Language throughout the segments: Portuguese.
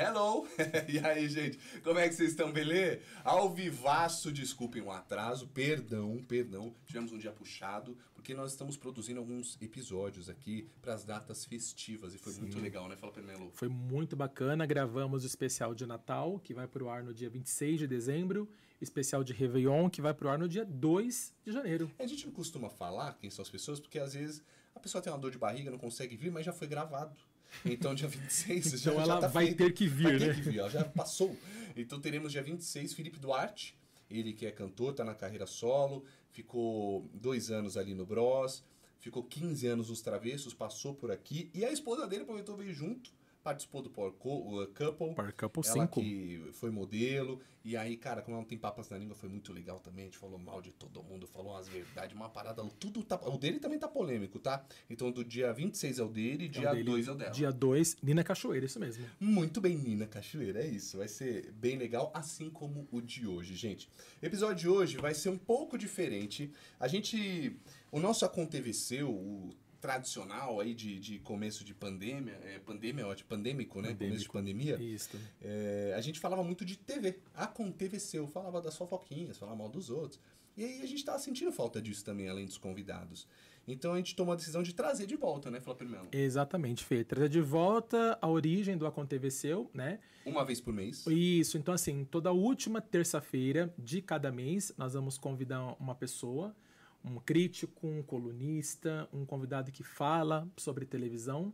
Hello! e aí, gente? Como é que vocês estão, beleza? Ao vivaço, desculpem o atraso, perdão, perdão. Tivemos um dia puxado, porque nós estamos produzindo alguns episódios aqui para as datas festivas e foi Sim. muito legal, né? Fala pra mim, Foi muito bacana. Gravamos o especial de Natal, que vai pro ar no dia 26 de dezembro, especial de Réveillon, que vai pro ar no dia 2 de janeiro. A gente não costuma falar quem são as pessoas, porque às vezes a pessoa tem uma dor de barriga, não consegue vir, mas já foi gravado. Então, dia 26, então já, ela já tá vai feito. ter que vir, vai né? Ter que vir, ela já passou. Então, teremos dia 26 Felipe Duarte, ele que é cantor, tá na carreira solo, ficou dois anos ali no Bros, ficou 15 anos nos Travessos, passou por aqui, e a esposa dele aproveitou veio junto participou do Power Couple. Power Couple 5. Ela que foi modelo. E aí, cara, como ela não tem papas na língua, foi muito legal também. A gente falou mal de todo mundo, falou umas verdades, uma parada. Tudo tá, o dele também tá polêmico, tá? Então, do dia 26 é o dele, é dia 2 é o dela. Dia 2, Nina Cachoeira, isso mesmo. Muito bem, Nina Cachoeira, é isso. Vai ser bem legal, assim como o de hoje, gente. Episódio de hoje vai ser um pouco diferente. A gente. O nosso aconteceu, o tradicional aí de, de começo de pandemia, é, pandemia, ótimo, pandêmico, né? Pandêmico. Começo de pandemia. Isso. É, a gente falava muito de TV. Aconteceu, falava das fofoquinhas, falava mal dos outros. E aí a gente tava sentindo falta disso também, além dos convidados. Então a gente tomou a decisão de trazer de volta, né, Flávio primeiro. Exatamente, Fê. Trazer de volta a origem do Aconteceu, né? Uma vez por mês. Isso. Então, assim, toda última terça-feira de cada mês, nós vamos convidar uma pessoa um crítico, um colunista, um convidado que fala sobre televisão,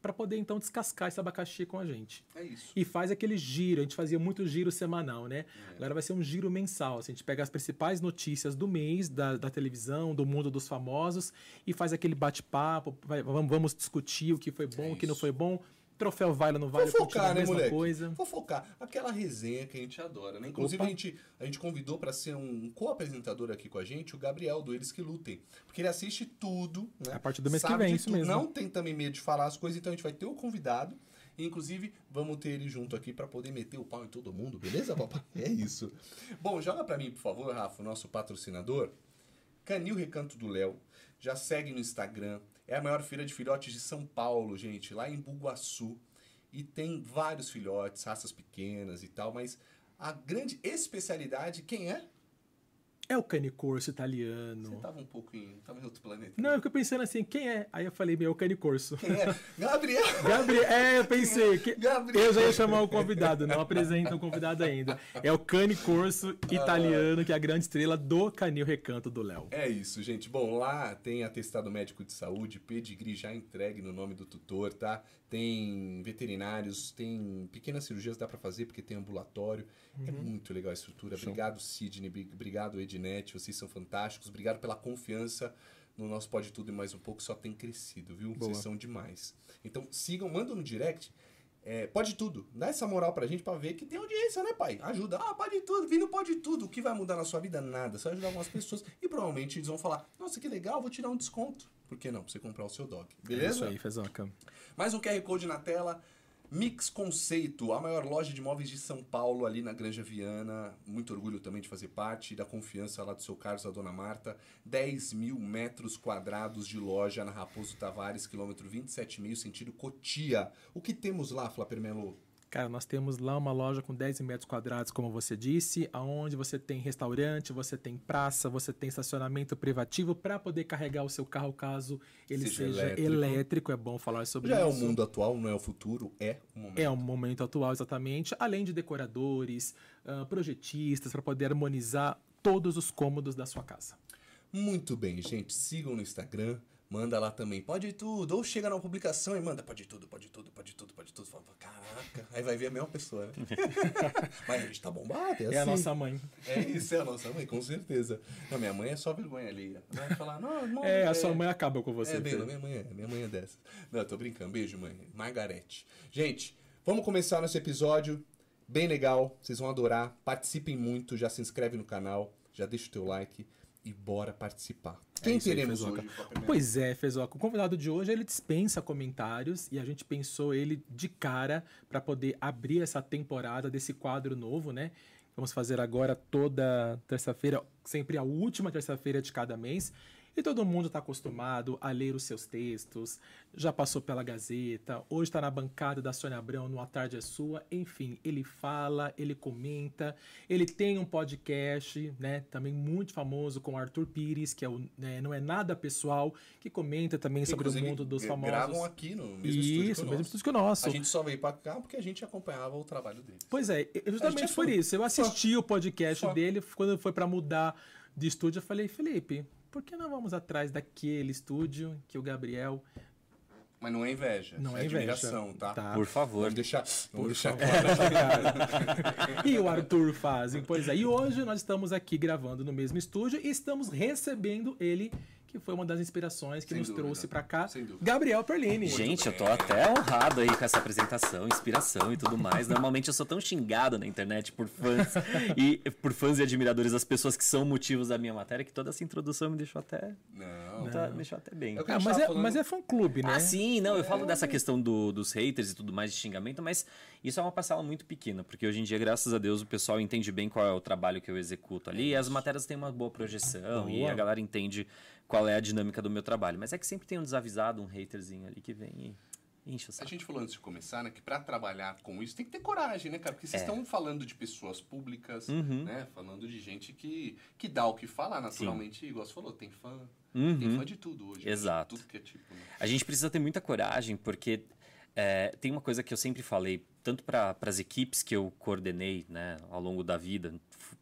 para poder então descascar esse abacaxi com a gente. É isso. E faz aquele giro, a gente fazia muito giro semanal, né? É. Agora vai ser um giro mensal. Assim, a gente pega as principais notícias do mês, da, da televisão, do mundo dos famosos, e faz aquele bate-papo, vamos, vamos discutir o que foi bom, é o que não foi bom troféu vale ou não vale, focar, né, a mesma moleque? coisa. focar. Aquela resenha que a gente adora, né? Inclusive, a gente, a gente convidou para ser um co-apresentador aqui com a gente, o Gabriel, do Eles Que Lutem. Porque ele assiste tudo, né? A partir do mês Sabe que vem, isso mesmo. Não tem também medo de falar as coisas, então a gente vai ter o convidado. Inclusive, vamos ter ele junto aqui para poder meter o pau em todo mundo, beleza, papai? é isso. Bom, joga para mim, por favor, Rafa, o nosso patrocinador. Canil Recanto do Léo. Já segue no Instagram. É a maior feira de filhotes de São Paulo, gente, lá em Bugaçu. E tem vários filhotes, raças pequenas e tal, mas a grande especialidade, quem é? É o canicorso italiano. Você tava um pouco em. Tava em outro planeta. Não, eu fiquei pensando assim, quem é? Aí eu falei, meu, é o canicorso. Quem é? Gabriel! Gabriel, é, eu pensei. É? Que... Gabriel. Eu já ia chamar o convidado, não apresenta o convidado ainda. É o canicorso italiano, que é a grande estrela do Canil Recanto do Léo. É isso, gente. Bom, lá tem atestado médico de saúde, pedigree já entregue no nome do tutor, tá? Tem veterinários, tem pequenas cirurgias, dá para fazer, porque tem ambulatório. É uhum. É muito legal a estrutura. Show. Obrigado, Sidney. Obrigado, Ednet, vocês são fantásticos. Obrigado pela confiança no nosso Pode Tudo e Mais Um Pouco, só tem crescido, viu? Boa. Vocês são demais. Então sigam, mandam no direct. É, pode tudo. Dá essa moral pra gente pra ver que tem audiência, né, pai? Ajuda. Ah, pode tudo, vindo pode tudo. O que vai mudar na sua vida? Nada. Só ajudar algumas pessoas. E provavelmente eles vão falar: Nossa, que legal, vou tirar um desconto. Por que não? Pra você comprar o seu dog. Beleza? É isso aí, Fezoca. Mais um QR Code na tela. Mix Conceito, a maior loja de móveis de São Paulo, ali na Granja Viana. Muito orgulho também de fazer parte da confiança lá do seu Carlos, a dona Marta. 10 mil metros quadrados de loja na Raposo Tavares, quilômetro 27,5, sentido Cotia. O que temos lá, Flapper Melo? Cara, nós temos lá uma loja com 10 metros quadrados, como você disse, aonde você tem restaurante, você tem praça, você tem estacionamento privativo para poder carregar o seu carro caso ele seja, seja elétrico. elétrico. É bom falar sobre Já isso. Já é o mundo atual, não é o futuro, é o momento. É o momento atual, exatamente. Além de decoradores, projetistas, para poder harmonizar todos os cômodos da sua casa. Muito bem, gente. Sigam no Instagram manda lá também, pode tudo. Ou chega na publicação e manda, pode tudo, pode tudo, pode tudo, pode tudo. Fala, caraca, aí vai ver a mesma pessoa, né? Mas a gente tá bombado, é, é assim. a nossa mãe. É isso, é a nossa mãe, com certeza. Não, minha mãe é só vergonha ali. Vai falar, não, irmão. É, a sua mãe acaba com você. É, minha mãe é, minha mãe é dessa. Não, tô brincando. Beijo, mãe. Margarete. Gente, vamos começar nosso episódio. Bem legal, vocês vão adorar. Participem muito, já se inscreve no canal, já deixa o teu like e bora participar. Quem é teremos hoje? Pois é, Fezoca. O convidado de hoje ele dispensa comentários e a gente pensou ele de cara para poder abrir essa temporada desse quadro novo, né? Vamos fazer agora toda terça-feira, sempre a última terça-feira de cada mês. E todo mundo está acostumado a ler os seus textos, já passou pela Gazeta, hoje está na bancada da Sônia Abrão no A Tarde é Sua. Enfim, ele fala, ele comenta, ele tem um podcast, né? Também muito famoso com Arthur Pires, que é o, né, não é nada pessoal, que comenta também sobre Inclusive, o mundo dos famosos. gravam aqui no mesmo Isso, estúdio que mesmo estúdio que o nosso. A gente só veio para cá porque a gente acompanhava o trabalho dele. Pois é, justamente por isso. Eu assisti o podcast dele quando foi para mudar de estúdio, eu falei, Felipe, por que não vamos atrás daquele estúdio que o Gabriel mas não é inveja. Não é, é inveja. admiração, tá? tá? Por favor. Vamos deixar, vamos deixar claro. e o Arthur fazem. Pois é. E hoje nós estamos aqui gravando no mesmo estúdio e estamos recebendo ele que foi uma das inspirações que Sem nos dúvida. trouxe para cá. Gabriel Perlini. Gente, eu tô até honrado aí com essa apresentação, inspiração e tudo mais. Normalmente eu sou tão xingado na internet por fãs e por fãs e admiradores das pessoas que são motivos da minha matéria que toda essa introdução me deixou até não, tá, me deixou até bem. É ah, mas, é, falando... mas é fã clube, né? Ah, sim, não, eu falo é. dessa questão do, dos haters e tudo mais de xingamento, mas isso é uma parcela muito pequena, porque hoje em dia, graças a Deus, o pessoal entende bem qual é o trabalho que eu executo ali, e as matérias têm uma boa projeção boa. e a galera entende qual é a dinâmica do meu trabalho. Mas é que sempre tem um desavisado, um haterzinho ali que vem e enche o saco. A gente falou antes de começar, né, que para trabalhar com isso tem que ter coragem, né, cara? Porque vocês é. estão falando de pessoas públicas, uhum. né? Falando de gente que, que dá o que falar, naturalmente, Sim. igual você falou, tem fã. Uhum. Tem fã de tudo hoje. Né? Exato. Tudo que é tipo. Né? A gente precisa ter muita coragem, porque é, tem uma coisa que eu sempre falei, tanto para as equipes que eu coordenei né, ao longo da vida.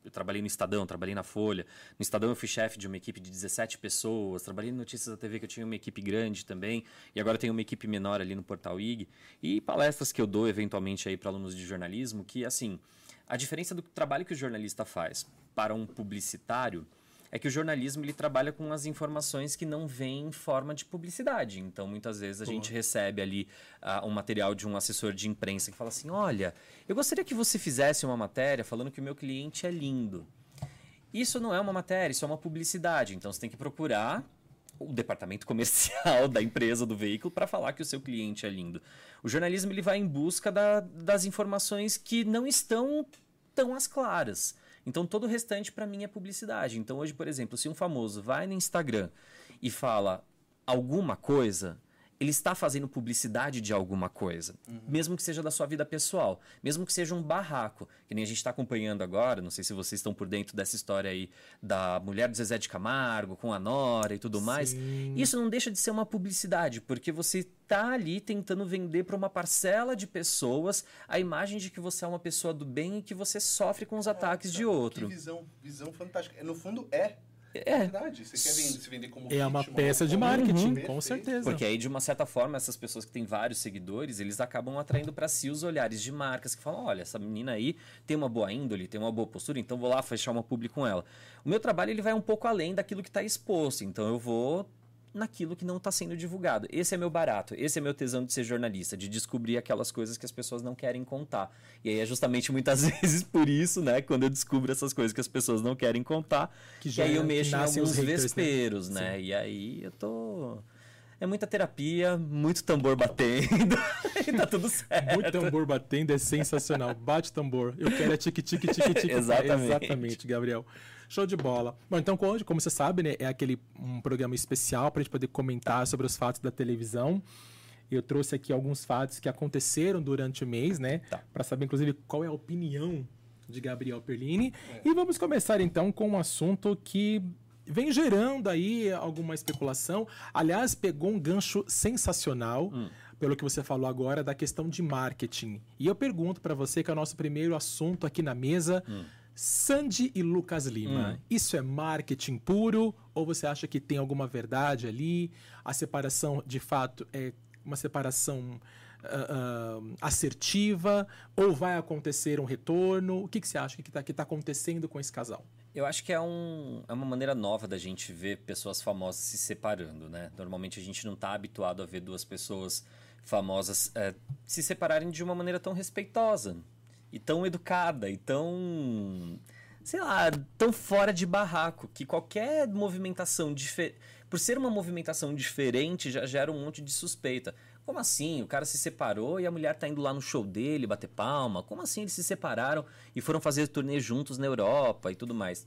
Eu trabalhei no Estadão, trabalhei na Folha. No Estadão eu fui chefe de uma equipe de 17 pessoas. Trabalhei no Notícias da TV, que eu tinha uma equipe grande também. E agora tenho uma equipe menor ali no Portal IG. E palestras que eu dou eventualmente aí para alunos de jornalismo, que assim, a diferença do trabalho que o jornalista faz para um publicitário é que o jornalismo ele trabalha com as informações que não vêm em forma de publicidade. Então, muitas vezes a Pô. gente recebe ali uh, um material de um assessor de imprensa que fala assim: olha, eu gostaria que você fizesse uma matéria falando que o meu cliente é lindo. Isso não é uma matéria, isso é uma publicidade. Então, você tem que procurar o departamento comercial da empresa, do veículo, para falar que o seu cliente é lindo. O jornalismo ele vai em busca da, das informações que não estão tão às claras. Então todo o restante para mim é publicidade. Então hoje, por exemplo, se um famoso vai no Instagram e fala alguma coisa, ele está fazendo publicidade de alguma coisa, uhum. mesmo que seja da sua vida pessoal, mesmo que seja um barraco, que nem a gente está acompanhando agora, não sei se vocês estão por dentro dessa história aí da mulher do Zezé de Camargo com a Nora e tudo Sim. mais. Isso não deixa de ser uma publicidade, porque você está ali tentando vender para uma parcela de pessoas a imagem de que você é uma pessoa do bem e que você sofre com os ataques de outro. Que visão, visão fantástica. No fundo é é. é verdade. Você quer vender, se vender como É uma peça de marketing, uhum. com certeza. Porque aí, de uma certa forma, essas pessoas que têm vários seguidores, eles acabam atraindo para si os olhares de marcas que falam: olha, essa menina aí tem uma boa índole, tem uma boa postura, então vou lá fechar uma publi com ela. O meu trabalho ele vai um pouco além daquilo que está exposto. Então eu vou naquilo que não está sendo divulgado. Esse é meu barato, esse é meu tesão de ser jornalista, de descobrir aquelas coisas que as pessoas não querem contar. E aí é justamente muitas vezes por isso, né, quando eu descubro essas coisas que as pessoas não querem contar, que, já, aí eu mexo em alguns haters, né? vesperos, né? né? E aí eu tô é muita terapia, muito tambor batendo e tá tudo certo. Muito tambor batendo é sensacional. Bate tambor. Eu quero é tique tique tique tique. Exatamente. Exatamente, Gabriel. Show de bola. Bom, então hoje, como você sabe, né, é aquele um programa especial para a gente poder comentar sobre os fatos da televisão. Eu trouxe aqui alguns fatos que aconteceram durante o mês, né? Tá. Para saber, inclusive, qual é a opinião de Gabriel Perlini. É. E vamos começar então com um assunto que vem gerando aí alguma especulação. Aliás, pegou um gancho sensacional. Hum. Pelo que você falou agora da questão de marketing. E eu pergunto para você, que é o nosso primeiro assunto aqui na mesa, hum Sandy e Lucas Lima, hum. isso é marketing puro ou você acha que tem alguma verdade ali? A separação, de fato, é uma separação uh, uh, assertiva ou vai acontecer um retorno? O que, que você acha que está tá acontecendo com esse casal? Eu acho que é, um, é uma maneira nova da gente ver pessoas famosas se separando, né? Normalmente a gente não está habituado a ver duas pessoas famosas é, se separarem de uma maneira tão respeitosa e tão educada e tão sei lá, tão fora de barraco que qualquer movimentação por ser uma movimentação diferente já gera um monte de suspeita. Como assim? O cara se separou e a mulher tá indo lá no show dele bater palma? Como assim eles se separaram e foram fazer turnê juntos na Europa e tudo mais?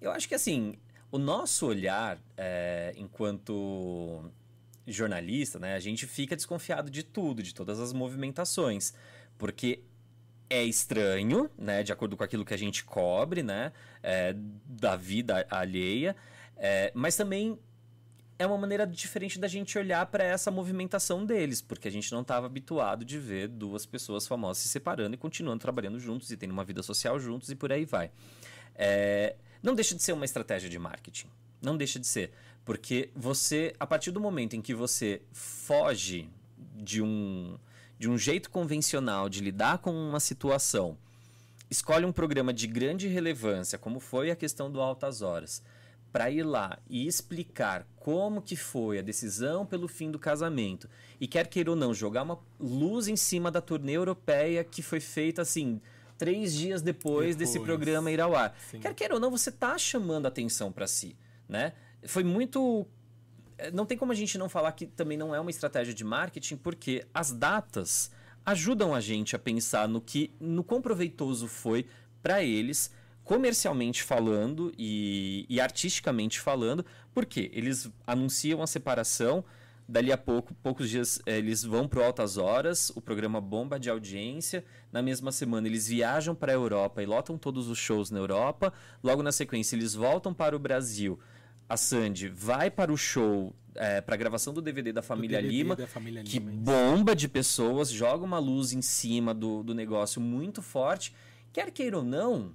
Eu acho que assim, o nosso olhar, é, enquanto jornalista, né, a gente fica desconfiado de tudo, de todas as movimentações, porque é estranho, né, de acordo com aquilo que a gente cobre, né, é, da vida alheia, é, mas também é uma maneira diferente da gente olhar para essa movimentação deles, porque a gente não estava habituado de ver duas pessoas famosas se separando e continuando trabalhando juntos e tendo uma vida social juntos e por aí vai. É, não deixa de ser uma estratégia de marketing. Não deixa de ser. Porque você, a partir do momento em que você foge de um, de um jeito convencional de lidar com uma situação, escolhe um programa de grande relevância, como foi a questão do Altas Horas, para ir lá e explicar como que foi a decisão pelo fim do casamento e quer queira ou não jogar uma luz em cima da turnê europeia que foi feita assim três dias depois, depois. desse programa ir ao ar. Sim. Quer queira ou não, você está chamando atenção para si, né? Foi muito não tem como a gente não falar que também não é uma estratégia de marketing, porque as datas ajudam a gente a pensar no que no quão proveitoso foi para eles comercialmente falando e, e, artisticamente falando, porque eles anunciam a separação, dali a pouco, poucos dias, é, eles vão para Altas Horas, o programa bomba de audiência, na mesma semana eles viajam para a Europa e lotam todos os shows na Europa, logo na sequência eles voltam para o Brasil, a Sandy vai para o show é, para a gravação do DVD da Família, DVD Lima, da família que Lima, bomba de pessoas, joga uma luz em cima do, do negócio muito forte. Quer queira ou não,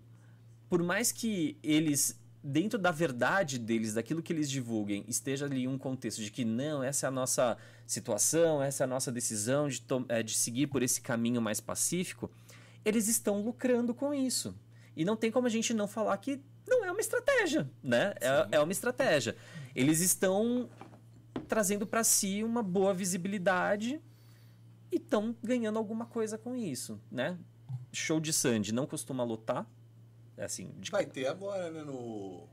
por mais que eles, dentro da verdade deles, daquilo que eles divulguem, esteja ali um contexto de que não, essa é a nossa situação, essa é a nossa decisão de, é, de seguir por esse caminho mais pacífico, eles estão lucrando com isso. E não tem como a gente não falar que não é uma estratégia, né? É, é uma estratégia. Eles estão trazendo para si uma boa visibilidade e estão ganhando alguma coisa com isso, né? Show de Sandy não costuma lotar, é assim, de... Vai ter agora, né? No.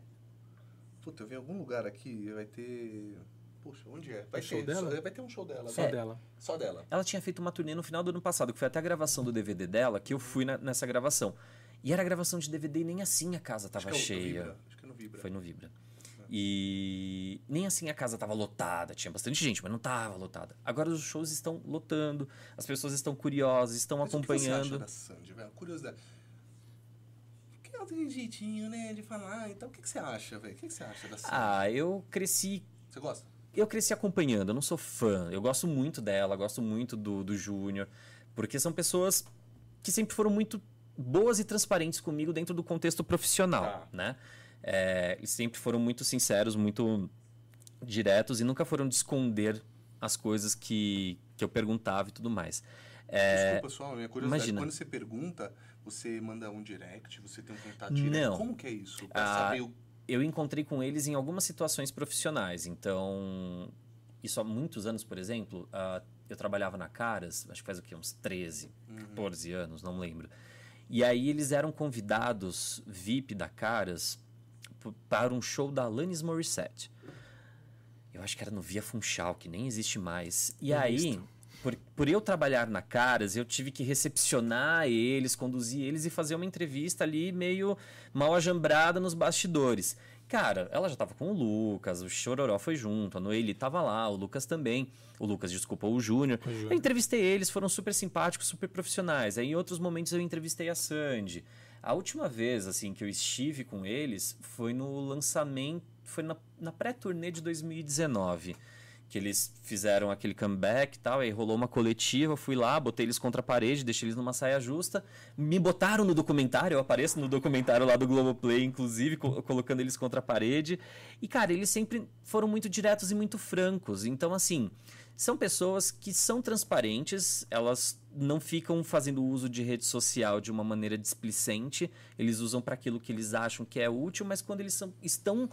Puta, eu vi em algum lugar aqui, vai ter. Poxa, onde é? Vai, o ter, show dela? Só, vai ter um show dela. Só é, dela. Só dela. Ela tinha feito uma turnê no final do ano passado, que foi até a gravação do DVD dela, que eu fui na, nessa gravação. E era gravação de DVD e nem assim a casa tava Acho cheia. No Acho que é no Vibra. Foi no Vibra. E nem assim a casa tava lotada, tinha bastante gente, mas não tava lotada. Agora os shows estão lotando, as pessoas estão curiosas, estão mas acompanhando. O que você acha da Sandy, velho? Curiosidade ela tem um jeitinho, né, de falar. Então, o que, que você acha, velho? O que, que você acha da Sandy? Ah, eu cresci. Você gosta? Eu cresci acompanhando, eu não sou fã. Eu gosto muito dela, gosto muito do, do Júnior, porque são pessoas que sempre foram muito boas e transparentes comigo dentro do contexto profissional, tá. né? É, e sempre foram muito sinceros, muito diretos e nunca foram de esconder as coisas que, que eu perguntava e tudo mais. É, Desculpa, só, minha curiosidade. Imagina. Quando você pergunta, você manda um direct, você tem um contato direto? Não. Como que é isso? Ah, o... Eu encontrei com eles em algumas situações profissionais. Então, isso há muitos anos, por exemplo, uh, eu trabalhava na Caras, acho que faz o quê? Uns 13, uhum. 14 anos, não lembro. E aí eles eram convidados VIP da Caras para um show da Alanis Morissette. Eu acho que era no Via Funchal, que nem existe mais. E aí, por, por eu trabalhar na Caras, eu tive que recepcionar eles, conduzir eles e fazer uma entrevista ali meio mal ajambrada nos bastidores. Cara, ela já tava com o Lucas, o Chororó foi junto, a Noeli tava lá, o Lucas também. O Lucas, desculpa, o Júnior. Eu entrevistei eles, foram super simpáticos, super profissionais. Aí em outros momentos eu entrevistei a Sandy. A última vez, assim, que eu estive com eles foi no lançamento, foi na, na pré-turnê de 2019 que eles fizeram aquele comeback e tal, aí rolou uma coletiva, fui lá, botei eles contra a parede, deixei eles numa saia justa, me botaram no documentário, eu apareço no documentário lá do Globoplay, inclusive, co colocando eles contra a parede, e cara, eles sempre foram muito diretos e muito francos, então assim, são pessoas que são transparentes, elas não ficam fazendo uso de rede social de uma maneira displicente, eles usam para aquilo que eles acham que é útil, mas quando eles são, estão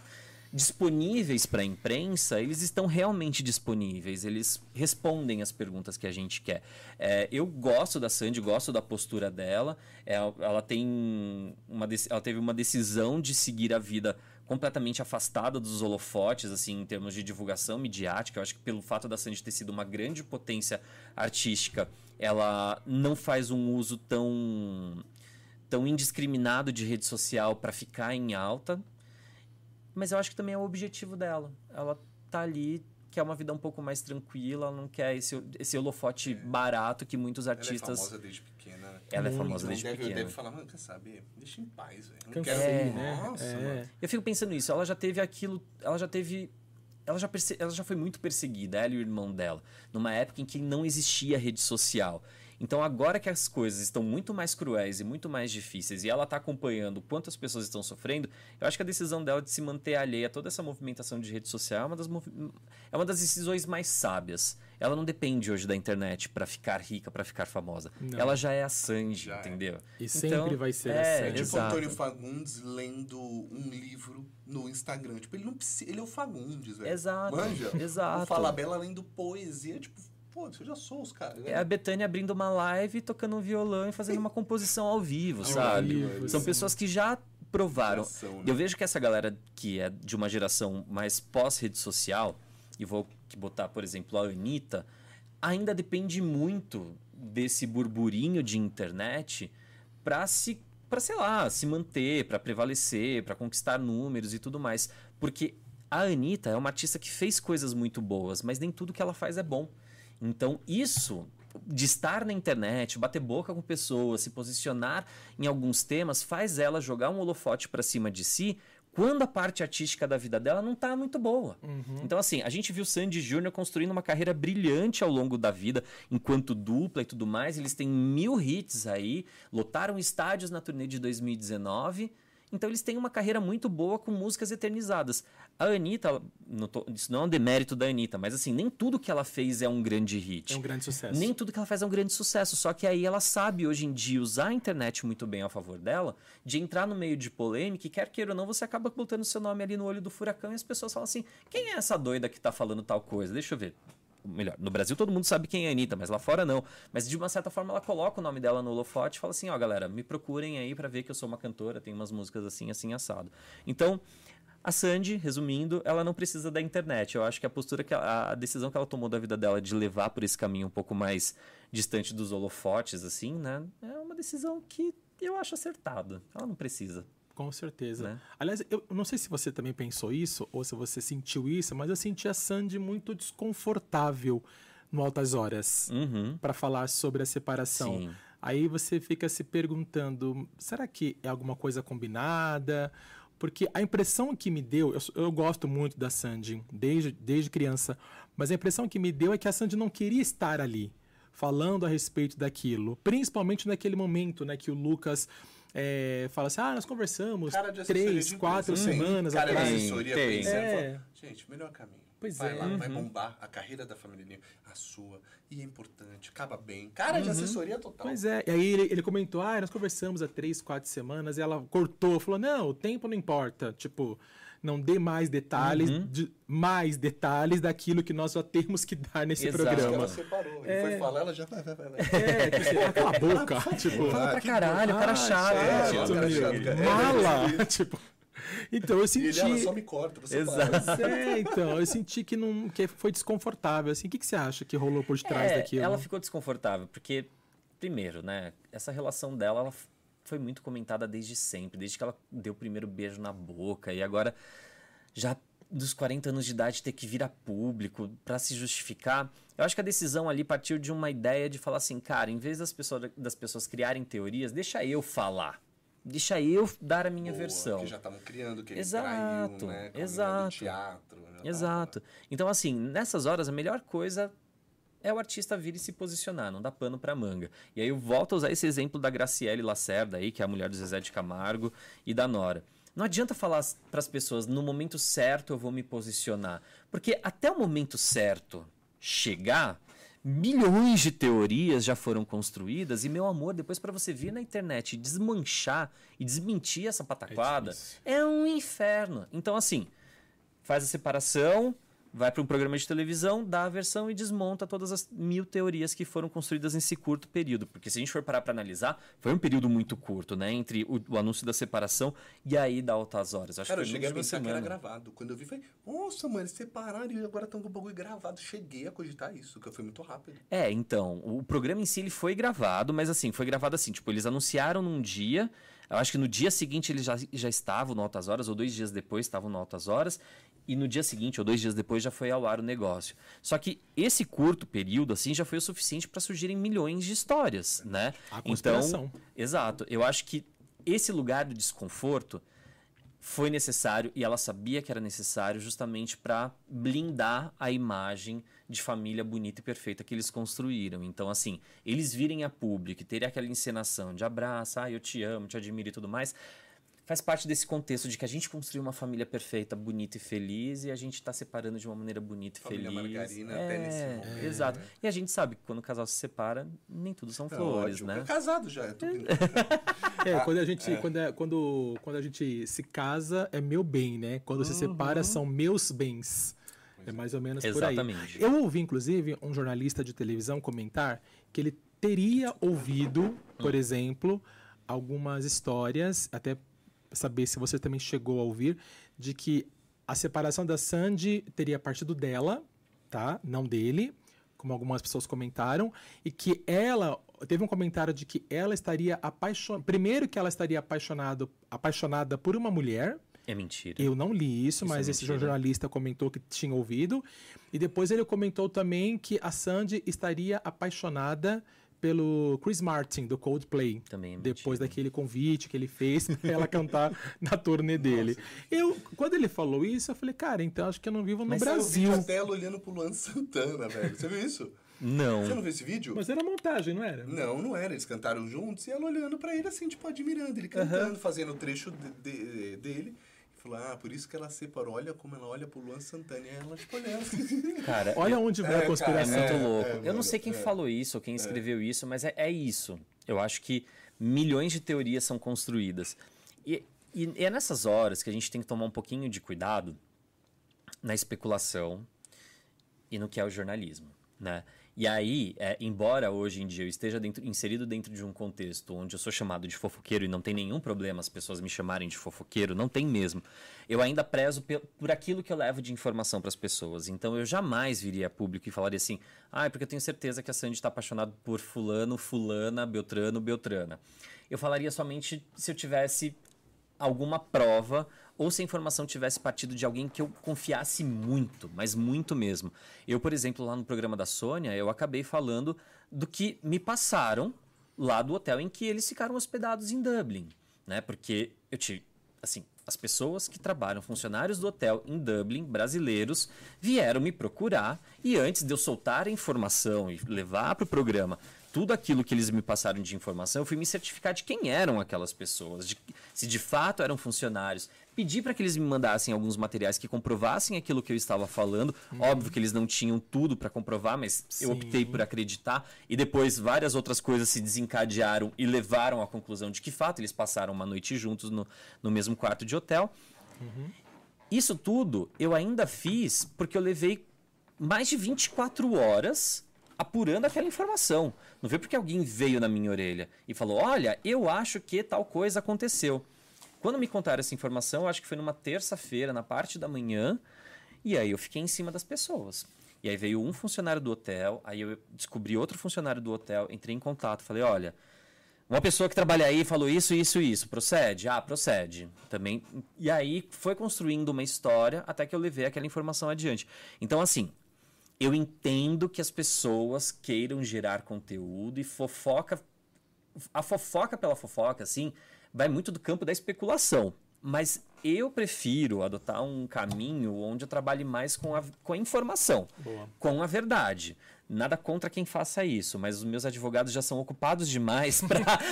disponíveis para a imprensa, eles estão realmente disponíveis, eles respondem as perguntas que a gente quer. É, eu gosto da Sandy, gosto da postura dela, é, ela, tem uma, ela teve uma decisão de seguir a vida completamente afastada dos holofotes, assim, em termos de divulgação midiática. Eu acho que pelo fato da Sandy ter sido uma grande potência artística, ela não faz um uso tão tão indiscriminado de rede social para ficar em alta mas eu acho que também é o objetivo dela. Ela tá ali quer uma vida um pouco mais tranquila, ela não quer esse, esse holofote barato que muitos artistas. Ela é famosa desde pequena. Né? Ela é famosa desde deve, pequena. Deve falar, mano, quer saber? Deixa em paz, velho. Não quero. né? Nossa, É. mano. Eu fico pensando nisso. Ela já teve aquilo. Ela já teve. Ela já, perse- ela já foi muito perseguida, ela e o irmão dela, numa época em que não existia rede social. Então, agora que as coisas estão muito mais cruéis e muito mais difíceis, e ela está acompanhando quantas pessoas estão sofrendo, eu acho que a decisão dela de se manter alheia a toda essa movimentação de rede social é uma das, movi- é uma das decisões mais sábias. Ela não depende hoje da internet para ficar rica, para ficar famosa. Não. Ela já é a Sandy, Já é. entendeu? E sempre vai ser a é, Sandy. É tipo o exato. Antônio Fagundes lendo um livro no Instagram. Tipo, ele não precisa. Ele é o Fagundes, velho. Exato, Manja? exato. O Falabella lendo poesia. Tipo, pô, eu já sou os caras. né? É a Betânia abrindo uma live, tocando um violão e fazendo uma composição ao vivo, Ao sabe? vivo, São sim. pessoas que já provaram. Geração, né? Eu vejo que essa galera que é de uma geração mais pós-rede social, e vou botar, por exemplo, a Anitta, ainda depende muito desse burburinho de internet para se para sei lá, se manter, para prevalecer, para conquistar números e tudo mais, porque a Anitta é uma artista que fez coisas muito boas, mas nem tudo que ela faz é bom. Então, isso de estar na internet, bater boca com pessoas, se posicionar em alguns temas, faz ela jogar um holofote para cima de si quando a parte artística da vida dela não tá muito boa. Então, assim, a gente viu Sandy Júnior construindo uma carreira brilhante ao longo da vida, enquanto dupla e tudo mais. Eles têm mil hits aí, lotaram estádios na turnê de 2019. Então, eles têm uma carreira muito boa com músicas eternizadas. A Anitta, não tô- isso não é um demérito da Anitta, mas assim, nem tudo que ela fez é um grande hit. É um grande sucesso. Nem tudo que ela faz é um grande sucesso. Só que aí ela sabe hoje em dia usar a internet muito bem a favor dela, de entrar no meio de polêmica e quer queira ou não, você acaba botando seu nome ali no olho do furacão e as pessoas falam assim: quem é essa doida que tá falando tal coisa? Deixa eu ver. Melhor, no Brasil todo mundo sabe quem é a Anitta, mas lá fora não. Mas de uma certa forma ela coloca o nome dela no holofote e fala assim: ó, galera, me procurem aí pra ver que eu sou uma cantora, tenho umas músicas assim, assim, assado. Então, a Sandy, resumindo, ela não precisa da internet. Eu acho que a postura que ela- a decisão que ela tomou da vida dela de levar por esse caminho um pouco mais distante dos holofotes, assim, né? É uma decisão que eu acho acertada. Ela não precisa. Com certeza. Né? Aliás, eu não sei se você também pensou isso ou se você sentiu isso, mas eu senti a Sandy muito desconfortável no Altas Horas Uhum. para falar sobre a separação. Sim. Aí você fica se perguntando: será que é alguma coisa combinada? Porque a impressão que me deu, eu, eu gosto muito da Sandy desde, desde criança, mas a impressão que me deu é que a Sandy não queria estar ali falando a respeito daquilo, principalmente naquele momento, né, que o Lucas é, fala assim: ah, nós conversamos Cara de três, de quatro semanas Cara de atrás. assessoria Tem. pensando, É. fala, gente, melhor caminho. Pois vai é. lá, vai bombar a carreira da família Lima, a sua, e é importante, acaba bem. Cara de assessoria total. Pois é, e aí ele, ele comentou, ah, nós conversamos há três, quatro semanas, e ela cortou, falou, não, o tempo não importa, tipo, não dê mais detalhes, Uhum. de- mais detalhes daquilo que nós já temos que dar nesse Exato. Acho que programa. ela separou. Ele É. foi falar, ela já vai, vai, vai. vai. É, tipo assim, ah, cala a boca, tipo, Fala pra que caralho, o cara ah, chato. chato, chato, cara chato, cara. mala, tipo, então eu E senti... ele, ela só me corta, você Exato. para. É, então, eu senti que, não, que foi desconfortável, assim, o que, que você acha que rolou por detrás É, daquilo? Ela ficou desconfortável, porque, primeiro, né, essa relação dela, ela foi muito comentada desde sempre, desde que ela deu o primeiro beijo na boca, e agora, já dos 40 anos de idade, ter que vir a público pra se justificar. Eu acho que a decisão ali partiu de uma ideia de falar assim, cara, em vez das pessoas, das pessoas criarem teorias, deixa eu falar. Deixa eu dar a minha Boa, versão. Que já estavam criando, que ele Exato, traiu, né? exato. teatro. já tava- Exato. Então, assim, nessas horas, a melhor coisa é o artista vir e se posicionar, não dá pano pra manga. E aí eu volto a usar esse exemplo da Graciele Lacerda aí, que é a mulher do Zezé de Camargo e da Nora. Não adianta falar para as pessoas, no momento certo eu vou me posicionar. Porque até o momento certo chegar, milhões de teorias já foram construídas. E, meu amor, depois para você vir na internet e desmanchar e desmentir essa pataquada, difícil. é um inferno. Então, assim, faz a separação, vai para um programa de televisão, dá a versão e desmonta todas as mil teorias que foram construídas nesse curto período. Porque se a gente for parar para analisar, foi um período muito curto, né? Entre o, o, anúncio da separação e aí da Altas Horas. Acho Cara, que eu cheguei a pensar que era gravado. Quando eu vi, falei, nossa, mano, eles separaram e agora estão com o bagulho gravado. Cheguei a cogitar isso, que foi muito rápido. É, então, o programa em si ele foi gravado, mas assim, foi gravado assim, tipo, eles anunciaram num dia... Eu acho que no dia seguinte eles já, já estavam no Altas Horas, ou dois dias depois estavam no Altas Horas, e no dia seguinte ou dois dias depois já foi ao ar o negócio. Só que esse curto período assim já foi o suficiente para surgirem milhões de histórias, né? A então, exato. Eu acho que esse lugar de desconforto foi necessário e ela sabia que era necessário justamente para blindar a imagem de família bonita e perfeita que eles construíram. Então, assim, eles virem a público e terem aquela encenação de abraço, ah, eu te amo, te admiro e tudo mais, faz parte desse contexto de que a gente construiu uma família perfeita, bonita e feliz e a gente está separando de uma maneira bonita e família feliz. Margarina é, até nesse momento. Exato. E a gente sabe que quando o casal se separa, nem tudo são é flores, ótimo. né? É casado já, é tudo. é, quando a gente, é. Quando, é, quando, quando a gente se casa, é meu bem, né? Quando uhum. se separa, são meus bens. É mais ou menos Exatamente. por aí. Eu ouvi, inclusive, um jornalista de televisão comentar que ele teria ouvido, por hum. exemplo, algumas histórias, até saber se você também chegou a ouvir, de que a separação da Sandy teria partido dela, tá? Não dele, como algumas pessoas comentaram, e que ela teve um comentário de que ela estaria apaixonada, primeiro que ela estaria apaixonado, apaixonada por uma mulher. É mentira. Eu não li isso, isso mas é esse jornalista comentou que tinha ouvido. E depois ele comentou também que a Sandy estaria apaixonada pelo Chris Martin, do Coldplay. Também é Depois daquele convite que ele fez pra ela cantar na turnê dele. Eu, quando ele falou isso, eu falei, cara, então acho que eu não vivo no Mas Brasil. Mas até ela olhando pro Luan Santana, velho. Você viu isso? Não. Você não viu esse vídeo? Mas era montagem, não era? Não, não era. Eles cantaram juntos e ela olhando para ele assim, tipo, admirando. Ele cantando, fazendo o trecho de, de, dele. Falou, ah, por isso que ela separou. Olha como ela olha pro Luan Santana. E ela, tipo, olhando. Cara, olha onde vai é, a conspiração. Cara, é muito louco. É, eu não sei quem é. falou isso ou quem escreveu isso, mas é, é, isso. Eu acho que milhões de teorias são construídas. E, e é nessas horas que a gente tem que tomar um pouquinho de cuidado na especulação e no que é o jornalismo, né? E aí, é, embora hoje em dia eu esteja dentro, inserido dentro de um contexto onde eu sou chamado de fofoqueiro e não tem nenhum problema as pessoas me chamarem de fofoqueiro, não tem mesmo, eu ainda prezo por aquilo que eu levo de informação para as pessoas. Então eu jamais viria a público e falaria assim: ah, é porque eu tenho certeza que a Sandy está apaixonada por Fulano, Fulana, Beltrano, Beltrana. Eu falaria somente se eu tivesse alguma prova ou se a informação tivesse partido de alguém que eu confiasse muito, mas muito mesmo. Eu, por exemplo, lá no programa da Sônia, eu acabei falando do que me passaram lá do hotel em que eles ficaram hospedados em Dublin, né? Porque eu tive, assim, as pessoas que trabalham, funcionários do hotel em Dublin, brasileiros, vieram me procurar e antes de eu soltar a informação e levar para o programa tudo aquilo que eles me passaram de informação, eu fui me certificar de quem eram aquelas pessoas, de, se de fato eram funcionários. Pedi para que eles me mandassem alguns materiais que comprovassem aquilo que eu estava falando. Hum. Óbvio que eles não tinham tudo para comprovar, mas Sim. eu optei por acreditar. E depois várias outras coisas se desencadearam e levaram à conclusão de que, fato, eles passaram uma noite juntos no, no mesmo quarto de hotel. Uhum. Isso tudo eu ainda fiz porque eu levei mais de 24 horas apurando aquela informação. Não foi porque alguém veio na minha orelha e falou: Olha, eu acho que tal coisa aconteceu. Quando me contaram essa informação, acho que foi numa terça-feira, na parte da manhã, e aí eu fiquei em cima das pessoas. E aí veio um funcionário do hotel, aí eu descobri outro funcionário do hotel, entrei em contato, falei: Olha. Uma pessoa que trabalha aí falou isso, isso, isso. Procede? Ah, procede. Também. E aí foi construindo uma história até que eu levei aquela informação adiante. Então, assim, eu entendo que as pessoas queiram gerar conteúdo e fofoca. A fofoca pela fofoca, assim, vai muito do campo da especulação. Mas eu prefiro adotar um caminho onde eu trabalhe mais com a, com a informação, Boa. com a verdade. Nada contra quem faça isso, mas os meus advogados já são ocupados demais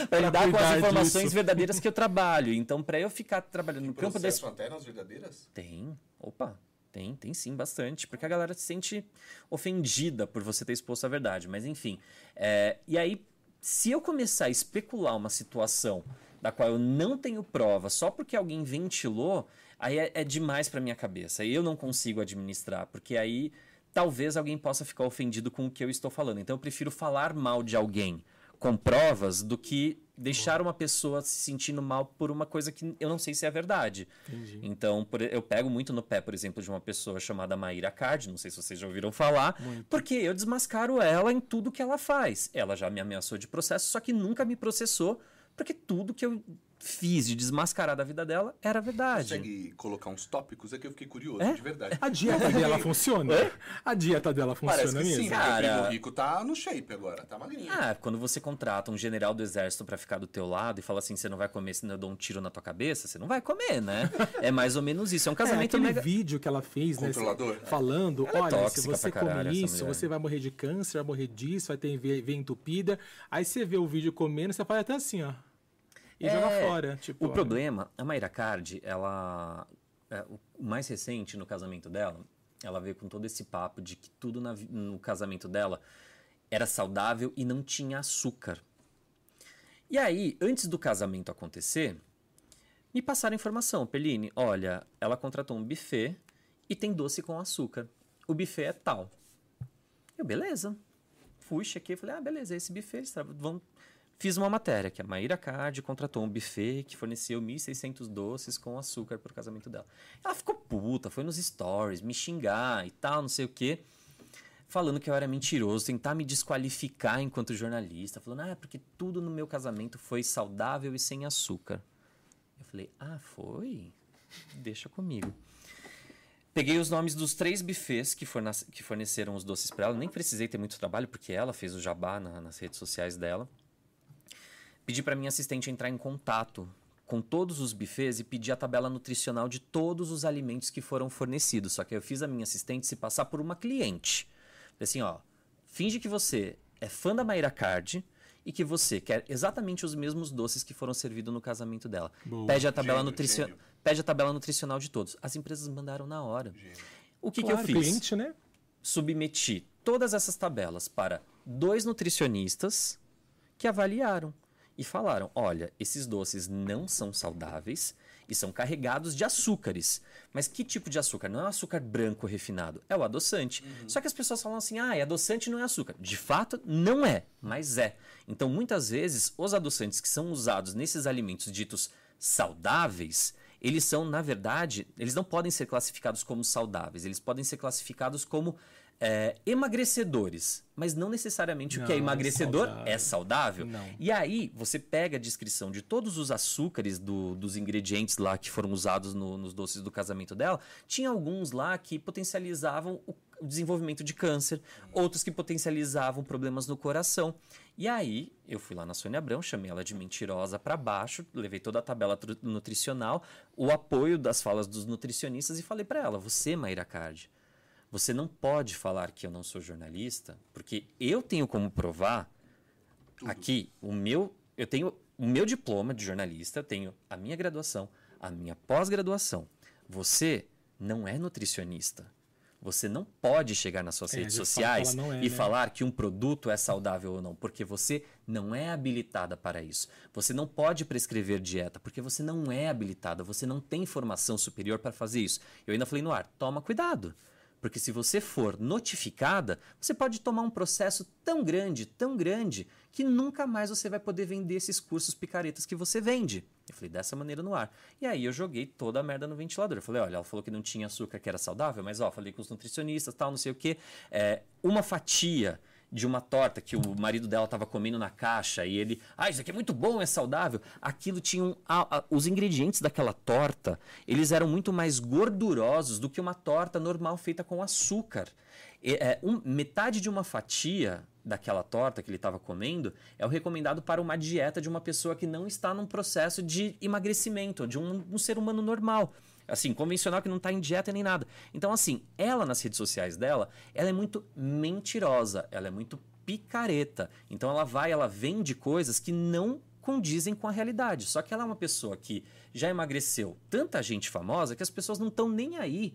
para lidar com as informações disso. verdadeiras que eu trabalho. Então, para eu ficar trabalhando no campo da. até nas verdadeiras? Tem. Opa. Tem, tem sim, bastante. Porque a galera se sente ofendida por você ter exposto a verdade. Mas enfim. É, e aí, se eu começar a especular uma situação da qual eu não tenho prova, só porque alguém ventilou, aí é, é demais para minha cabeça. Eu não consigo administrar, porque aí talvez alguém possa ficar ofendido com o que eu estou falando. Então eu prefiro falar mal de alguém com provas do que deixar uma pessoa se sentindo mal por uma coisa que eu não sei se é verdade. Entendi. Então, por, eu pego muito no pé, por exemplo, de uma pessoa chamada Maíra Card, não sei se vocês já ouviram falar, muito. porque eu desmascaro ela em tudo que ela faz. Ela já me ameaçou de processo, só que nunca me processou, porque tudo que eu fiz de desmascarar da vida dela era verdade. Consegue colocar uns tópicos? É que eu fiquei curioso, é? de verdade. A dieta dela funciona? É? A dieta dela funciona Parece que mesmo? Sim, cara. O rico tá no shape agora, tá magrinho. Ah, quando você contrata um general do exército para ficar do teu lado e fala assim, você não vai comer senão eu dou um tiro na tua cabeça, você não vai comer, né? é mais ou menos isso. É um casamento é, aquele mega... vídeo que ela fez, né? Falando, ela é olha, se você comer isso, você vai morrer de câncer, vai morrer disso, vai ter veia entupida. Aí você vê o vídeo comendo, você faz até assim, ó e é, joga fora. Tipo, o problema, a Mayra Card, ela. É, o mais recente no casamento dela, ela veio com todo esse papo de que tudo na, no casamento dela era saudável e não tinha açúcar. E aí, antes do casamento acontecer, me passaram informação. Peline, olha, ela contratou um buffet e tem doce com açúcar. O buffet é tal. Eu, beleza. Fui, chequei, falei, ah, beleza, esse buffet, eles vão Fiz uma matéria que a Maíra Card contratou um buffet que forneceu 1.600 doces com açúcar para o casamento dela. Ela ficou puta, foi nos stories, me xingar e tal, não sei o quê. Falando que eu era mentiroso, tentar me desqualificar enquanto jornalista. Falando, ah, é porque tudo no meu casamento foi saudável e sem açúcar. Eu falei, ah, foi? Deixa comigo. Peguei os nomes dos três buffets que, que forneceram os doces para ela. Nem precisei ter muito trabalho, porque ela fez o jabá na, nas redes sociais dela pedi para minha assistente entrar em contato com todos os buffets e pedir a tabela nutricional de todos os alimentos que foram fornecidos. Só que eu fiz a minha assistente se passar por uma cliente. Falei assim, ó, finge que você é fã da Mayra Card e que você quer exatamente os mesmos doces que foram servidos no casamento dela. Boa. Pede a tabela nutricional, pede a tabela nutricional de todos. As empresas mandaram na hora. Gênio. O que, claro, que eu fiz? Cliente, né? Submeti todas essas tabelas para dois nutricionistas que avaliaram e falaram: olha, esses doces não são saudáveis e são carregados de açúcares. Mas que tipo de açúcar? Não é o açúcar branco refinado, é o adoçante. Uhum. Só que as pessoas falam assim: ah, adoçante não é açúcar. De fato, não é, mas é. Então, muitas vezes, os adoçantes que são usados nesses alimentos ditos saudáveis, eles são, na verdade, eles não podem ser classificados como saudáveis, eles podem ser classificados como é, emagrecedores, mas não necessariamente não, o que é emagrecedor saudável. é saudável. E aí você pega a descrição de todos os açúcares do, dos ingredientes lá que foram usados no, nos doces do casamento dela, tinha alguns lá que potencializavam o, o desenvolvimento de câncer, outros que potencializavam problemas no coração. E aí eu fui lá na Sônia Abrão, chamei ela de mentirosa para baixo, levei toda a tabela nutricional, o apoio das falas dos nutricionistas e falei para ela: "Você, Maíra Card, você não pode falar que eu não sou jornalista, porque eu tenho como provar Tudo. aqui o meu, eu tenho o meu diploma de jornalista, tenho a minha graduação, a minha pós-graduação. Você não é nutricionista. Você não pode chegar nas suas é, redes sociais é, e né? falar que um produto é saudável ou não, porque você não é habilitada para isso. Você não pode prescrever dieta, porque você não é habilitada, você não tem formação superior para fazer isso. Eu ainda falei no ar: toma cuidado. Porque se você for notificada, você pode tomar um processo tão grande, tão grande, que nunca mais você vai poder vender esses cursos picaretas que você vende. Eu falei dessa maneira no ar. E aí eu joguei toda a merda no ventilador. Eu falei, olha, ela falou que não tinha açúcar, que era saudável, mas ó, falei com os nutricionistas, tal, não sei o quê. É, uma fatia de uma torta que o marido dela estava comendo na caixa e ele, ah, isso aqui é muito bom, é saudável. Aquilo tinha um, os ingredientes daquela torta, eles eram muito mais gordurosos do que uma torta normal feita com açúcar. E, é, um, metade de uma fatia daquela torta que ele estava comendo é o recomendado para uma dieta de uma pessoa que não está num processo de emagrecimento, de um, um ser humano normal assim, convencional que não está em dieta nem nada. Então, assim, ela nas redes sociais dela, ela é muito mentirosa, ela é muito picareta. Então ela vai, ela vende coisas que não condizem com a realidade. Só que ela é uma pessoa que já emagreceu tanta gente famosa que as pessoas não estão nem aí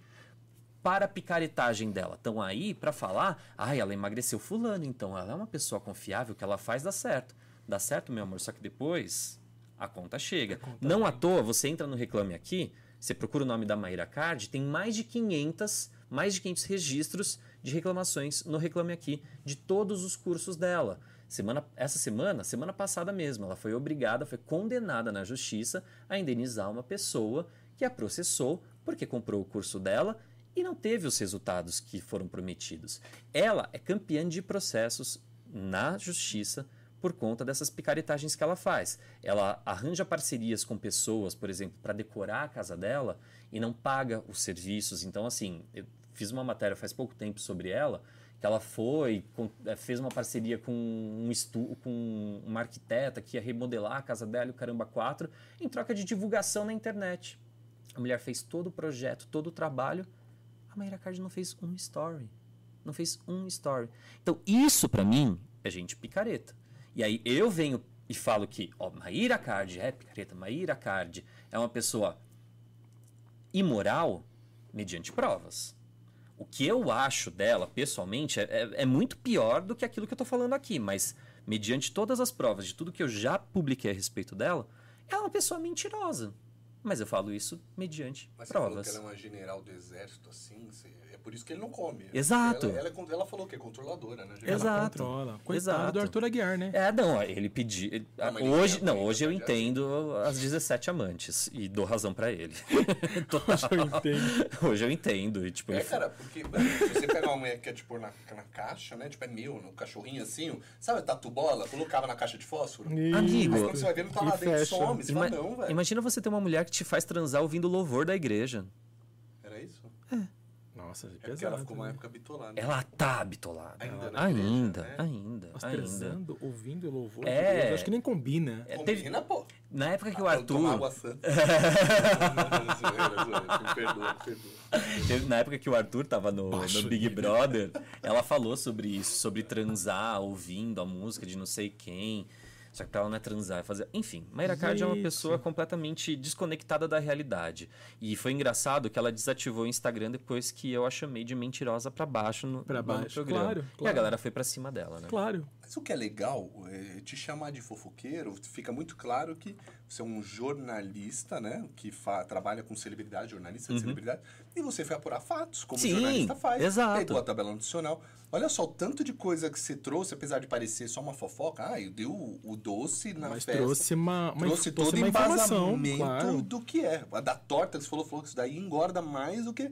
para a picaretagem dela. Estão aí para falar, ah, ela emagreceu fulano, então ela é uma pessoa confiável, que ela faz dá certo. Dá certo, meu amor, só que depois a conta chega. Não à toa, você entra no Reclame Aqui, você procura o nome da Maíra Card, tem mais de 500, mais de 500 registros de reclamações no Reclame Aqui de todos os cursos dela. Semana, essa semana, semana passada mesmo, ela foi obrigada, foi condenada na justiça a indenizar uma pessoa que a processou porque comprou o curso dela e não teve os resultados que foram prometidos. Ela é campeã de processos na justiça por conta dessas picaretagens que ela faz. Ela arranja parcerias com pessoas, por exemplo, para decorar a casa dela e não paga os serviços. Então, assim, eu fiz uma matéria faz pouco tempo sobre ela, que ela foi, eh, fez uma parceria com um estu, com uma arquiteta que ia remodelar a casa dela o caramba 4, em troca de divulgação na internet. A mulher fez todo o projeto, todo o trabalho. A Mayra Card não fez um story. Não fez um story. Então, isso para mim é gente picareta. E aí eu venho e falo que, ó, Maíra Card é picareta, Maíra Card é uma pessoa imoral mediante provas. O que eu acho dela, pessoalmente, é, é, é muito pior do que aquilo que eu tô falando aqui, mas mediante todas as provas de tudo que eu já publiquei a respeito dela, ela é uma pessoa mentirosa. Mas eu falo isso mediante Mas você falou provas. que ela é uma general do exército, assim, você- por isso que ele não come. Exato. Ela, ela, é ela falou que é controladora, né? Ela Exato. controla. Coitado Exato. do Arthur Aguiar, né? É, não, ele pediu. ele- Não, mas ele hoje, tem não, hoje eu entendo as 17 amantes e dou razão pra ele. Total. Hoje eu entendo. Hoje eu entendo. E, tipo, É, ele- cara, porque se você pegar uma mulher que quer te pôr na, na caixa, né? Tipo, é meu, no cachorrinho assim, sabe a tatu bola? Colocava na caixa de fósforo. Amigo. Aí quando você vai ver, não tá lá dentro, some. Você Ima- fala, não, velho. Imagina você ter uma mulher que te faz transar ouvindo louvor da igreja. Nossa, É pesado. porque ela ficou uma né? época bitolada. Ela tá bitolada. Ainda Ela- na ainda, igreja, né? ainda, Nossa, ainda. transando, ouvindo louvor. É. de Deus, Acho que nem combina. É, teve- Combina, pô. Na época que o Ah, Tomar Arthur. água santa. Me perdoa, me perdoa. Na época que o Arthur tava no, Baixo no Big Brother, ela falou sobre isso, sobre transar ouvindo a música de não sei quem. Só que pra ela não é transar, é fazer. Enfim, Mayra Card é uma pessoa completamente desconectada da realidade. E foi engraçado que ela desativou o Instagram depois que eu a chamei de mentirosa pra baixo no, Pra no baixo, programa. claro, E a claro. galera foi pra cima dela, né? Claro. Mas o que é legal é te chamar de fofoqueiro, fica muito claro que você é um jornalista, né? Que trabalha com celebridade, jornalista de celebridade, e você foi apurar fatos, como Uhum. Sim, o jornalista faz. exato. Pegou a tabela nutricional. Olha só o tanto de coisa que você trouxe, apesar de parecer só uma fofoca. Ah, eu dei o, o doce na Mas festa. trouxe uma, uma, trouxe todo o embasamento Claro. do que é. A da torta que você falou, falou que isso daí engorda mais do que...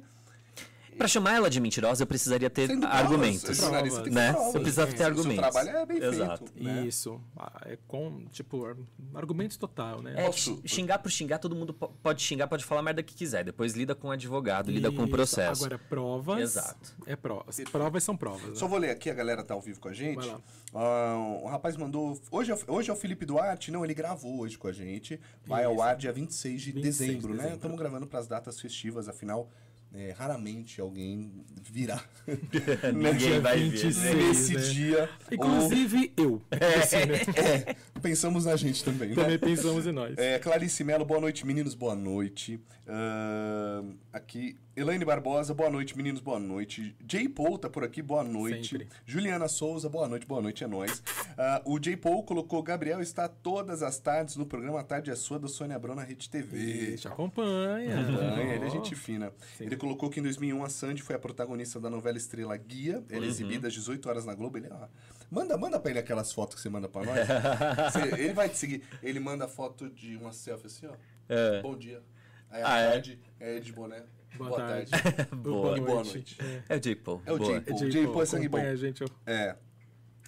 Pra chamar ela de mentirosa, eu precisaria ter Sendo provas. argumentos. O que né? provas. Eu precisava ter o argumentos. seu trabalho é bem Exato. feito. né? Isso. Ah, É com, tipo, ar- argumentos total, né? É, Posso- xingar por xingar, todo mundo po- pode xingar, pode falar a merda que quiser. Depois lida com o advogado, lida com o Isso. processo. Agora, provas. Exato. É provas. Provas são provas. Né? Só vou ler aqui, a galera tá ao vivo com a gente. Ah, o rapaz mandou. Hoje é, o- hoje é o Felipe Duarte? Não, ele gravou hoje com a gente. Vai ao Isso. ar dia 26 de 26 de dezembro, né? dezembro. Estamos gravando para as datas festivas, afinal. É, raramente alguém virá Ninguém vai ver. 26. né? nesse né? dia. Inclusive eu. Assim, né? ou- é, pensamos na gente também, né? Também pensamos em nós. É, Clarice Mello, boa noite, meninos, boa noite. Ahn, aqui, Elaine Barbosa, boa noite, meninos, boa noite. Jay Paul tá por aqui, boa noite. Sempre. Juliana Souza, boa noite, boa noite, é nóis. Ah, o Jay Paul colocou, Gabriel está todas as tardes no programa A Tarde é Sua, da Sônia Abrão na Rede TV. Te acompanha. Acompanha, ele é gente fina. Ele colocou que em 2001 a Sandy foi a protagonista da novela Estrela Guia. Ela é exibida às 18 horas na Globo. Ele, ó, manda, manda pra ele aquelas fotos que você manda pra nós. Você- ele vai te seguir. Ele manda foto de uma selfie assim, ó. É. Bom dia. Aí à Ah, é? tarde é de boné. Boa, tarde. Boa. E boa noite. É o J. Paul. É o Boa. J. Paul. Jay Jay Paul, Paul é sangue bom. a gente. É.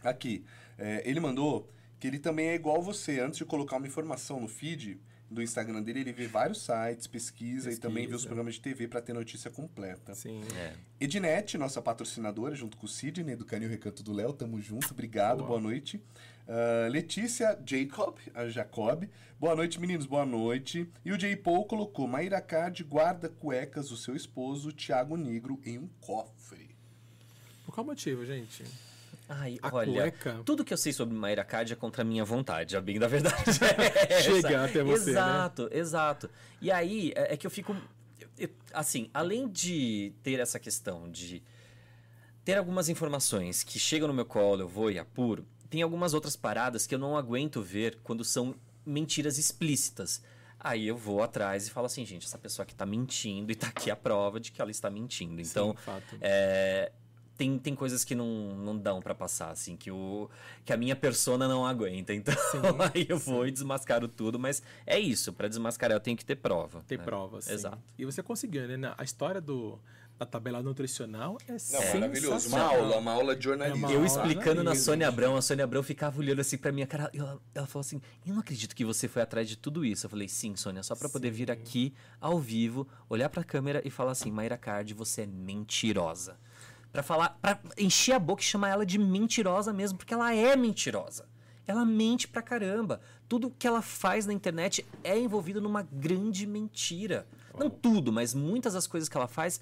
Aqui. É, ele mandou que ele também é igual você. Antes de colocar uma informação no feed do Instagram dele, ele vê vários sites, pesquisa, e também vê os Pesquisa. programas de TV pra ter notícia completa. Sim. É. Ednet, nossa patrocinadora, junto com o Sidney, do Canil Recanto do Léo, tamo junto, obrigado, boa, Boa. noite. Ah, Letícia Jacob, a Jacob, boa noite, meninos, boa noite. E o J. Paul colocou, Maíra Card guarda cuecas do seu esposo, Thiago Negro, em um cofre. Por qual motivo, gente? Ai, A olha, cueca? tudo que eu sei sobre Mayra Card é contra a minha vontade, a bem da verdade. é Chega até você, né? Exato, exato. E aí, é, é que eu fico... eu- assim, além de ter essa questão de ter algumas informações que chegam no meu colo, eu vou e apuro, tem algumas outras paradas que eu não aguento ver quando são mentiras explícitas. Aí eu vou atrás e falo assim, gente, essa pessoa aqui está mentindo e está aqui a prova de que ela está mentindo. Então, Sim, é, tem, tem coisas que não, não dão para passar, assim, que, o, que a minha persona não aguenta. Então, aí eu vou e desmascaro tudo, mas é isso, para desmascarar eu tenho que ter prova. Ter né? provas. sim. Exato. E você conseguiu, né? A história do, da tabela nutricional é Não, maravilhoso. Uma aula, uma aula de jornalismo. É Eu aula. explicando na. Sônia Abrão, a Sônia Abrão ficava olhando assim pra minha cara. Ela, ela falou assim: Eu não acredito que você foi atrás de tudo isso. Eu falei: Sim, Sônia, só pra poder vir aqui ao vivo, olhar pra câmera e falar assim: Mayra Card, você é mentirosa. Pra falar, pra encher a boca e chamar ela de mentirosa mesmo, porque ela é mentirosa. Ela mente pra caramba. Tudo que ela faz na internet é envolvido numa grande mentira. Não tudo, mas muitas das coisas que ela faz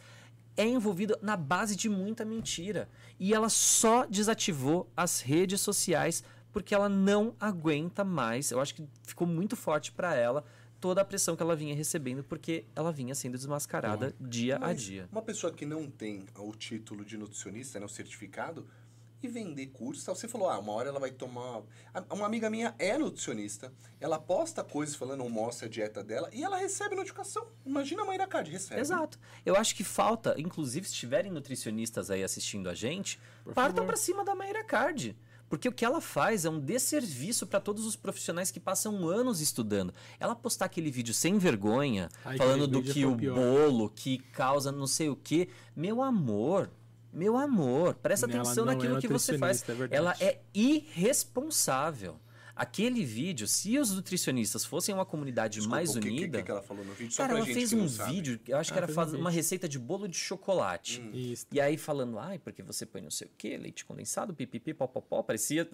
é envolvido na base de muita mentira. E ela só desativou as redes sociais porque ela não aguenta mais. Eu acho que ficou muito forte pra ela toda a pressão que ela vinha recebendo porque ela vinha sendo desmascarada dia a dia. Uma pessoa que não tem o título de nutricionista, né, o certificado, e vender curso, tal, você falou, ah, uma hora ela vai tomar... Uma amiga minha é nutricionista, ela posta coisas falando, mostra a dieta dela, e ela recebe notificação. Imagina a Mayra Card, recebe. Exato. Eu acho que falta, inclusive, se tiverem nutricionistas aí assistindo a gente, partam favor. pra cima da Mayra Card. Porque o que ela faz é um desserviço para todos os profissionais que passam anos estudando. Ela postar aquele vídeo sem vergonha, Ai, falando aquele do que o pior. bolo, que causa não sei o quê. Meu amor, meu amor, presta Ela atenção é naquilo que você faz. é ela é irresponsável. Aquele vídeo, se os nutricionistas fossem uma comunidade Desculpa, mais que, que- unida. que, que ela falou no vídeo? Só Cara, pra ela gente fez que um sabe. vídeo, eu acho que Ah, era fez um faz- uma receita de bolo de chocolate. Isso. E aí falando, ai, porque você põe não sei o quê, leite condensado, pipipi, popopó, parecia...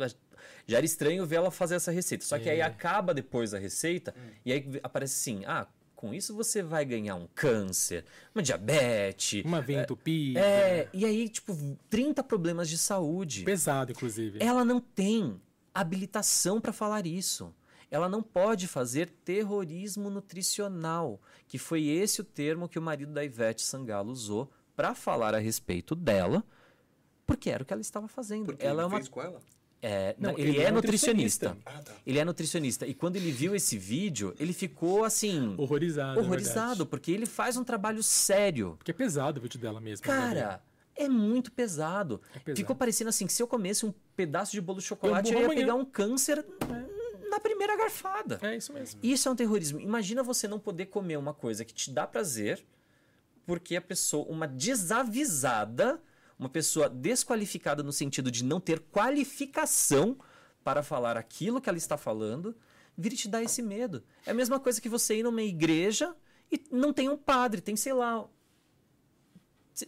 Já era estranho ver ela fazer essa receita. Só que aí É. acaba depois a receita, e aí aparece assim, ah, com isso você vai ganhar um câncer, uma diabetes... Uma veia entupida. É, e aí, tipo, 30 problemas de saúde. Pesado, inclusive. Ela não tem habilitação para falar isso. Ela não pode fazer terrorismo nutricional, que foi esse o termo que o marido da Ivete Sangalo usou para falar a respeito dela, porque era o que ela estava fazendo. Porque ela ele é uma fez com ela? É, Não, ele, ele é é nutricionista. nutricionista. Ah, tá. Ele é nutricionista. E quando ele viu esse vídeo, ele ficou assim Horrorizado. é horrorizado, porque ele faz um trabalho sério. Porque é pesado o vídeo dela mesmo. né, Cara, é muito pesado. pesado. Ficou parecendo assim, que se eu comesse um pedaço de bolo de chocolate, eu, morro ia amanhã. pegar um câncer na primeira garfada. É isso mesmo. Isso é um terrorismo. Imagina você não poder comer uma coisa que te dá prazer, porque a pessoa, uma desavisada, uma pessoa desqualificada no sentido de não ter qualificação para falar aquilo que ela está falando, vira e te dar esse medo. É a mesma coisa que você ir numa igreja e não tem um padre, tem, sei lá,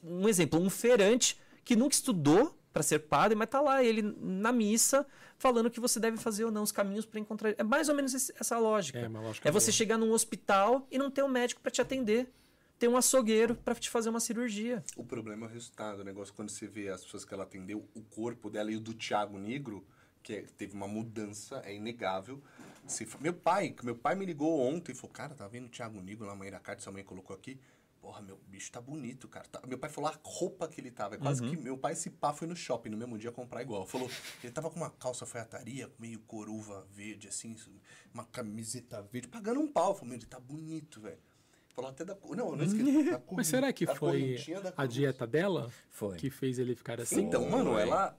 um exemplo, um feirante que nunca estudou para ser padre, mas tá lá ele na missa falando o que você deve fazer ou não, os caminhos para encontrar. É mais ou menos essa lógica. É, lógica É você boa. chegar num hospital e não ter um médico para te atender, ter um açougueiro para te fazer uma cirurgia. O problema é o resultado. O negócio quando você vê as pessoas que ela atendeu, o corpo dela e o do Thiago Negro, que é- teve uma mudança, é inegável. Você meu pai, meu pai me ligou ontem e falou: Cara, tá vendo o Thiago Negro na mãe da carta, sua mãe colocou aqui? Porra, meu bicho tá bonito, cara. Tá- Meu pai falou a roupa que ele tava. É quase que meu pai, esse pá, foi no shopping no mesmo dia comprar igual. Falou, ele tava com uma calça alfaiataria, meio coruva verde, assim, uma camiseta verde, pagando um pau. Falou, meu, ele tá bonito, velho. Falou até da. Não, eu não esqueci. da cor- Mas será que da foi a dieta dela Foi. que fez ele ficar assim? Então, mano, ela.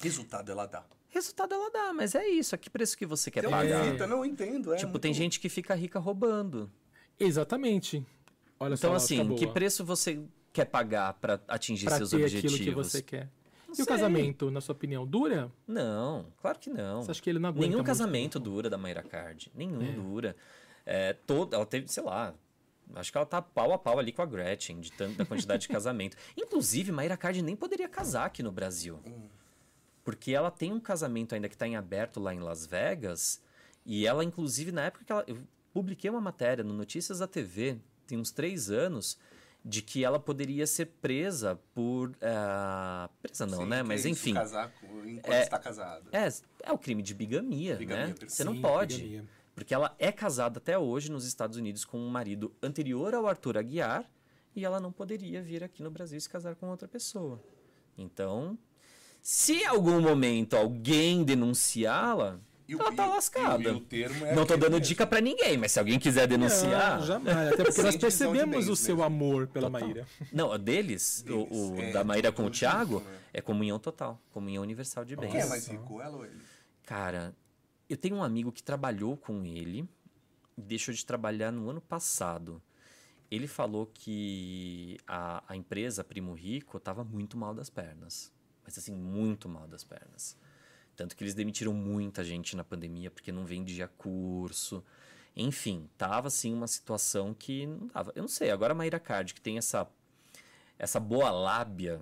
Resultado ela dá. Resultado ela dá, mas é isso. A que preço que você quer Tem pagar? fita, não entendo. É Tipo, muito- tem gente que fica rica roubando. Exatamente. Olha só Então, a assim, que preço você quer pagar para atingir pra seus ter objetivos? aquilo que você quer. e sei. o casamento, na sua opinião, dura? Não, claro que não. Você acha que ele não aguenta Nenhum muito casamento dura da Mayra Card. Nenhum dura. É, todo, ela teve, sei lá, acho que ela tá pau a pau ali com a Gretchen, de tanta da quantidade de casamento. Inclusive, Mayra Card nem poderia casar aqui no Brasil. Porque ela tem um casamento ainda que está em aberto lá em Las Vegas. E ela, inclusive, na época que ela. Eu publiquei uma matéria no Notícias da TV, tem uns três anos, de que ela poderia ser presa por. ah, presa não, Sim, né? Mas enfim. Casar enquanto É- está casada. É, é o crime de bigamia, Bigamia, né? Você não pode. bigamia. Porque ela é casada até hoje nos Estados Unidos com um marido anterior ao Arthur Aguiar e ela não poderia vir aqui no Brasil e se casar com outra pessoa. Então, se em algum momento alguém denunciá-la, E o- ela tá e o- lascada. e o termo é Não tô dando mesmo. dica pra ninguém, mas se alguém quiser denunciar. Não, jamais. Até porque Sem nós percebemos o seu mesmo. amor pela Total. Maíra. Não, o deles, o, Deles, o é, da Maíra com o Thiago, junto, né? é comunhão total. Comunhão universal de bens. Quem é mais rico, ela ou ele? Cara, eu tenho um amigo que trabalhou com ele, deixou de trabalhar no ano passado. Ele falou que a, a empresa Primo Rico estava muito mal das pernas. Mas assim, muito mal das pernas. Tanto que eles demitiram muita gente na pandemia porque não vendia curso. Enfim, tava assim uma situação que não dava. Eu não sei, agora a Maíra Card, que tem essa, essa boa lábia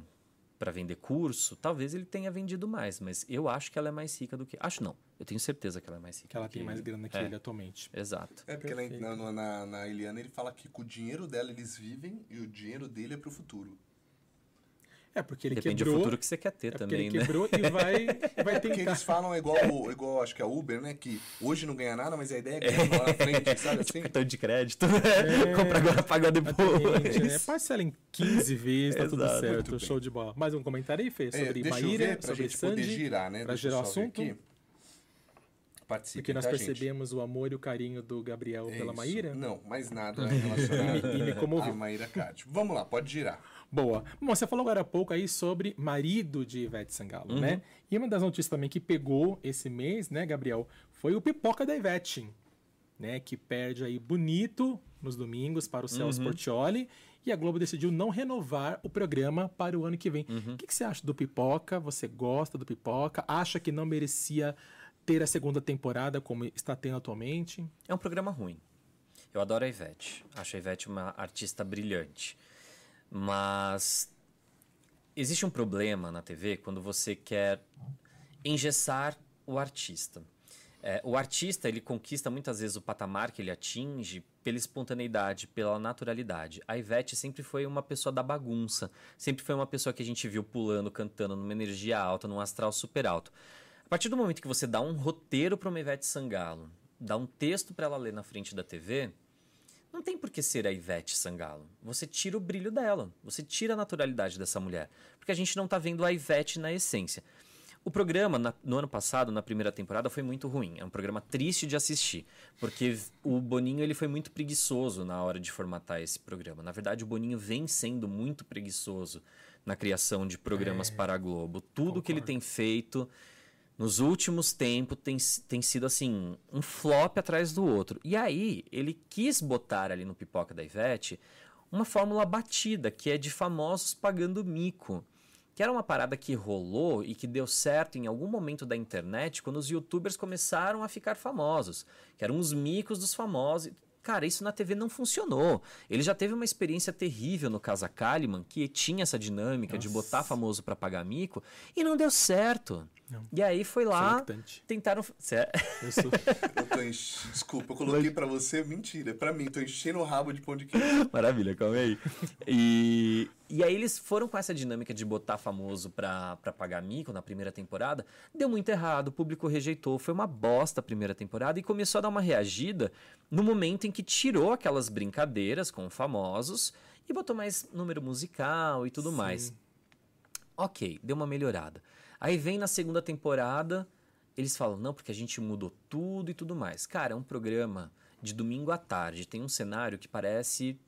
para vender curso, talvez ele tenha vendido mais, mas eu acho que ela é mais rica do que. Acho não. Eu tenho certeza que ela é mais rica. Que ela do tem mais grana que é, ele atualmente. Exato. É porque na, na, na, na Eliana ele fala que com o dinheiro dela eles vivem e o dinheiro dele é pro futuro. É, porque ele Depende quebrou. do futuro que você quer ter é porque também, ele né? quebrou e vai, vai Porque tentar. eles falam igual, o- igual acho que a Uber, né? Que hoje não ganha nada, mas a ideia é ganhar lá na frente, sabe assim? Cartão de crédito, né? Compra agora, paga né? depois. Parcela em 15 vezes, tá tudo certo. Show de bola. Mais um comentário aí, Fê? É, Sobre eu Maíra, ver pra sobre gente poder Sandy. girar, né? pra Deixa gerar ver assunto. aqui. Participe, Porque nós tá, gente? percebemos o amor e o carinho do Gabriel É pela isso. Maíra. Não, mais nada relacionado E me a Maíra Card. Vamos lá, pode girar. Boa. Bom, você falou agora há pouco aí sobre marido de Ivete Sangalo, Uhum. né? E uma das notícias também que pegou esse mês, né, Gabriel, foi o Pipoca da Ivete, né? Que perde aí bonito nos domingos para o Celso Uhum. Portioli. E a Globo decidiu não renovar o programa para o ano que vem. Uhum. O que, que você acha do Pipoca? Você gosta do Pipoca? Acha que não merecia ter a segunda temporada como está tendo atualmente? É um programa ruim. Eu adoro a Ivete. Acho a Ivete uma artista brilhante. Mas existe um problema na TV quando você quer engessar o artista. É, o artista ele conquista muitas vezes o patamar que ele atinge pela espontaneidade, pela naturalidade. A Ivete sempre foi uma pessoa da bagunça, sempre foi uma pessoa que a gente viu pulando, cantando numa energia alta, num astral super alto. A partir do momento que você dá um roteiro para uma Ivete Sangalo, dá um texto para ela ler na frente da TV, não tem por que ser a Ivete Sangalo. Você tira o brilho dela, você tira a naturalidade dessa mulher, porque a gente não tá vendo a Ivete na essência. O programa, na- no ano passado, na primeira temporada, foi muito ruim. É um programa triste de assistir, porque o Boninho ele foi muito preguiçoso na hora de formatar esse programa. Na verdade, o Boninho vem sendo muito preguiçoso na criação de programas para a Globo. Tudo que ele tem feito nos últimos tempos tem, tem sido assim, um flop atrás do outro. E aí, ele quis botar ali no Pipoca da Ivete uma fórmula batida, que é de famosos pagando mico. Que era uma parada que rolou e que deu certo em algum momento da internet quando os youtubers começaram a ficar famosos. Que eram os micos dos famosos. Cara, isso na TV não funcionou. Ele já teve uma experiência terrível no Casa Kalimann, que tinha essa dinâmica de botar famoso pra pagar mico, e não deu certo. Não. E aí foi lá, tentaram. Cê- Eu sou. Eu tô enche... Desculpa, eu coloquei pra você, mentira. Pra mim, tô enchendo o rabo de pão de queijo. Maravilha, calma aí. E, e aí eles foram com essa dinâmica de botar famoso pra, pra pagar mico na primeira temporada. Deu muito errado, o público rejeitou. Foi uma bosta a primeira temporada e começou a dar uma reagida no momento em que tirou aquelas brincadeiras com famosos e botou mais número musical e tudo mais. Ok, deu uma melhorada. Aí vem na segunda temporada, eles falam, não, porque a gente mudou tudo e tudo mais. Cara, é um programa de domingo à tarde, tem um cenário que parece.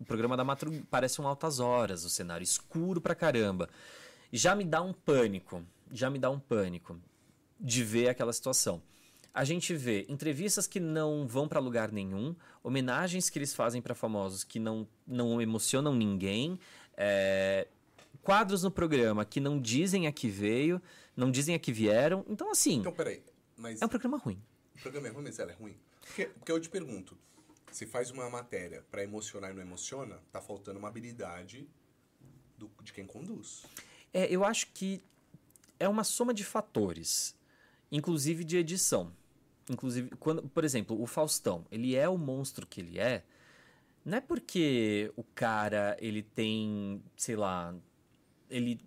O programa da Matru parece um altas horas, o cenário escuro pra caramba. Já me dá um pânico, já me dá um pânico de ver aquela situação. A gente vê entrevistas que não vão pra lugar nenhum, homenagens que eles fazem pra famosos que não, não emocionam ninguém, é, quadros no programa que não dizem a que veio, não dizem a que vieram. Então, assim, Então, peraí. Mas é um programa ruim. o programa é ruim, mas ela é ruim? Porque, porque eu te pergunto, se faz uma matéria pra emocionar e não emociona, tá faltando uma habilidade do- de quem conduz. É, eu acho que é uma soma de fatores, inclusive de edição. Inclusive, quando, por exemplo, o Faustão, ele é o monstro que ele é, não é porque o cara, ele tem, sei lá, ele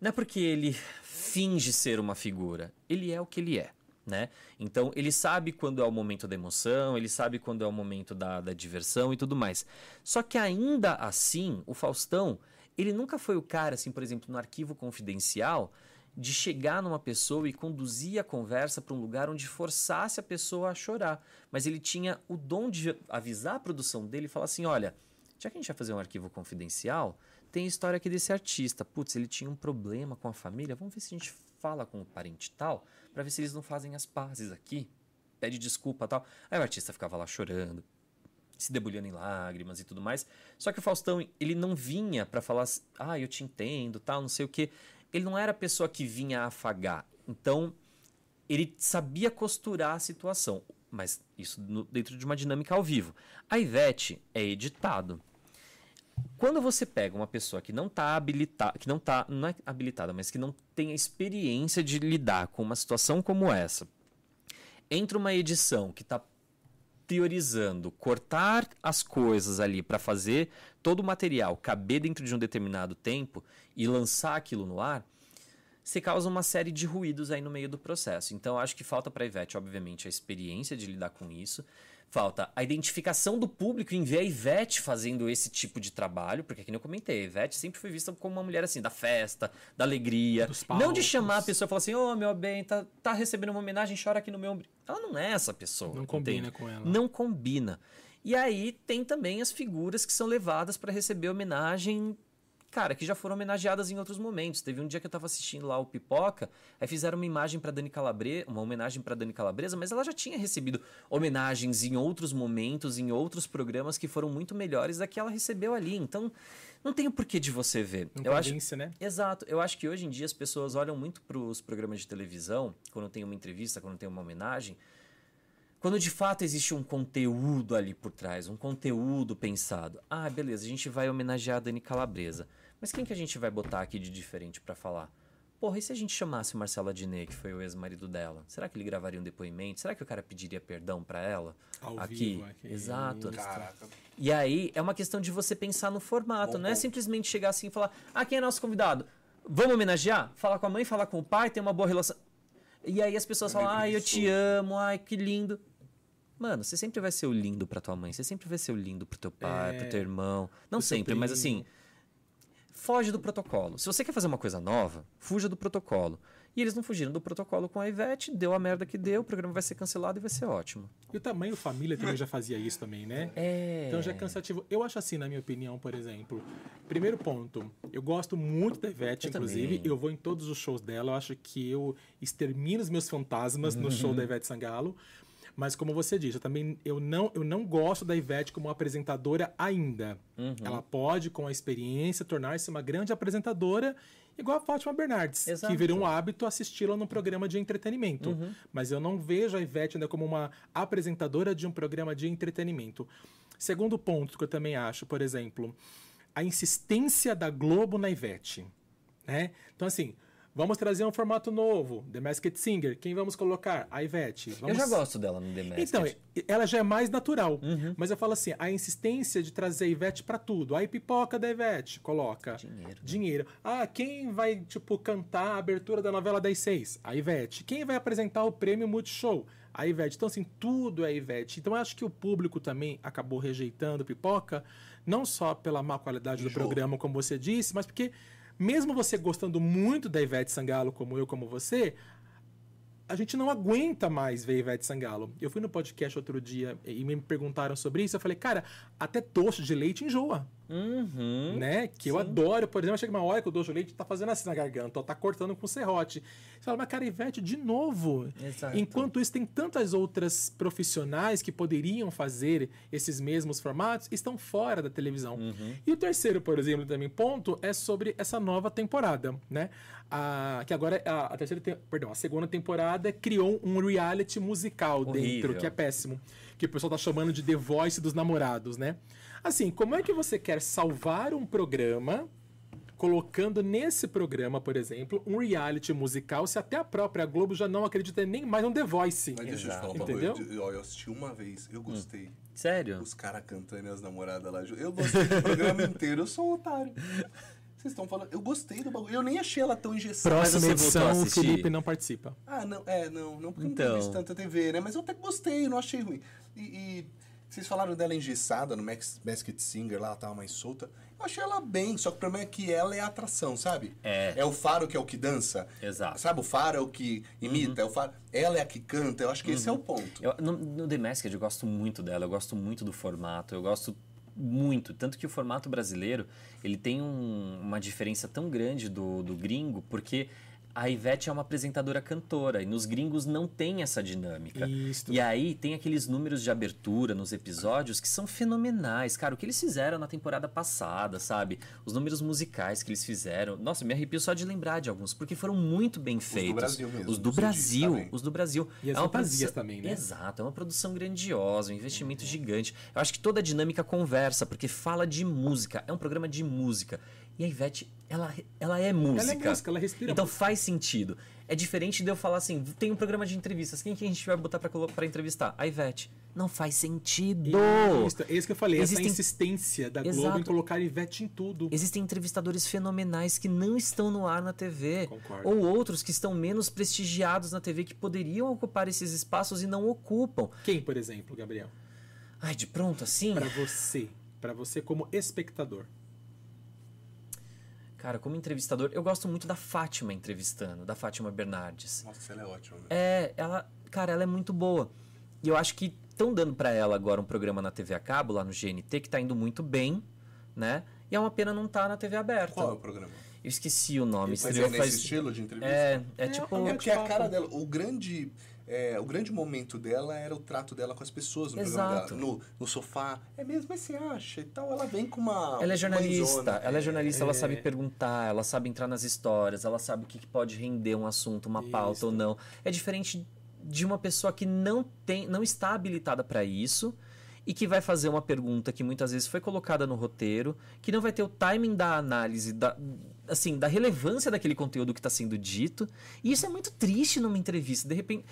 não é porque ele finge ser uma figura, ele é o que ele é, né? Então, ele sabe quando é o momento da emoção, ele sabe quando é o momento da, da diversão e tudo mais. Só que ainda assim, o Faustão, ele nunca foi o cara, assim, por exemplo, no arquivo confidencial, de chegar numa pessoa e conduzir a conversa para um lugar onde forçasse a pessoa a chorar. Mas ele tinha o dom de avisar a produção dele e falar assim: olha, já que a gente vai fazer um arquivo confidencial, tem a história aqui desse artista. Putz, ele tinha um problema com a família, vamos ver se a gente fala com o parente tal, para ver se eles não fazem as pazes aqui. Pede desculpa tal. Aí o artista ficava lá chorando, se debulhando em lágrimas e tudo mais. Só que o Faustão, ele não vinha para falar, ah, eu te entendo, tal, não sei o quê ele não era a pessoa que vinha afagar. Então, ele sabia costurar a situação, mas isso dentro de uma dinâmica ao vivo. A Ivete é editado. Quando você pega uma pessoa que não está habilitada, que não tá, não é habilitada, mas que não tem a experiência de lidar com uma situação como essa, entra uma edição que está priorizando cortar as coisas ali para fazer todo o material caber dentro de um determinado tempo e lançar aquilo no ar, você causa uma série de ruídos aí no meio do processo. Então, acho que falta para a Ivete, obviamente, a experiência de lidar com isso. Falta a identificação do público em ver a Ivete fazendo esse tipo de trabalho, porque, como eu comentei, a Ivete sempre foi vista como uma mulher assim, da festa, da alegria. Não de chamar a pessoa e falar assim: Ô oh, meu bem, tá, tá recebendo uma homenagem, chora aqui no meu ombro. Ela não é essa pessoa. Não combina com ela. Não combina. E aí tem também as figuras que são levadas para receber homenagem cara, que já foram homenageadas em outros momentos. Teve um dia que eu tava assistindo lá o Pipoca, aí fizeram uma imagem para Dani Calabresa, uma homenagem para Dani Calabresa, mas ela já tinha recebido homenagens em outros momentos, em outros programas que foram muito melhores da que ela recebeu ali. Então, não tem o porquê de você ver. Não eu acho, né? Exato. Eu acho que hoje em dia as pessoas olham muito para os programas de televisão, quando tem uma entrevista, quando tem uma homenagem, quando de fato existe um conteúdo ali por trás, um conteúdo pensado. Ah, beleza, a gente vai homenagear a Dani Calabresa. Mas quem que a gente vai botar aqui de diferente para falar? Porra, e se a gente chamasse o Marcelo Adnet, que foi o ex-marido dela? Será que ele gravaria um depoimento? Será que o cara pediria perdão para ela? Ao aqui? Vivo, aqui. Exato. Caraca. E aí é uma questão de você pensar no formato, bom, não é simplesmente chegar assim e falar: "Ah, quem é nosso convidado? Vamos homenagear? Falar com a mãe, falar com o pai, ter uma boa relação". E aí as pessoas é falam: "Ai, eu te amo, ai, que lindo". Mano, você sempre vai ser o lindo para tua mãe, você sempre vai ser o lindo pro teu pai, é... pro teu irmão. Não sempre, mas assim, foge do protocolo. Se você quer fazer uma coisa nova, fuja do protocolo. E eles não fugiram do protocolo com a Ivete, deu a merda que deu, o programa vai ser cancelado e vai ser ótimo. E o tamanho família também já fazia isso também, né? É. Então já é cansativo. Eu acho assim, na minha opinião, por exemplo. Primeiro ponto, eu gosto muito da Ivete, eu inclusive. Também. Eu vou em todos os shows dela. Eu acho que eu extermino os meus fantasmas uhum. no show da Ivete Sangalo. Mas como você disse, eu também eu não, eu não gosto da Ivete como apresentadora ainda. Uhum. Ela pode, com a experiência, tornar-se uma grande apresentadora, igual a Fátima Bernardes, Exato. que virou um hábito assisti-la num programa de entretenimento. Uhum. Mas eu não vejo a Ivete ainda como uma apresentadora de um programa de entretenimento. Segundo ponto que eu também acho, por exemplo, a insistência da Globo na Ivete. Né? Então, assim, Vamos trazer um formato novo, The Masked Singer. Quem vamos colocar? A Ivete. Vamos... Eu já gosto dela no The Masked. Então, ela já é mais natural. Uhum. Mas eu falo assim, a insistência de trazer a Ivete para tudo. Aí pipoca da Ivete, coloca. Dinheiro. Né? Dinheiro. Ah, quem vai, tipo, cantar a abertura da novela das seis? A Ivete. Quem vai apresentar o prêmio Multishow? A Ivete. Então, assim, tudo é Ivete. Então, eu acho que o público também acabou rejeitando pipoca, não só pela má qualidade do programa, como você disse, mas porque mesmo você gostando muito da Ivete Sangalo, como eu, como você, a gente não aguenta mais ver Ivete Sangalo. Eu fui no podcast outro dia e me perguntaram sobre isso. Eu falei, cara, até doce de leite enjoa. Uhum, né? Que sim. eu adoro. Por exemplo, chega uma hora que o doce de leite tá fazendo assim na garganta, ó, tá cortando com serrote. Você fala, mas cara, Ivete, de novo. Exato. Enquanto isso, tem tantas outras profissionais que poderiam fazer esses mesmos formatos estão fora da televisão. Uhum. E o terceiro, por exemplo, também ponto é sobre essa nova temporada, né? A, que agora a, a terceira, te, perdão, a segunda temporada criou um reality musical Horrível. dentro, que é péssimo. Que o pessoal tá chamando de The Voice dos namorados, né? Assim, como é que você quer salvar um programa colocando nesse programa, por exemplo, um reality musical, se até a própria Globo já não acredita nem mais no The Voice. Mas deixa eu te falar uma coisa. Eu, eu assisti uma vez, eu gostei. Hum. Sério? Os caras cantando e as namoradas lá. Eu gostei do programa inteiro, eu sou um otário. Vocês estão falando. Eu gostei do bagulho. Eu nem achei ela tão engessada. Próxima edição, o Felipe não participa. Ah, não. É, não. Não porque então. não tenho visto tanta TV, né? Mas eu até gostei, não achei ruim. E, e vocês falaram dela engessada no Max, Masked Singer, lá ela tava mais solta. Eu achei ela bem, só que o problema é que ela é a atração, sabe? É. É o faro que é o que dança. Exato. Sabe, o faro é o que imita, é o faro. Ela é a que canta, eu acho que esse é o ponto. Eu, no, no The Masked eu gosto muito dela, eu gosto muito do formato, eu gosto muito. Tanto que o formato brasileiro, ele tem um- uma diferença tão grande do, do gringo, porque a Ivete é uma apresentadora cantora, e nos gringos não tem essa dinâmica. Isso. E aí tem aqueles números de abertura nos episódios que são fenomenais, cara. O que eles fizeram na temporada passada, sabe? Os números musicais que eles fizeram. Nossa, me arrepio só de lembrar de alguns, porque foram muito bem feitos. Brasil mesmo, Os do Brasil, os do Brasil. E as É uma produção- também, né? Exato, é uma produção grandiosa, um investimento gigante. Eu acho que toda a dinâmica conversa, porque fala de música, é um programa de música. E a Ivete, ela, ela é música. música, ela respira Então música. faz sentido. É diferente de eu falar assim, tem um programa de entrevistas, quem que a gente vai botar pra entrevistar? A Ivete. Não faz sentido! Isso, é isso que eu falei, Existem- essa insistência da Globo Exato. em colocar Ivete em tudo. Existem entrevistadores fenomenais que não estão no ar na TV. Concordo. Ou outros que estão menos prestigiados na TV que poderiam ocupar esses espaços e não ocupam. Quem, por exemplo, Gabriel? Ai, de pronto assim? Pra você, Pra você como espectador. Cara, como entrevistador, eu gosto muito da Fátima entrevistando, da Fátima Bernardes. Nossa, ela é ótima. né? É, ela, cara, ela é muito boa. E eu acho que estão dando pra ela agora um programa na TV a cabo, lá no GNT, que tá indo muito bem, né? E é uma pena não tá na TV aberta. Qual é o programa? Eu esqueci o nome. Mas é nesse faz- estilo de entrevista? É, é tipo. É porque a cara dela, o grande, é, o grande momento dela era o trato dela com as pessoas no Exato. programa dela, no, no sofá. É mesmo, mas você acha e tal. Ela vem com uma. Ela é jornalista, mãezona. ela é jornalista, ela É. sabe perguntar, ela sabe entrar nas histórias, ela sabe o que que pode render um assunto, uma pauta Isso. ou não. É diferente de uma pessoa que não tem, não está habilitada para isso e que vai fazer uma pergunta que muitas vezes foi colocada no roteiro, que não vai ter o timing da análise da assim, da relevância daquele conteúdo que está sendo dito. E isso é muito triste numa entrevista. De repente,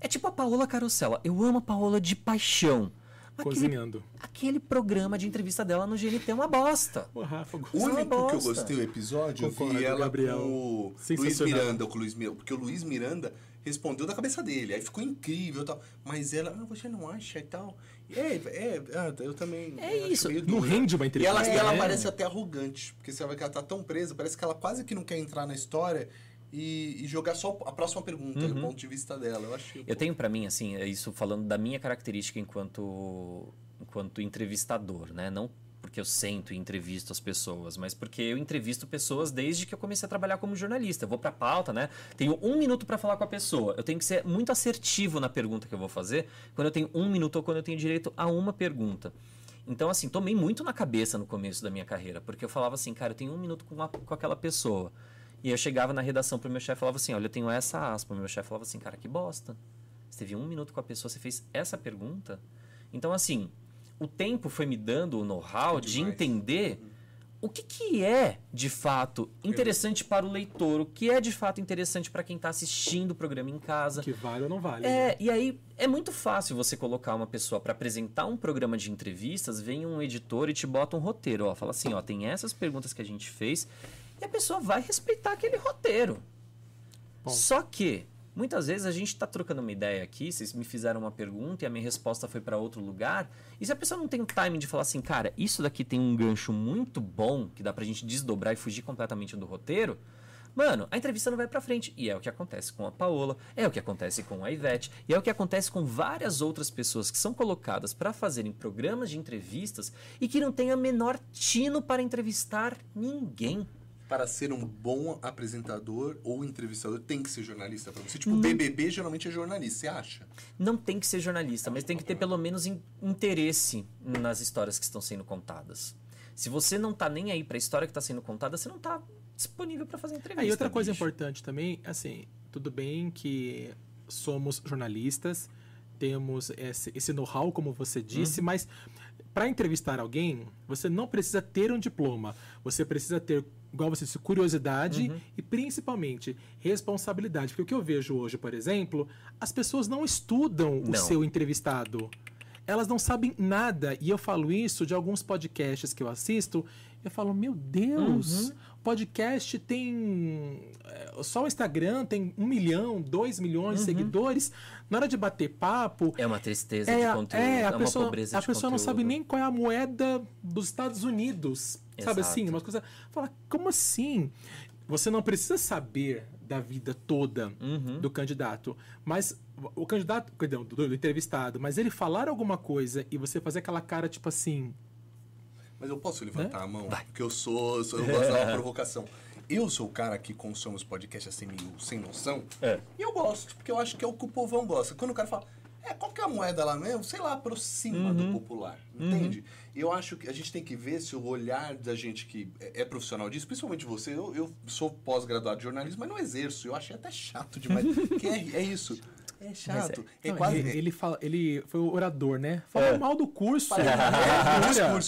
é tipo a Paola Carosella. Eu amo a Paola de paixão. Aquele, Cozinhando. aquele programa de entrevista dela no GNT é uma bosta. O Rafa O gosta. Isso é único que eu gostei do episódio, eu Concordo, vi ela Gabriel. com o Luiz. Miranda, com o Luiz Miranda, porque o Luiz Miranda respondeu da cabeça dele, aí ficou incrível e tal. Mas ela, ah, você não acha e tal. É, é, ah, eu também. É eu acho isso. Não rende uma E entrevista. ela, e ela né? parece até arrogante, porque você vai ver que ela tá tão presa, parece que ela quase que não quer entrar na história e, e jogar só a próxima pergunta, do ponto de vista dela. Eu achei. Uhum. Eu tenho pra mim, assim, é isso falando da minha característica enquanto, enquanto entrevistador, né? Não porque eu sento e entrevisto as pessoas, mas porque eu entrevisto pessoas desde que eu comecei a trabalhar como jornalista. Eu vou pra pauta, né? Tenho um minuto pra falar com a pessoa. Eu tenho que ser muito assertivo na pergunta que eu vou fazer quando eu tenho um minuto ou quando eu tenho direito a uma pergunta. Então, assim, tomei muito na cabeça no começo da minha carreira, porque eu falava assim, cara, eu tenho um minuto com, a- com aquela pessoa. E eu chegava na redação pro meu chefe e falava assim, olha, eu tenho essa aspa. Meu chefe falava assim, cara, que bosta. Você teve um minuto com a pessoa, você fez essa pergunta. Então, assim, o tempo foi me dando o know-how de Demais. entender o que, que é, de fato, interessante para o leitor, o que é, de fato, interessante para quem está assistindo o programa em casa. Que vale ou não vale. É, né? e aí é muito fácil você colocar uma pessoa para apresentar um programa de entrevistas, vem um editor e te bota um roteiro, ó, fala assim, ó, tem essas perguntas que a gente fez e a pessoa vai respeitar aquele roteiro. Ponto. Só que muitas vezes a gente está trocando uma ideia aqui, vocês me fizeram uma pergunta e a minha resposta foi para outro lugar, e se a pessoa não tem o timing de falar assim, cara, isso daqui tem um gancho muito bom que dá pra gente desdobrar e fugir completamente do roteiro, Mano, a entrevista não vai pra frente. E é o que acontece com a Paola, é o que acontece com a Ivete, e é o que acontece com várias outras pessoas que são colocadas para fazerem programas de entrevistas e que não têm a menor tino para entrevistar ninguém. Para ser um bom apresentador ou entrevistador, tem que ser jornalista pra você. Tipo, Não. BBB geralmente é jornalista, você acha? Não tem que ser jornalista, mas tem que ter pelo menos in- interesse nas histórias que estão sendo contadas. Se você não tá nem aí pra história que tá sendo contada, você não tá disponível para fazer entrevista. E outra coisa bicho. importante também, assim, tudo bem que somos jornalistas, temos esse, esse know-how, como você disse, Uhum. mas para entrevistar alguém, você não precisa ter um diploma. Você precisa ter, igual você disse, curiosidade Uhum. e principalmente responsabilidade. Porque o que eu vejo hoje, por exemplo, as pessoas não estudam o Não. seu entrevistado. elas não sabem nada. E eu falo isso de alguns podcasts que eu assisto. Eu falo, meu Deus, Uhum. podcast tem. é, Só o Instagram tem um milhão, dois milhões Uhum. de seguidores. Na hora de bater papo. É uma tristeza É, de conteúdo, é, é, a uma pessoa, pobreza a pessoa não conteúdo. sabe nem qual é a moeda dos Estados Unidos. Sabe Exato. assim? Umas coisas. Fala, como assim? Você não precisa saber da vida toda Uhum. do candidato, mas o candidato, perdão, do, do entrevistado, mas ele falar alguma coisa e você fazer aquela cara tipo assim, Mas eu posso levantar Né? a mão? Porque eu sou, eu sou- eu gosto dar uma provocação. Eu sou o cara que consome os podcasts assim, meio sem noção. É. E eu gosto, porque eu acho que é o que o povão gosta. Quando o cara fala, é, qual que é a moeda lá mesmo? Sei lá, aproxima Uhum. do popular. Entende? Eu acho que a gente tem que ver se o olhar da gente que é, é profissional disso, principalmente você, eu, eu sou pós-graduado de jornalismo, mas não exerço. Eu achei até chato demais. porque é, é isso. É chato. É, Não, quase. ele, ele fala, ele foi o orador, né? Falou É. mal do curso. É.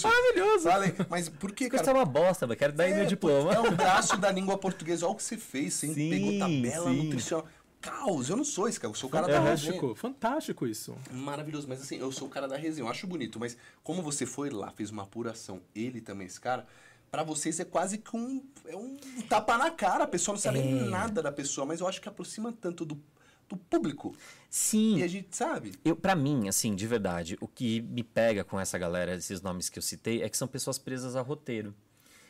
Maravilhoso. Falei, mas por que, Isso é cara? uma bosta, mas quero dar aí meu É, diploma. É um braço da língua portuguesa. Olha o que você fez. Você Sim, pegou tabela sim. nutricional. Caos, eu não sou esse cara. Eu sou o cara da resenha. Fantástico, fantástico isso. Maravilhoso, mas assim, eu sou o cara da resenha. Eu acho bonito, mas como você foi lá, fez uma apuração, ele também, esse cara, pra vocês é quase que um, é um tapa na cara. A pessoa não sabe É. nada da pessoa, mas eu acho que aproxima tanto do, do público. Sim. E a gente sabe. Eu, para mim, assim, de verdade, o que me pega com essa galera, esses nomes que eu citei, é que são pessoas presas a roteiro.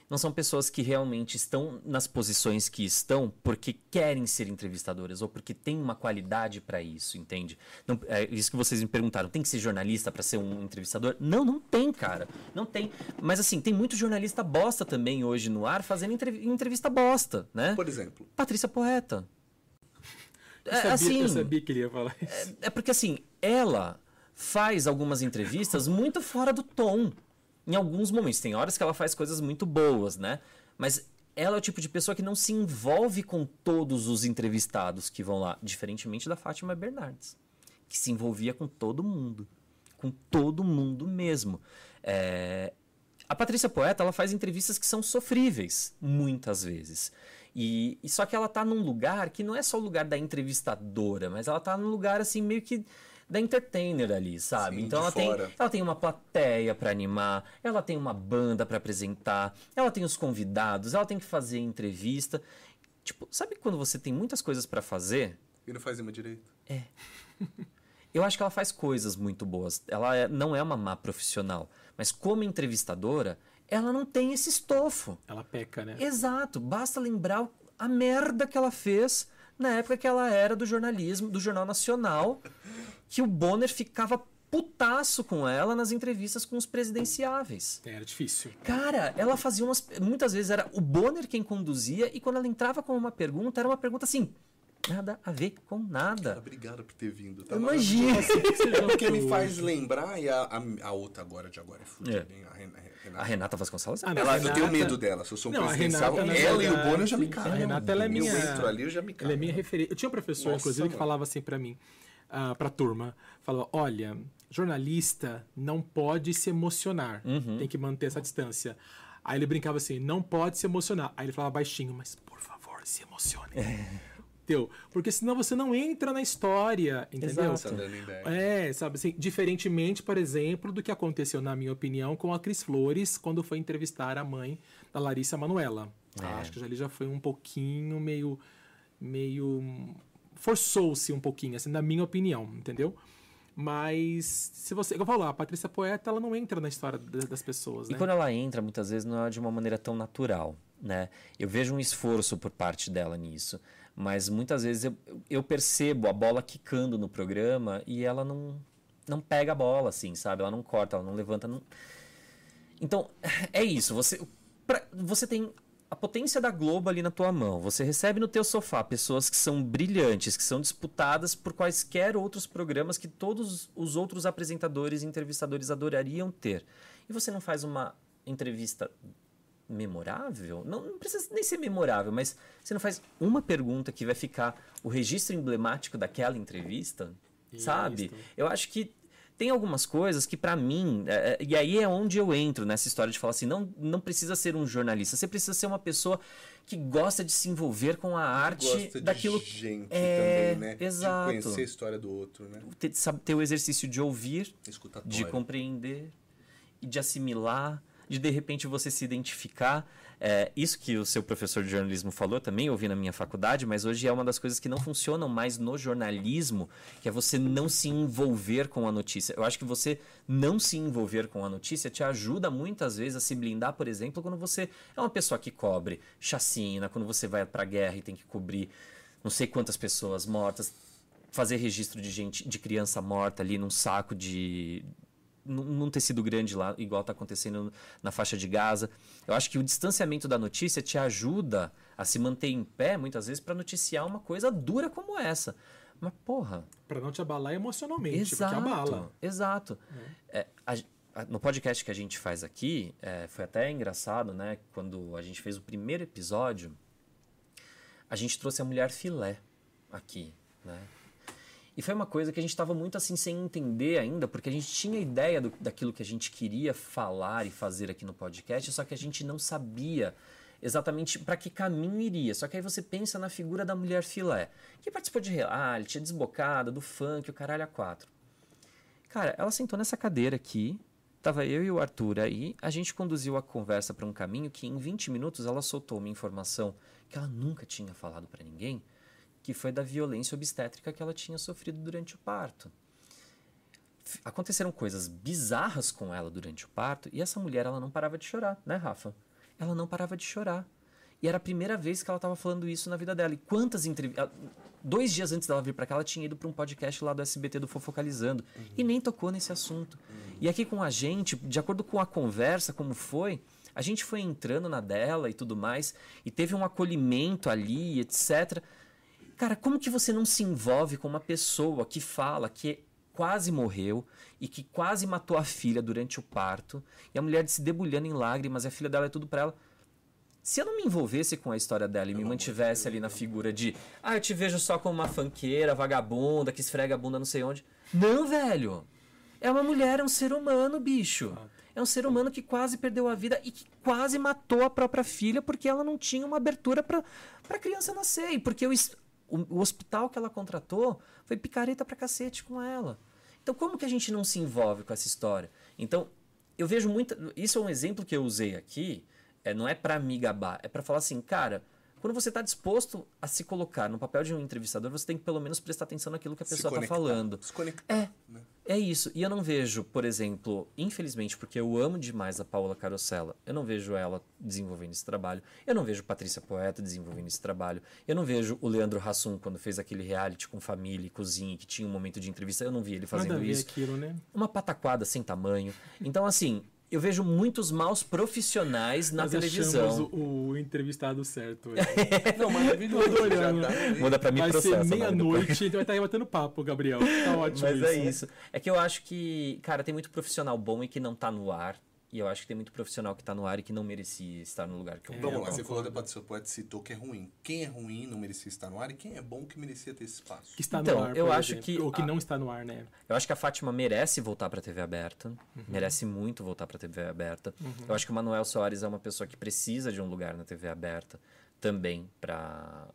Não são pessoas que realmente estão nas posições que estão porque querem ser entrevistadoras ou porque tem uma qualidade para isso, entende? Não, é isso que vocês me perguntaram. Tem que ser jornalista para ser um entrevistador? Não, não tem, cara. Não tem. Mas assim, tem muito jornalista bosta também hoje no ar fazendo entrev- entrevista bosta, né? Por exemplo, Patrícia Poeta. Eu É, sabia, assim, eu sabia que ele ia falar isso. é porque assim, ela faz algumas entrevistas muito fora do tom. Em alguns momentos. Tem horas que ela faz coisas muito boas, né? Mas ela é o tipo de pessoa que não se envolve com todos os entrevistados que vão lá. Diferentemente da Fátima Bernardes, que se envolvia com todo mundo. Com todo mundo mesmo. É, A Patrícia Poeta, ela faz entrevistas que são sofríveis, muitas vezes. E, e só que ela tá num lugar que não é só o lugar da entrevistadora, mas ela tá num lugar assim meio que da entertainer ali, sabe? Sim, então ela tem, fora. ela tem uma plateia pra animar, ela tem uma banda pra apresentar, ela tem os convidados, ela tem que fazer entrevista. Tipo, sabe quando você tem muitas coisas pra fazer? e não faz uma direito. Eu acho que ela faz coisas muito boas. Ela é- não é uma má profissional, mas como entrevistadora, ela não tem esse estofo. Ela peca, né? Exato, basta lembrar a merda que ela fez na época que ela era do jornalismo, do Jornal Nacional, que o Bonner ficava putaço com ela nas entrevistas com os presidenciáveis. Era difícil. Cara, ela fazia umas. Muitas vezes era o Bonner quem conduzia, e quando ela entrava com uma pergunta, era uma pergunta assim. Nada a ver com nada. Obrigado por ter vindo. Tá Imagina. É porque me faz lembrar, e a, a, a outra agora de agora é fudida, É. hein? A a A Renata. Renata Vasconcelos é Ah, Ela, Renata- eu tenho medo dela. Se eu sou um Não, presidencial, Renata, na ela e o Bono eu já me cago. a Renata, ela é minha- Eu entro ali, eu já me cago. Ela é minha referência. Eu tinha um professor, Nossa, inclusive, que falava assim pra mim, ah, pra turma. Falava, olha, jornalista não pode se emocionar. Uhum. Tem que manter essa distância. Aí ele brincava assim, não pode se emocionar. Aí ele falava baixinho, mas por favor, se emocione. Entendeu? Porque senão você não entra na história, entendeu? Exato. Lindenberg. É, sabe assim, diferentemente, por exemplo, do que aconteceu, na minha opinião, com a Cris Flores, quando foi entrevistar a mãe da Larissa Manoela. É. Acho que ali já foi um pouquinho meio. meio. forçou-se um pouquinho, assim, na minha opinião, entendeu? Mas, se você. Eu falo, a Patrícia Poeta, ela não entra na história da- das pessoas, E né? quando ela entra, muitas vezes não é de uma maneira tão natural, né? Eu vejo um esforço por parte dela nisso, mas muitas vezes eu, eu percebo a bola quicando no programa e ela não, não pega a bola, assim, sabe? Ela não corta, ela não levanta. Não... Então, é isso. Você, pra- você tem a potência da Globo ali na tua mão. Você recebe no teu sofá pessoas que são brilhantes, que são disputadas por quaisquer outros programas que todos os outros apresentadores e entrevistadores adorariam ter. E você não faz uma entrevista memorável? Não, não precisa nem ser memorável, mas você não faz uma pergunta que vai ficar o registro emblemático daquela entrevista? Sabe? Isso. Eu acho que tem algumas coisas que para mim, é, é, e aí é onde eu entro nessa história de falar assim, não, não precisa ser um jornalista, você precisa ser uma pessoa que gosta de se envolver com a arte Gosta daquilo de gente É, também, né? exato. De conhecer a história do outro, né? ter, sabe, ter o exercício de ouvir, Escutatório. de compreender e de assimilar, de de repente você se identificar. É, isso que o seu professor de jornalismo falou também, ouvi na minha faculdade, mas hoje é uma das coisas que não funcionam mais no jornalismo, que é você não se envolver com a notícia. Eu acho que você não se envolver com a notícia te ajuda muitas vezes a se blindar, por exemplo, quando você é uma pessoa que cobre chacina, quando você vai pra guerra e tem que cobrir não sei quantas pessoas mortas, fazer registro de gente, de criança morta ali num saco de num num tecido grande lá, igual está acontecendo na faixa de Gaza. Eu acho que o distanciamento da notícia te ajuda a se manter em pé, muitas vezes, para noticiar uma coisa dura como essa. Mas, porra, Pra não te abalar emocionalmente, exato. porque abala. Exato. É, a- a- no podcast que a gente faz aqui, é, foi até engraçado, né? Quando a gente fez o primeiro episódio, a gente trouxe a mulher filé aqui, né? E foi uma coisa que a gente estava muito assim sem entender ainda, porque a gente tinha ideia do, daquilo que a gente queria falar e fazer aqui no podcast, só que a gente não sabia exatamente para que caminho iria. Só que aí você pensa na figura da mulher filé, que participou de reality, desbocada, do funk, o caralho a quatro. Cara, ela sentou nessa cadeira aqui, tava eu e o Arthur aí, a gente conduziu a conversa para um caminho que em 20 minutos ela soltou uma informação que ela nunca tinha falado para ninguém, que foi da violência obstétrica que ela tinha sofrido durante o parto. Aconteceram coisas bizarras com ela durante o parto e essa mulher ela não parava de chorar, né, Rafa? Ela não parava de chorar. E era a primeira vez que ela estava falando isso na vida dela. E quantas entrevistas. Dois dias antes dela vir para cá, ela tinha ido para um podcast lá do SBT do Fofocalizando. E nem tocou nesse assunto. E aqui com a gente, de acordo com a conversa, como foi, a gente foi entrando na dela e tudo mais. E teve um acolhimento ali, etc. Cara, como que você não se envolve com uma pessoa que fala que quase morreu e que quase matou a filha durante o parto e a mulher se debulhando em lágrimas e a filha dela é tudo pra ela? Se eu não me envolvesse com a história dela e me mantivesse ali na figura de ah, eu te vejo só como uma fanqueira, vagabunda, que esfrega a bunda não sei onde. Não, velho. É uma mulher, é um ser humano, bicho. É um ser humano que quase perdeu a vida e que quase matou a própria filha porque ela não tinha uma abertura pra pra criança nascer. E porque es- o, o hospital que ela contratou foi picareta pra cacete com ela. Então, como que a gente não se envolve com essa história? Então, eu vejo muita. Isso é um exemplo que eu usei aqui. É, não é pra me gabar, é pra falar assim, cara. Quando você está disposto a se colocar no papel de um entrevistador, você tem que pelo menos prestar atenção naquilo que a pessoa está falando. Se conectar. É, né? é isso. E eu não vejo, por exemplo, infelizmente, porque eu amo demais a Paola Carosella, eu não vejo ela desenvolvendo esse trabalho. Eu não vejo Patrícia Poeta desenvolvendo esse trabalho. Eu não vejo o Leandro Hassum quando fez aquele reality com família e cozinha, que tinha um momento de entrevista. Eu não vi ele Nada fazendo a ver isso. aquilo, né? Uma pataquada sem tamanho. Então, assim, eu vejo muitos maus profissionais na Nós televisão. o, o entrevistado certo. é. Não, maravilhoso. Tá. Manda pra mim Vai processo. ser Mari, depois. meia-noite, então vai estar aí batendo papo, Gabriel. Tá ótimo Mas isso. é isso. É que eu acho que, cara, tem muito profissional bom e que não tá no ar. E eu acho que tem muito profissional que tá no ar e que não merecia estar no lugar que eu É, Vamos lá, você falou da Patrícia Poeta, citou que é ruim. Quem é ruim não merecia estar no ar e quem é bom que merecia ter esse espaço? Que está Então, no ar, eu por acho exemplo. que Ou que a- não está no ar, né? Eu acho que a Fátima merece voltar pra TV aberta. Merece muito voltar pra TV aberta. Eu acho que o Manuel Soares é uma pessoa que precisa de um lugar na TV aberta também pra,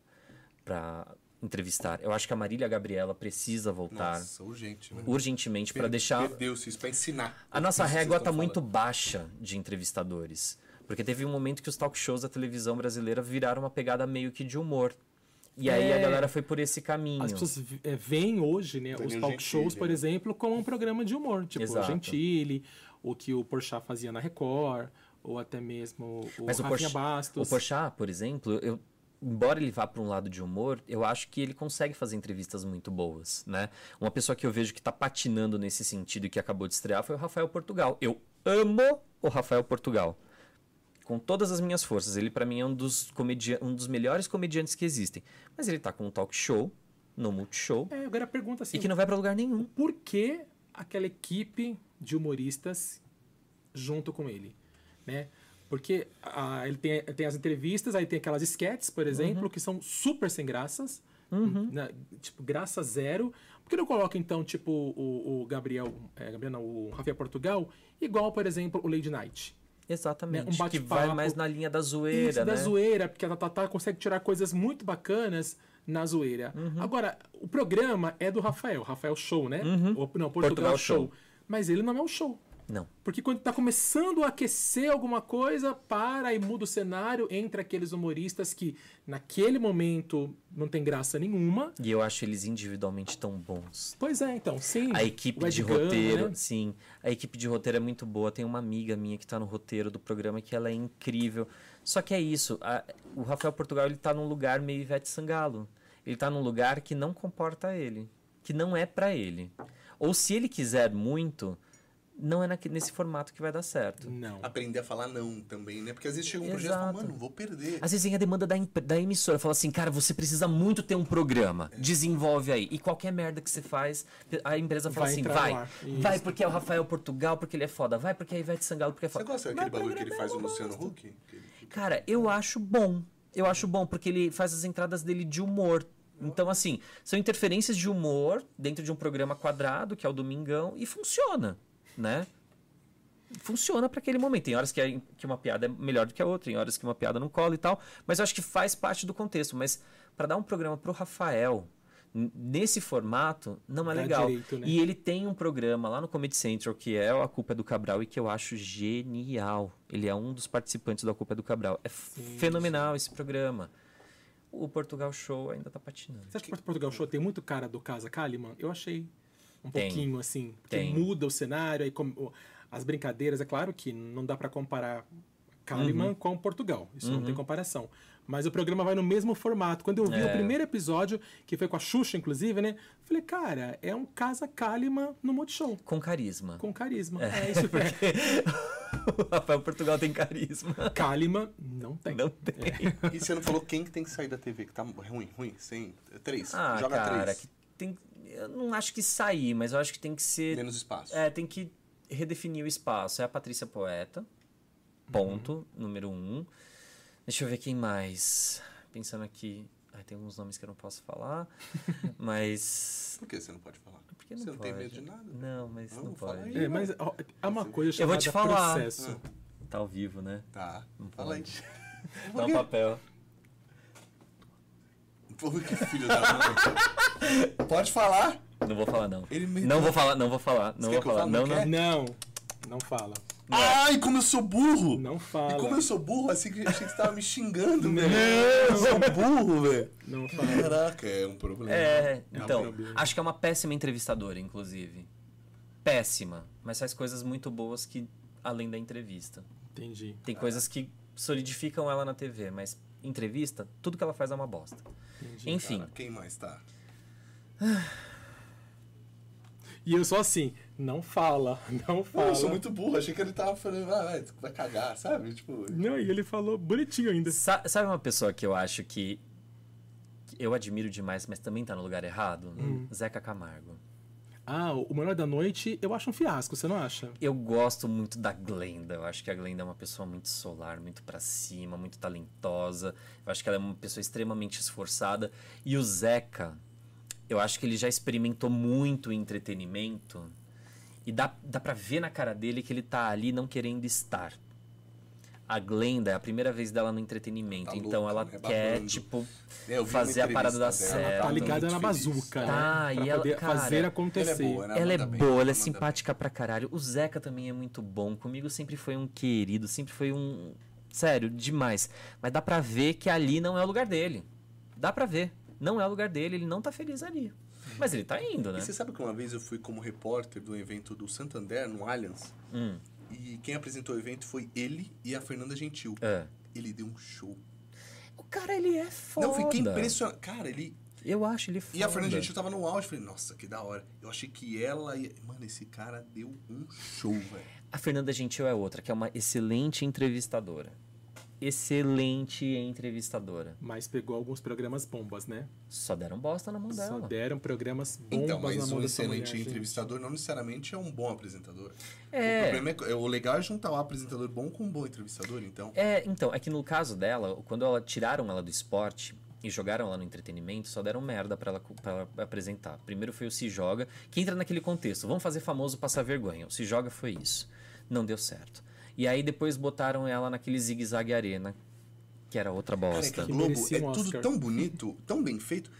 pra entrevistar. Eu acho que a Marília Gabriela precisa voltar Nossa, urgente, né? urgentemente pra Per- deixar Perdeu-se isso pra ensinar. A nossa régua estão tá muito baixa de entrevistadores. Porque teve um momento que os talk shows da televisão brasileira viraram uma pegada meio que de humor. E aí É. a galera foi por esse caminho. As pessoas é, veem hoje, né, os talk shows, por né? exemplo, como um programa de humor. Tipo, Exato. Gentili, o que o Porchat fazia na Record, ou até mesmo o Mas o Rafinha Porchat, Bastos. o Porchat, por exemplo, eu, embora ele vá para um lado de humor, eu acho que ele consegue fazer entrevistas muito boas, né? Uma pessoa que eu vejo que tá patinando nesse sentido e que acabou de estrear foi o Rafael Portugal. Eu amo o Rafael Portugal. Com todas as minhas forças. Ele, para mim, é um dos, um dos melhores comediantes que existem. Mas ele tá com um talk show, no Multishow, É, agora a pergunta assim, e que não vai para lugar nenhum. por que aquela equipe de humoristas junto com ele, né? Porque ah, ele tem, tem as entrevistas, aí tem aquelas sketches, por exemplo, que são super sem graças, Né? Tipo, graça zero. Por que não coloca, então, tipo, o, o Gabriel, é, Gabriel não, o Rafael Portugal, igual, por exemplo, o Lady Night? Exatamente. Né, um que vai mais na linha da zoeira, Isso, né? da zoeira, porque a Tatá consegue tirar coisas muito bacanas na zoeira. Uhum. Agora, o programa é do Rafael, Rafael Show, né? Ou, não, Portugal, Uhum. Portugal Show. Show. Mas ele não é o show. Não. Porque quando tá começando a aquecer alguma coisa, para e muda o cenário entre aqueles humoristas que naquele momento não tem graça nenhuma. E eu acho eles individualmente tão bons. Pois é, então, sim. A equipe de Gama, roteiro, né? sim. A equipe de roteiro é muito boa. Tem uma amiga minha que tá no roteiro do programa que ela é incrível. Só que é isso. a- o Rafael Portugal ele tá num lugar meio Ivete Sangalo. Ele tá num lugar que não comporta ele. Que não é pra ele. Ou se ele quiser muito, não é naque- nesse formato que vai dar certo. Não. Aprender a falar não também, né? Porque às vezes chega um projeto e fala, Exato. mano, vou perder. Às vezes vem a demanda da, da emissora. Fala assim, cara, você precisa muito ter um programa. Desenvolve aí. E qualquer merda que você faz, a empresa fala Vai assim, vai. Vai porque é o Rafael Portugal, porque ele é foda. Vai porque é a Ivete Sangalo, porque é Você foda. gosta Mas daquele bagulho que ele faz é o Luciano. Huck? Cara, eu acho bom. Eu acho bom, porque ele faz as entradas dele de humor. Então, assim, são interferências de humor dentro de um programa quadrado, que é o Domingão, e funciona, né? Funciona para aquele momento. Tem horas que, a- que uma piada é melhor do que a outra, tem horas que uma piada não cola e tal. Mas eu acho que faz parte do contexto. Mas para dar um programa pro Rafael, n- nesse formato, não é Dá legal. direito, né? E ele tem um programa lá no Comedy Central que é A Culpa é do Cabral e que eu acho genial. Ele é um dos participantes do A Culpa é do Cabral. É fenomenal esse programa. O Portugal Show ainda tá patinando. Você acha que o Portugal Show tem muito cara do Casa Kalimann? Eu achei um Tem. pouquinho assim. Porque Tem. muda o cenário, aí com- o- as brincadeiras. É claro que não dá pra comparar Kalimann Uhum. com Portugal. Isso não tem comparação. Mas o programa vai no mesmo formato. Quando eu vi o É. primeiro episódio, que foi com a Xuxa, inclusive, né? Falei, cara, é um Casa Kalimann no Multishow. Com carisma. Com carisma. É, isso é. o Rafael Portugal tem carisma. Kalimann não tem. Não tem. E você não falou quem que tem que sair da TV, que tá ruim, ruim? Sem... Três. Ah, Joga cara, três. que tem. Eu não acho que sair, mas eu acho que tem que ser. Menos espaço. É, tem que redefinir o espaço. É a Patrícia Poeta. Ponto. Número um. Deixa eu ver quem mais. Pensando aqui. Ai, tem alguns nomes que eu não posso falar. mas. Por que você não pode falar? Por que você não não tem pode? medo de nada? Não, mas Não, não, fala pode. aí. É, mas ó, há uma coisa Eu chamada vou te falar. processo. Tá ao vivo, né? Tá. Não Fala aí. pode. Dá um papel. Pô, que filho da mãe. Pode falar. Não vou falar, não. Ele me- Não vou falar, não vou falar. Não Você vou falar. fale? Não, Não não. quer? Não, não fala. Ai, como eu sou burro! Não E fala. como eu sou burro, assim que achei que você tava me xingando, velho. Eu sou burro, velho. Não fala. Caraca, é um problema. É, É um então, problema. acho que é uma péssima entrevistadora, inclusive. Péssima, mas faz coisas muito boas que além da entrevista. Entendi. Tem coisas que solidificam ela na TV, mas entrevista, tudo que ela faz é uma bosta. Entendi. Enfim, Cara, quem mais tá? E eu sou assim, não fala, não fala. eu sou muito burro, achei que ele tava falando, ah, vai, vai cagar, sabe? Tipo, Não, e ele falou bonitinho ainda. sa- sabe uma pessoa que eu acho que, que eu admiro demais, mas também tá no lugar errado? Hum. Zeca Camargo. Ah, o Menor da Noite eu acho um fiasco, você não acha? Eu gosto muito da Glenda. Eu acho que a Glenda é uma pessoa muito solar, muito pra cima, muito talentosa. Eu acho que ela é uma pessoa extremamente esforçada. E o Zeca, eu acho que ele já experimentou muito entretenimento. E dá, dá pra ver na cara dele que ele tá ali não querendo estar. A Glenda é a primeira vez dela no entretenimento. Tá então louca, ela né? quer, Babando. tipo, É, fazer a parada dar entrevista dela, certo. Tá ligada na bazuca, Tá, né? e Pra ela- poder cara, fazer acontecer. ela é boa, né? Ela é manda bem, boa, ela é simpática pra caralho. O Zeca também é muito bom. Comigo sempre foi um querido, sempre foi um. Sério, demais. Mas dá pra ver que ali não é o lugar dele. Dá pra ver. Não é o lugar dele, ele não tá feliz ali. Mas ele tá indo, né? E você sabe que uma vez eu fui como repórter do evento do Santander, no Allianz, Hum, e quem apresentou o evento foi ele e a Fernanda Gentil. é. Ele deu um show. O cara, ele é foda. Não, eu fiquei impressionado. Cara, ele. Eu acho ele foda. E a Fernanda Gentil tava no auge. Falei, nossa, que da hora. Eu achei que ela ia. Mano, esse cara deu um show, velho. A Fernanda Gentil é outra, que é uma excelente entrevistadora. Excelente entrevistadora. Mas pegou alguns programas bombas, né? Só deram bosta na mão Só dela. deram programas bombas Então, na mas mão um excelente mulher, gente. entrevistador não necessariamente é um bom apresentador. É. O problema é que o legal é juntar um apresentador bom com um bom entrevistador, então. É, então, é que no caso dela, quando ela tiraram ela do esporte, e jogaram ela no entretenimento, só deram merda pra ela, ela apresentar. Primeiro foi o Se Joga, que entra naquele contexto. Vamos fazer famoso passar vergonha. O Se Joga foi isso. Não deu certo. E aí depois botaram ela naquele Zig Zag Arena, que era outra Cara, é bosta. que a Que Globo é um tudo tão bonito, tão bem feito.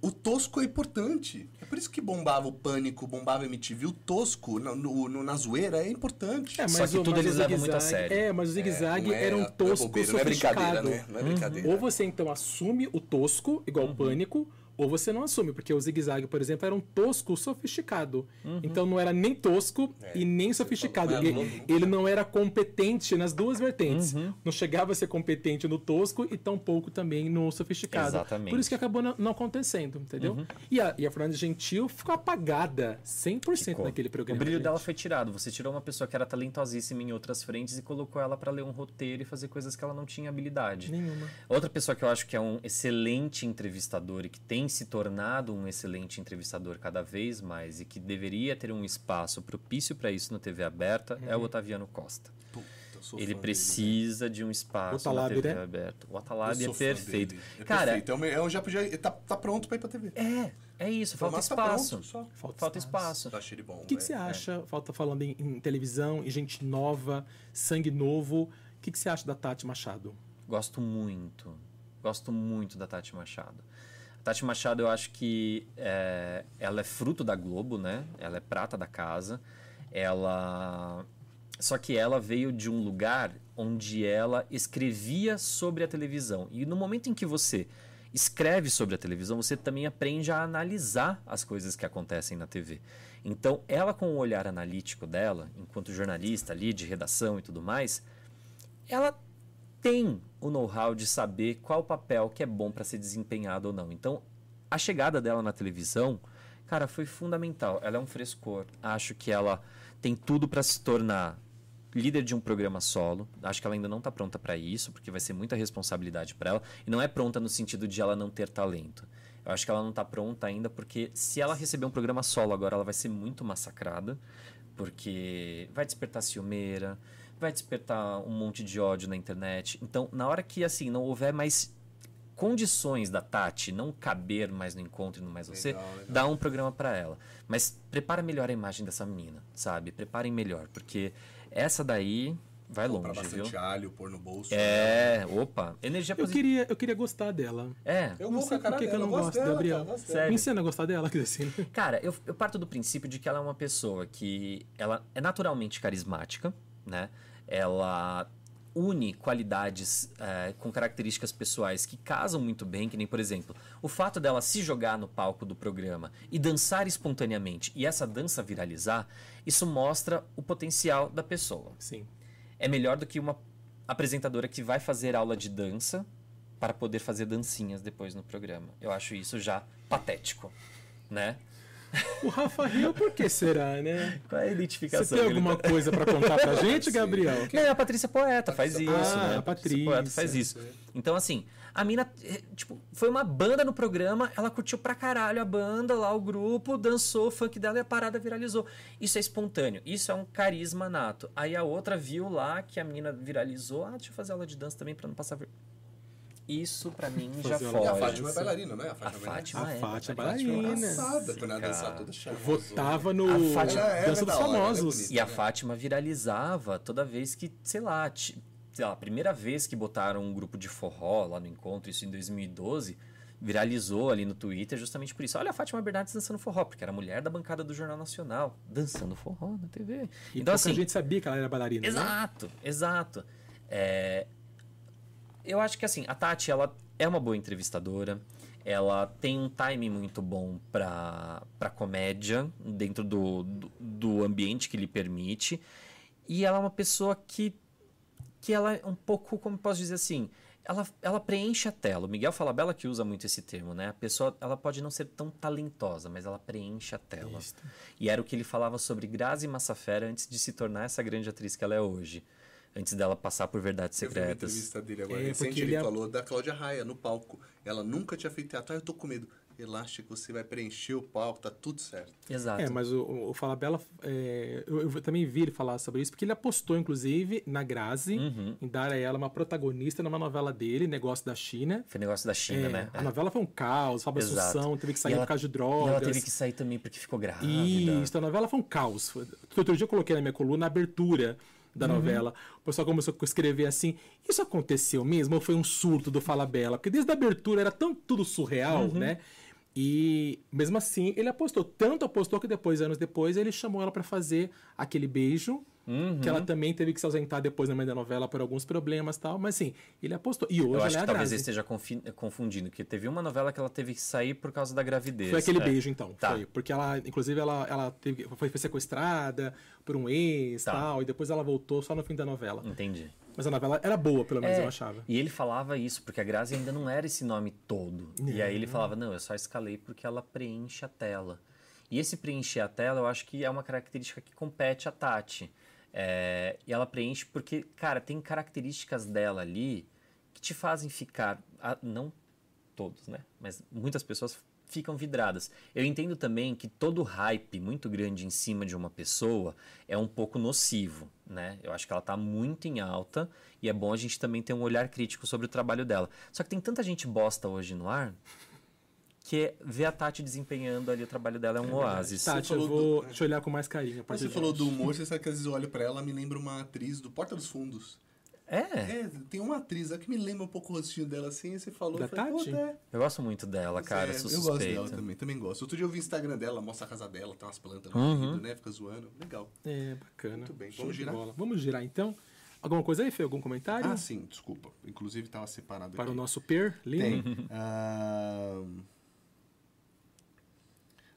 O tosco é importante. É por isso que bombava o Pânico, bombava a MTV. O tosco no, no- na zoeira é importante. É, Só que tudo mas eles o levam muito a zigue-zague- sério. É, mas o zigue-zague Não é- era um é tosco bobeira, não é brincadeira, sofisticado. né? Não é brincadeira. Ou você então assume o tosco, igual Uhum. o pânico, ou você não assume, porque o zigue-zague, por exemplo, era um tosco sofisticado. Uhum. Então não era nem tosco É, e nem você sofisticado. falou, Ele, ele não era competente nas duas vertentes. Uhum. Não chegava a ser competente no tosco e tampouco também no sofisticado. Exatamente. Uhum. Por isso que acabou não, não acontecendo, entendeu? E, a, e a Fernanda Gentil ficou apagada 100% Ficou. naquele programa. O brilho gente. dela foi tirado. Você tirou uma pessoa que era talentosíssima em outras frentes e colocou ela pra ler um roteiro e fazer coisas que ela não tinha habilidade. Nenhuma. Outra pessoa que eu acho que é um excelente entrevistador e que tem se tornado um excelente entrevistador cada vez mais e que deveria ter um espaço propício para isso na TV aberta é Uhum. o Otaviano Costa. Puta, Ele precisa de um espaço na Otalab, TV né? aberta. O dele. Otalab Eu é perfeito. dele. É Cara, perfeito. É um- é um- já podia. Tá, tá pronto pra ir pra TV. é, é isso, falta tá espaço. pronto, só. Falta, Falta espaço. Achei ele bom. O que, que você acha, falta falando em, em televisão, em gente nova, sangue novo, o que, que você acha da Tati Machado? Gosto muito. Gosto muito da Tati Machado. Tati Machado, eu acho que é, ela é fruto da Globo, né? Ela é prata da casa. Ela. Só que ela veio de um lugar onde ela escrevia sobre a televisão. E no momento em que você escreve sobre a televisão, você também aprende a analisar as coisas que acontecem na TV. Então, ela, com o olhar analítico dela, enquanto jornalista ali, de redação e tudo mais, ela tem o know-how de saber qual papel que é bom para ser desempenhado ou não. Então, a chegada dela na televisão, cara, foi fundamental. Ela é um frescor. Acho que ela tem tudo para se tornar líder de um programa solo. Acho que ela ainda não está pronta para isso, porque vai ser muita responsabilidade para ela. E não é pronta no sentido de ela não ter talento. Eu acho que ela não está pronta ainda, porque se ela receber um programa solo agora, ela vai ser muito massacrada, porque vai despertar ciumeira, vai despertar um monte de ódio na internet. Então, na hora que assim não houver mais condições da Tati não caber mais no encontro e no mais você, Legal, legal. dá um programa para ela. Mas prepara melhor a imagem dessa menina, sabe? Preparem melhor, porque essa daí vai Comprar longe, viu? bastante alho, pôr no bolso. É, opa, energia Eu positiva. queria, eu queria gostar dela. É, Eu não vou sei por que, eu não gosto gosto, dela, Gabriel. cara, Sério? Me ensina a gostar dela, quer dizer. Cara, eu, eu parto do princípio de que ela é uma pessoa que ela é naturalmente carismática, né? Ela une qualidades eh, com características pessoais que casam muito bem, que nem, por exemplo, o fato dela se jogar no palco do programa e dançar espontaneamente e essa dança viralizar, isso mostra o potencial da pessoa. Sim. É melhor do que uma apresentadora que vai fazer aula de dança para poder fazer dancinhas depois no programa. Eu acho isso já patético, né? O Rafa riu, por que será, né? Qual é a identificação? Você tem alguma tá- coisa pra contar pra gente, Gabriel? Não, a Patrícia Poeta faz isso, Ah, né? a Patrícia, Poeta faz isso. Então, assim, a mina, eh, tipo, foi uma banda no programa, ela curtiu pra caralho a banda lá, o grupo, dançou o funk dela e a parada viralizou. Isso é espontâneo, isso é um carisma nato. Aí a outra viu lá que a menina viralizou, ah, deixa eu fazer aula de dança também pra não passar ver. Isso pra mim já aula E a foge. Fátima é bailarina, não é? A A Fátima, Fátima A é. Fátima é bailarina. bailarina. Engraçada, quando ela dançava toda charmosa. Votava no A Fátima- é- Dança é dos é Famosos. bonita. E a Fátima viralizava toda vez que, sei lá, sei lá, a primeira vez que botaram um grupo de forró lá no encontro, isso em 2012, viralizou ali no Twitter justamente por isso. Olha a Fátima Bernardes dançando forró, porque era mulher da bancada do Jornal Nacional, dançando forró na TV. E então, pouca assim, gente sabia que ela era bailarina, né? Exato, exato. É, eu acho que assim, a Tati, ela é uma boa entrevistadora. Ela tem um timing muito bom pra, pra comédia, dentro do, do, do ambiente que lhe permite. E ela é uma pessoa que, que ela é um pouco, como posso dizer assim, ela, ela preenche a tela. O Miguel Falabella que usa muito esse termo, né? A pessoa, ela pode não ser tão talentosa, mas ela preenche a tela. E era o que ele falava sobre Grazi Massafera antes de se tornar essa grande atriz que ela é hoje. Antes dela passar por Verdades Eu vi uma Secretas. entrevista dele agora É, recente, ele ele é- falou da Cláudia Raia no palco. Ela nunca tinha feito teatro. Ah, eu tô com medo. Relaxa que você vai preencher o palco, tá tudo certo. Exato. É, mas o, o Falabella, é, eu, eu também vi ele falar sobre isso, porque ele apostou, inclusive, na Grazi, Uhum. em dar a ela uma protagonista numa novela dele, Negócio da China. Foi negócio da China, É, né? A novela foi um caos, Fábio Exato. Assunção teve que E sair ela- por causa de E drogas. ela teve que sair também porque ficou grávida. Isso, a novela foi um caos. Outro dia eu coloquei na minha coluna a abertura da Uhum. novela. O pessoal começou a escrever assim: Isso aconteceu mesmo ou foi um surto do Fala Bela? Porque desde a abertura era tão tudo surreal, Uhum. né? E mesmo assim, ele apostou. Tanto apostou que depois, anos depois, ele chamou ela pra fazer aquele beijo. Uhum. Que ela também teve que se ausentar depois na meio da novela por alguns problemas e tal. Mas assim, ele apostou. E hoje Eu ela acho é que talvez eu esteja confundindo, porque teve uma novela que ela teve que sair por causa da gravidez. Foi aquele É. beijo, então. Tá. Foi. Porque ela, inclusive, ela, ela teve, foi, foi sequestrada por um ex Tá. tal. E depois ela voltou só no fim da novela. Entendi. Mas a novela era boa, pelo menos É, eu achava. E ele falava isso, porque a Grazi ainda não era esse nome todo. E aí ele falava, não, eu só escalei porque ela preenche a tela. E esse preencher a tela, eu acho que é uma característica que compete a Tati. É, e ela preenche porque, cara, tem características dela ali que te fazem ficar, ah, não todos, né? Mas muitas pessoas ficam vidradas. Eu entendo também que todo hype muito grande em cima de uma pessoa é um pouco nocivo, né? Eu acho que ela tá muito em alta e é bom a gente também ter um olhar crítico sobre o trabalho dela. Só que tem tanta gente bosta hoje no ar que ver a Tati desempenhando ali o trabalho dela é um oásis. Tati, eu vou do- te olhar com mais carinho. Mas você falou do humor, você sabe que às vezes eu olho pra ela, me lembra uma atriz do Porta dos Fundos. É, É, tem uma atriz que me lembra um pouco o rostinho dela assim, e você falou, Da falei, Tati? "Pô, é." eu gosto muito dela, cara, É, sou eu gosto suspeito. dela também, também gosto. Outro dia eu vi o Instagram dela, mostra a casa dela, tem umas plantas no Uhum. marido, né? Fica zoando. Legal. É, bacana. Muito bem, Show vamos girar? bola. Vamos girar então. Alguma coisa aí, Fê? Algum comentário? Ah, sim, desculpa. Inclusive tava separado Para aqui. o nosso peer, Lino? Tem. Ah,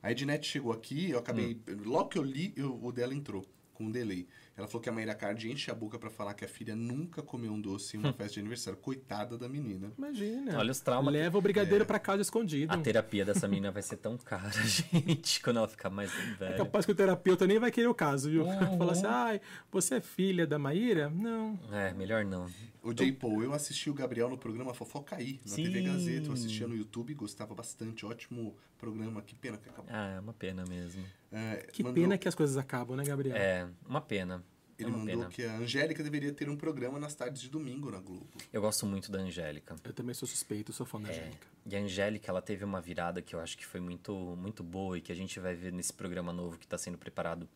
A Ednet chegou aqui, eu acabei. Logo que eu li, eu- o dela entrou, com um delay. Ela falou que a Maíra Card enche a boca pra falar que a filha nunca comeu um doce em uma festa de aniversário. Coitada da menina. Imagina. Olha os traumas Leva o brigadeiro pra casa escondido. A terapia dessa menina vai ser tão cara, gente, quando ela ficar mais É velha. capaz que o terapeuta nem vai querer o caso, viu? Uhum. Fala assim, ai, você é filha da Maíra? Não. É, melhor não. O J. Paul, eu assisti o Gabriel no programa Fofocaí, na TV Sim. Gazeta. Eu assistia no YouTube, gostava bastante. Ótimo programa. Que pena que acabou. Ah, é uma pena mesmo. É, Que mandou- pena que as coisas acabam, né, Gabriel? É, uma pena. Ele é uma mandou pena. que a Angélica deveria ter um programa nas tardes de domingo na Globo. Eu gosto muito da Angélica. Eu também sou suspeito, sou fã da É, Angélica. e a Angélica, ela teve uma virada que eu acho que foi muito, muito boa e que a gente vai ver nesse programa novo que está sendo preparado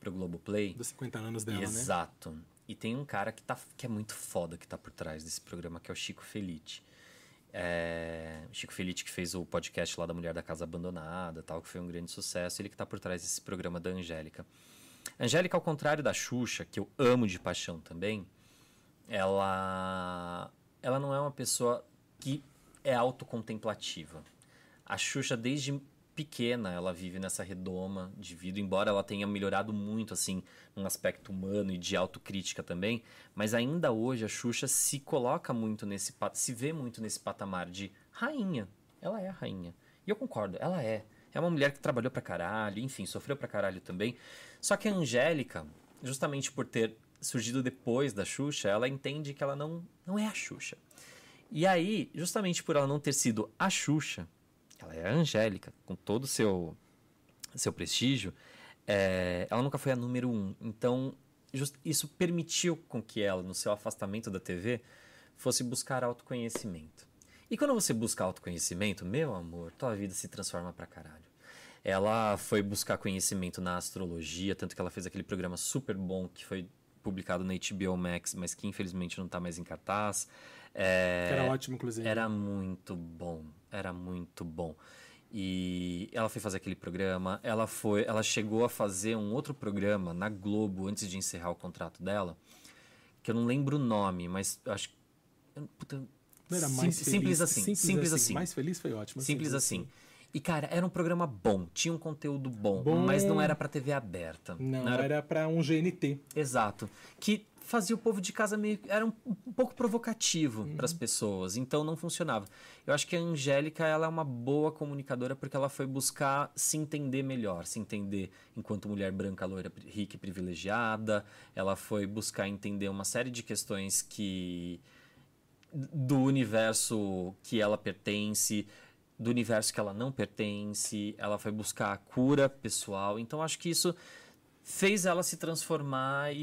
pro Globoplay. Dos 50 anos dela, né? Exato. E tem um cara que, tá, que é muito foda que tá por trás desse programa, que é o Chico Felite. É, Chico Felite que fez o podcast lá da Mulher da Casa Abandonada, tal, que foi um grande sucesso, ele que tá por trás desse programa da Angélica. Angélica, ao contrário da Xuxa, que eu amo de paixão também, ela, ela não é uma pessoa que é autocontemplativa. A Xuxa, desde pequena, ela vive nessa redoma de vida, embora ela tenha melhorado muito, assim, num aspecto humano e de autocrítica também, mas ainda hoje a Xuxa se coloca muito nesse, se vê muito nesse patamar de rainha. Ela é a rainha. E eu concordo, ela é. É uma mulher que trabalhou pra caralho, enfim, sofreu pra caralho também. Só que a Angélica, justamente por ter surgido depois da Xuxa, ela entende que ela não, não é a Xuxa. E aí, justamente por ela não ter sido a Xuxa, ela é Angélica, com todo o seu, seu prestígio, é, ela nunca foi a número um. Então, just- isso permitiu com que ela, no seu afastamento da TV, fosse buscar autoconhecimento. E quando você busca autoconhecimento, meu amor, tua vida se transforma pra caralho. Ela foi buscar conhecimento na astrologia, tanto que ela fez aquele programa super bom que foi publicado na HBO Max, mas que infelizmente não tá mais em cartaz. É, era ótimo, inclusive. era muito bom, era muito bom. E ela foi fazer aquele programa, ela foi, ela chegou a fazer um outro programa na Globo antes de encerrar o contrato dela, que eu não lembro o nome, mas eu acho puta, Não era sim- mais feliz. simples assim, simples, assim. Mais feliz foi ótimo. Simples assim. E, cara, era um programa bom, tinha um conteúdo bom, Bom. mas não era pra TV aberta. Não, era... pra um GNT. Exato. Que fazia o povo de casa meio. Era um, um pouco provocativo Uhum. para as pessoas, então não funcionava. Eu acho que a Angélica ela é uma boa comunicadora porque ela foi buscar se entender melhor, se entender enquanto mulher branca, loira, rica e privilegiada. Ela foi buscar entender uma série de questões que do universo que ela pertence, do universo que ela não pertence, ela foi buscar a cura pessoal. Então acho que isso fez ela se transformar e,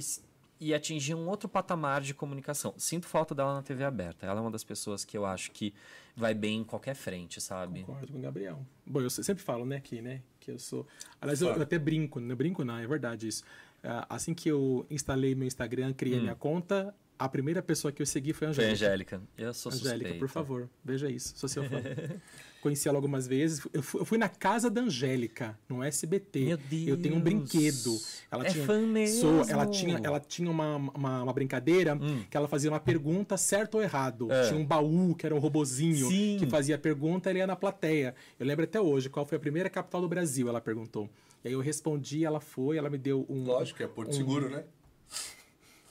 e atingir um outro patamar de comunicação. Sinto falta dela na TV aberta. Ela é uma das pessoas que eu acho que vai bem em qualquer frente, sabe? Concordo com o Gabriel. Bom, eu sempre falo, né, aqui, né, que eu sou... Aliás, eu, eu até brinco, não brinco não, é verdade isso. Ah, assim que eu instalei meu Instagram, criei minha conta, a primeira pessoa que eu segui foi a Hum. Foi a Angélica. Angélica. Eu sou Angélica, por favor, veja isso, sou seu fã. Conheci ela algumas vezes. Eu fui, eu fui na casa da Angélica, no SBT. Meu Eu tenho um Deus. brinquedo. Ela É tinha, fã mesmo. ela tinha, ela tinha uma, uma, uma brincadeira que ela fazia uma pergunta certo ou errado. Hum. É. Tinha um baú que era um robozinho Sim. que fazia a pergunta, ele ia na plateia. Eu lembro até hoje qual foi a primeira capital do Brasil, ela perguntou. E aí eu respondi, ela foi, ela me deu um. Lógico, é Porto Seguro, né?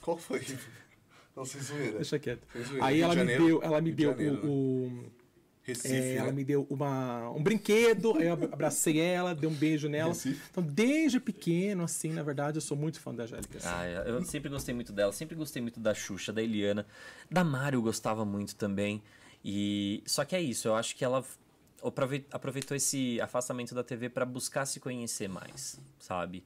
Qual foi? Não zoeira. Deixa quieto. Zoeira. Aí Rio ela de me Janeiro. deu, ela me de deu Janeiro, né? o- Recife, É, ela né? me deu uma, um brinquedo, aí eu abracei ela, dei um beijo nela. Recife. Então, desde pequeno, assim, na verdade, eu sou muito fã da Angélica. assim. Ah, eu sempre gostei muito dela, sempre gostei muito da Xuxa, da Eliana. Da Mari eu gostava muito também. E só que é isso, eu acho que ela aprove- aproveitou esse afastamento da TV para buscar se conhecer mais, sabe?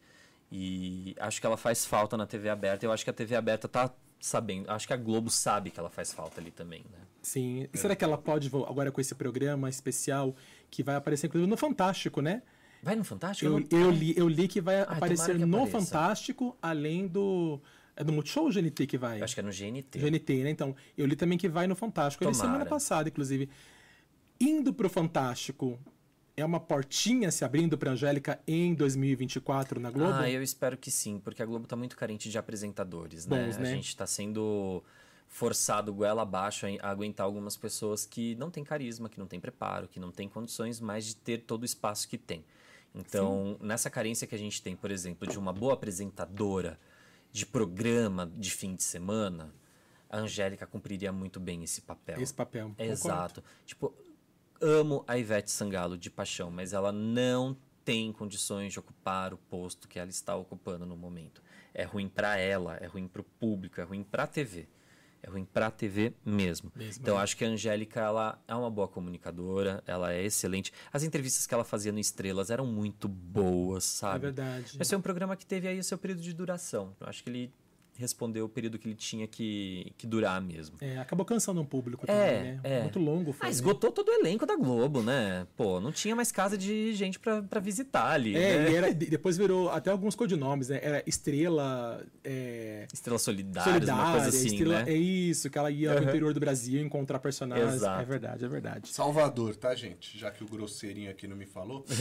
E acho que ela faz falta na TV aberta. Eu acho que a TV aberta tá sabendo, acho que a Globo sabe que ela faz falta ali também, né? Sim. E será que ela pode, agora com esse programa especial, que vai aparecer, inclusive, no Fantástico, né? Vai no Fantástico? Eu, eu, li, eu li que vai tomara aparecer que no. Fantástico, além do. É do Multishow ou GNT que vai? Eu acho que é no GNT. GNT, né? Então, eu li também que vai no Fantástico. Eu li semana passada, inclusive. Indo pro Fantástico, é uma portinha se abrindo pra Angélica em 2024 na Globo? Ah, eu espero que sim, porque a Globo tá muito carente de apresentadores, né? Bons, A né? gente tá sendo forçado goela abaixo a a aguentar algumas pessoas que não têm carisma, que não têm preparo, que não têm condições mais de ter todo o espaço que tem. Então, nessa carência que a gente tem, por exemplo, de uma boa apresentadora de programa de fim de semana, a Angélica cumpriria muito bem esse papel. Esse papel. concordo. Exato. Tipo, amo a Ivete Sangalo de paixão, mas ela não tem condições de ocupar o posto que ela está ocupando no momento. É ruim pra ela, é ruim pro público, é ruim pra TV. É ruim pra TV mesmo. Mesmo, então, é. acho que a Angélica, ela é uma boa comunicadora, ela é excelente. As entrevistas que ela fazia no Estrelas eram muito boas, É sabe? verdade. Esse é um programa que teve aí o seu período de duração. Eu acho que ele respondeu o período que ele tinha que, que durar mesmo. É, acabou cansando um público É, também, né? é. Muito longo foi. Ah, né? esgotou todo o elenco da Globo, né? Pô, não tinha mais casa de gente pra, pra visitar ali. É, né? e era, de- depois virou até alguns codinomes, né? Era Estrela é, Estrela Solidária, uma Solidária, coisa assim, Estrela, né? é isso, que ela ia pro interior do Brasil encontrar personagens. Exato. É verdade, é verdade. Salvador, tá, gente? Já que o grosseirinho aqui não me falou.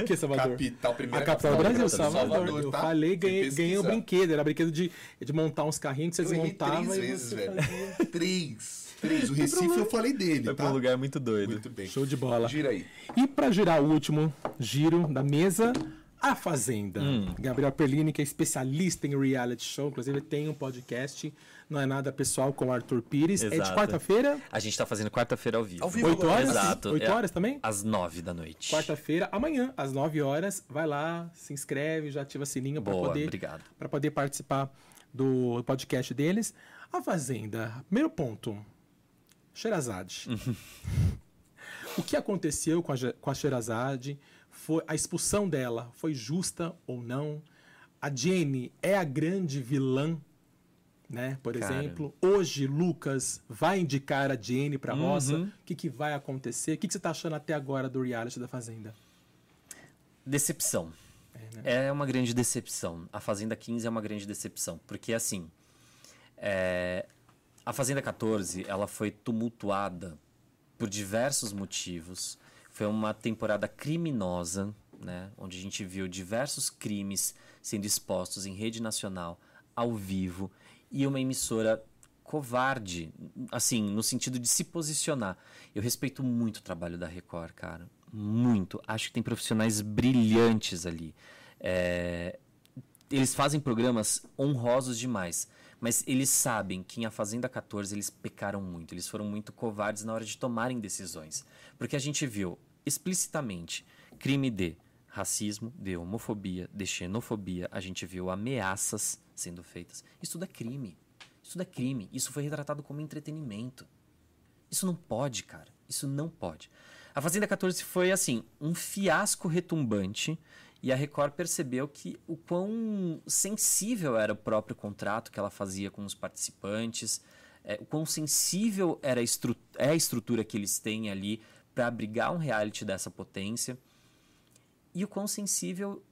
O que, Salvador? Capital, primeira A capital do Brasil, Salvador. Eu tá? falei, Fui ganhei, ganhei o pesquisar. brinquedo. Era brinquedo de, de montar uns carrinhos que você Eu desmontava três e vezes, você velho. fazia. Três. Três. O Recife eu falei dele, Foi pra tá? um lugar muito doido. Muito bem. Show de bola. Gira aí. E para girar o último giro da mesa, a Fazenda. Hum. Gabriel Perlini, que é especialista em reality show, inclusive tem um podcast, não é nada pessoal, com o Arthur Pires. É de Exato. quarta-feira, A gente tá fazendo quarta-feira ao vivo. Ao vivo 8 agora. horas? Exato. 8 É horas também? Às nove da noite. Quarta-feira, amanhã, às 9 horas, vai lá, se inscreve, já ativa o sininho para poder, obrigado. pra poder participar do podcast deles. A Fazenda, primeiro ponto, Sherazade. o que aconteceu com a, com a Sherazade? Foi, a expulsão dela foi justa ou não? A Jenny é a grande vilã, né? Por Cara. exemplo, hoje Lucas vai indicar a Jenny para Uhum. roça. O que, que vai acontecer? O que, que você está achando até agora do reality da Fazenda? Decepção. Né? É uma grande decepção. A Fazenda 15 é uma grande decepção. Porque, assim, é, a Fazenda 14 ela foi tumultuada por diversos motivos. Foi uma temporada criminosa, né? onde a gente viu diversos crimes sendo expostos em rede nacional, ao vivo, e uma emissora covarde, assim, no sentido de se posicionar. Eu respeito muito o trabalho da Record, cara. Muito. Acho que tem profissionais brilhantes ali. É, eles fazem programas honrosos demais. Mas eles sabem que em A Fazenda 14 eles pecaram muito, eles foram muito covardes na hora de tomarem decisões. Porque a gente viu explicitamente crime de racismo, de homofobia, de xenofobia, a gente viu ameaças sendo feitas. Isso tudo é crime. Isso tudo é crime. Isso foi retratado como entretenimento. Isso não pode, cara. Isso não pode. A Fazenda 14 foi, assim, um fiasco retumbante e a Record percebeu que o quão sensível era o próprio contrato que ela fazia com os participantes, é, o quão sensível era a é a estrutura que eles têm ali para abrigar um reality dessa potência e o quão sensível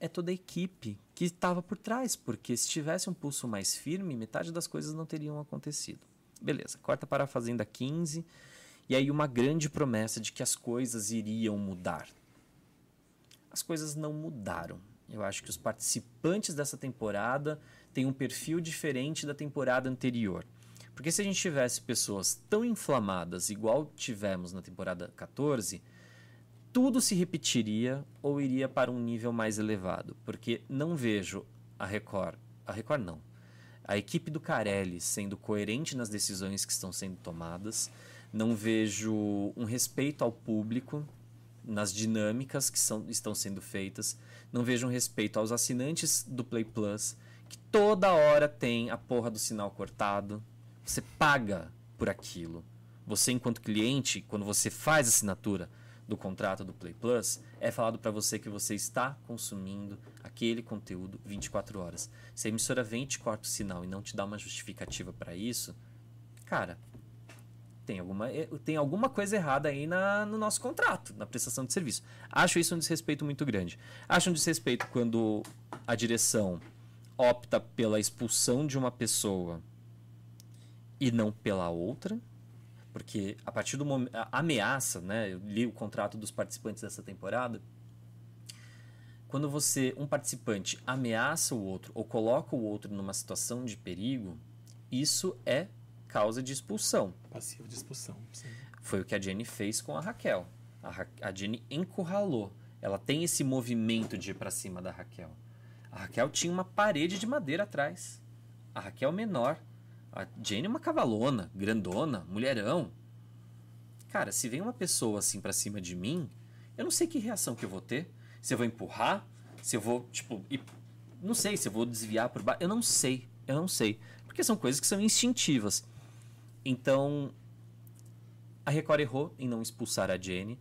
é toda a equipe que estava por trás, porque se tivesse um pulso mais firme, metade das coisas não teriam acontecido. Beleza, corta para a Fazenda 15 e aí uma grande promessa de que as coisas iriam mudar. As coisas não mudaram. Eu acho que os participantes dessa temporada têm um perfil diferente da temporada anterior. Porque se a gente tivesse pessoas tão inflamadas igual tivemos na temporada 14, tudo se repetiria ou iria para um nível mais elevado. Porque não vejo a Record, a Record não, a equipe do Carelli sendo coerente nas decisões que estão sendo tomadas não vejo um respeito ao público nas dinâmicas que são, estão sendo feitas, não vejo um respeito aos assinantes do Play Plus, que toda hora tem a porra do sinal cortado. Você paga por aquilo. Você, enquanto cliente, quando você faz assinatura do contrato do Play Plus, é falado para você que você está consumindo aquele conteúdo 24 horas. Se a emissora vem e te corta o sinal e não te dá uma justificativa para isso, cara, tem alguma, eh, tem alguma coisa errada aí na, no nosso contrato, na prestação de serviço. Acho isso um desrespeito muito grande. Acho um desrespeito quando a direção opta pela expulsão de uma pessoa e não pela outra, porque a partir do momento. A ameaça, né? Eu li o contrato dos participantes dessa temporada. Quando você, um participante, ameaça o outro ou coloca o outro numa situação de perigo, isso é causa de expulsão. Passivo de expulsão, sim. Foi o que a Jenny fez com a Raquel. A, Ra a Jenny encurralou. Ela tem esse movimento de ir para cima da Raquel. A Raquel tinha uma parede de madeira atrás. A Raquel menor. A Jenny uma cavalona, grandona, mulherão. Cara, se vem uma pessoa assim para cima de mim, eu não sei que reação que eu vou ter. Se eu vou empurrar, se eu vou, tipo, ir, não sei, se eu vou desviar por baixo. Eu não sei, eu não sei. Porque são coisas que são instintivas. Então, a Record errou em não expulsar a Jenny.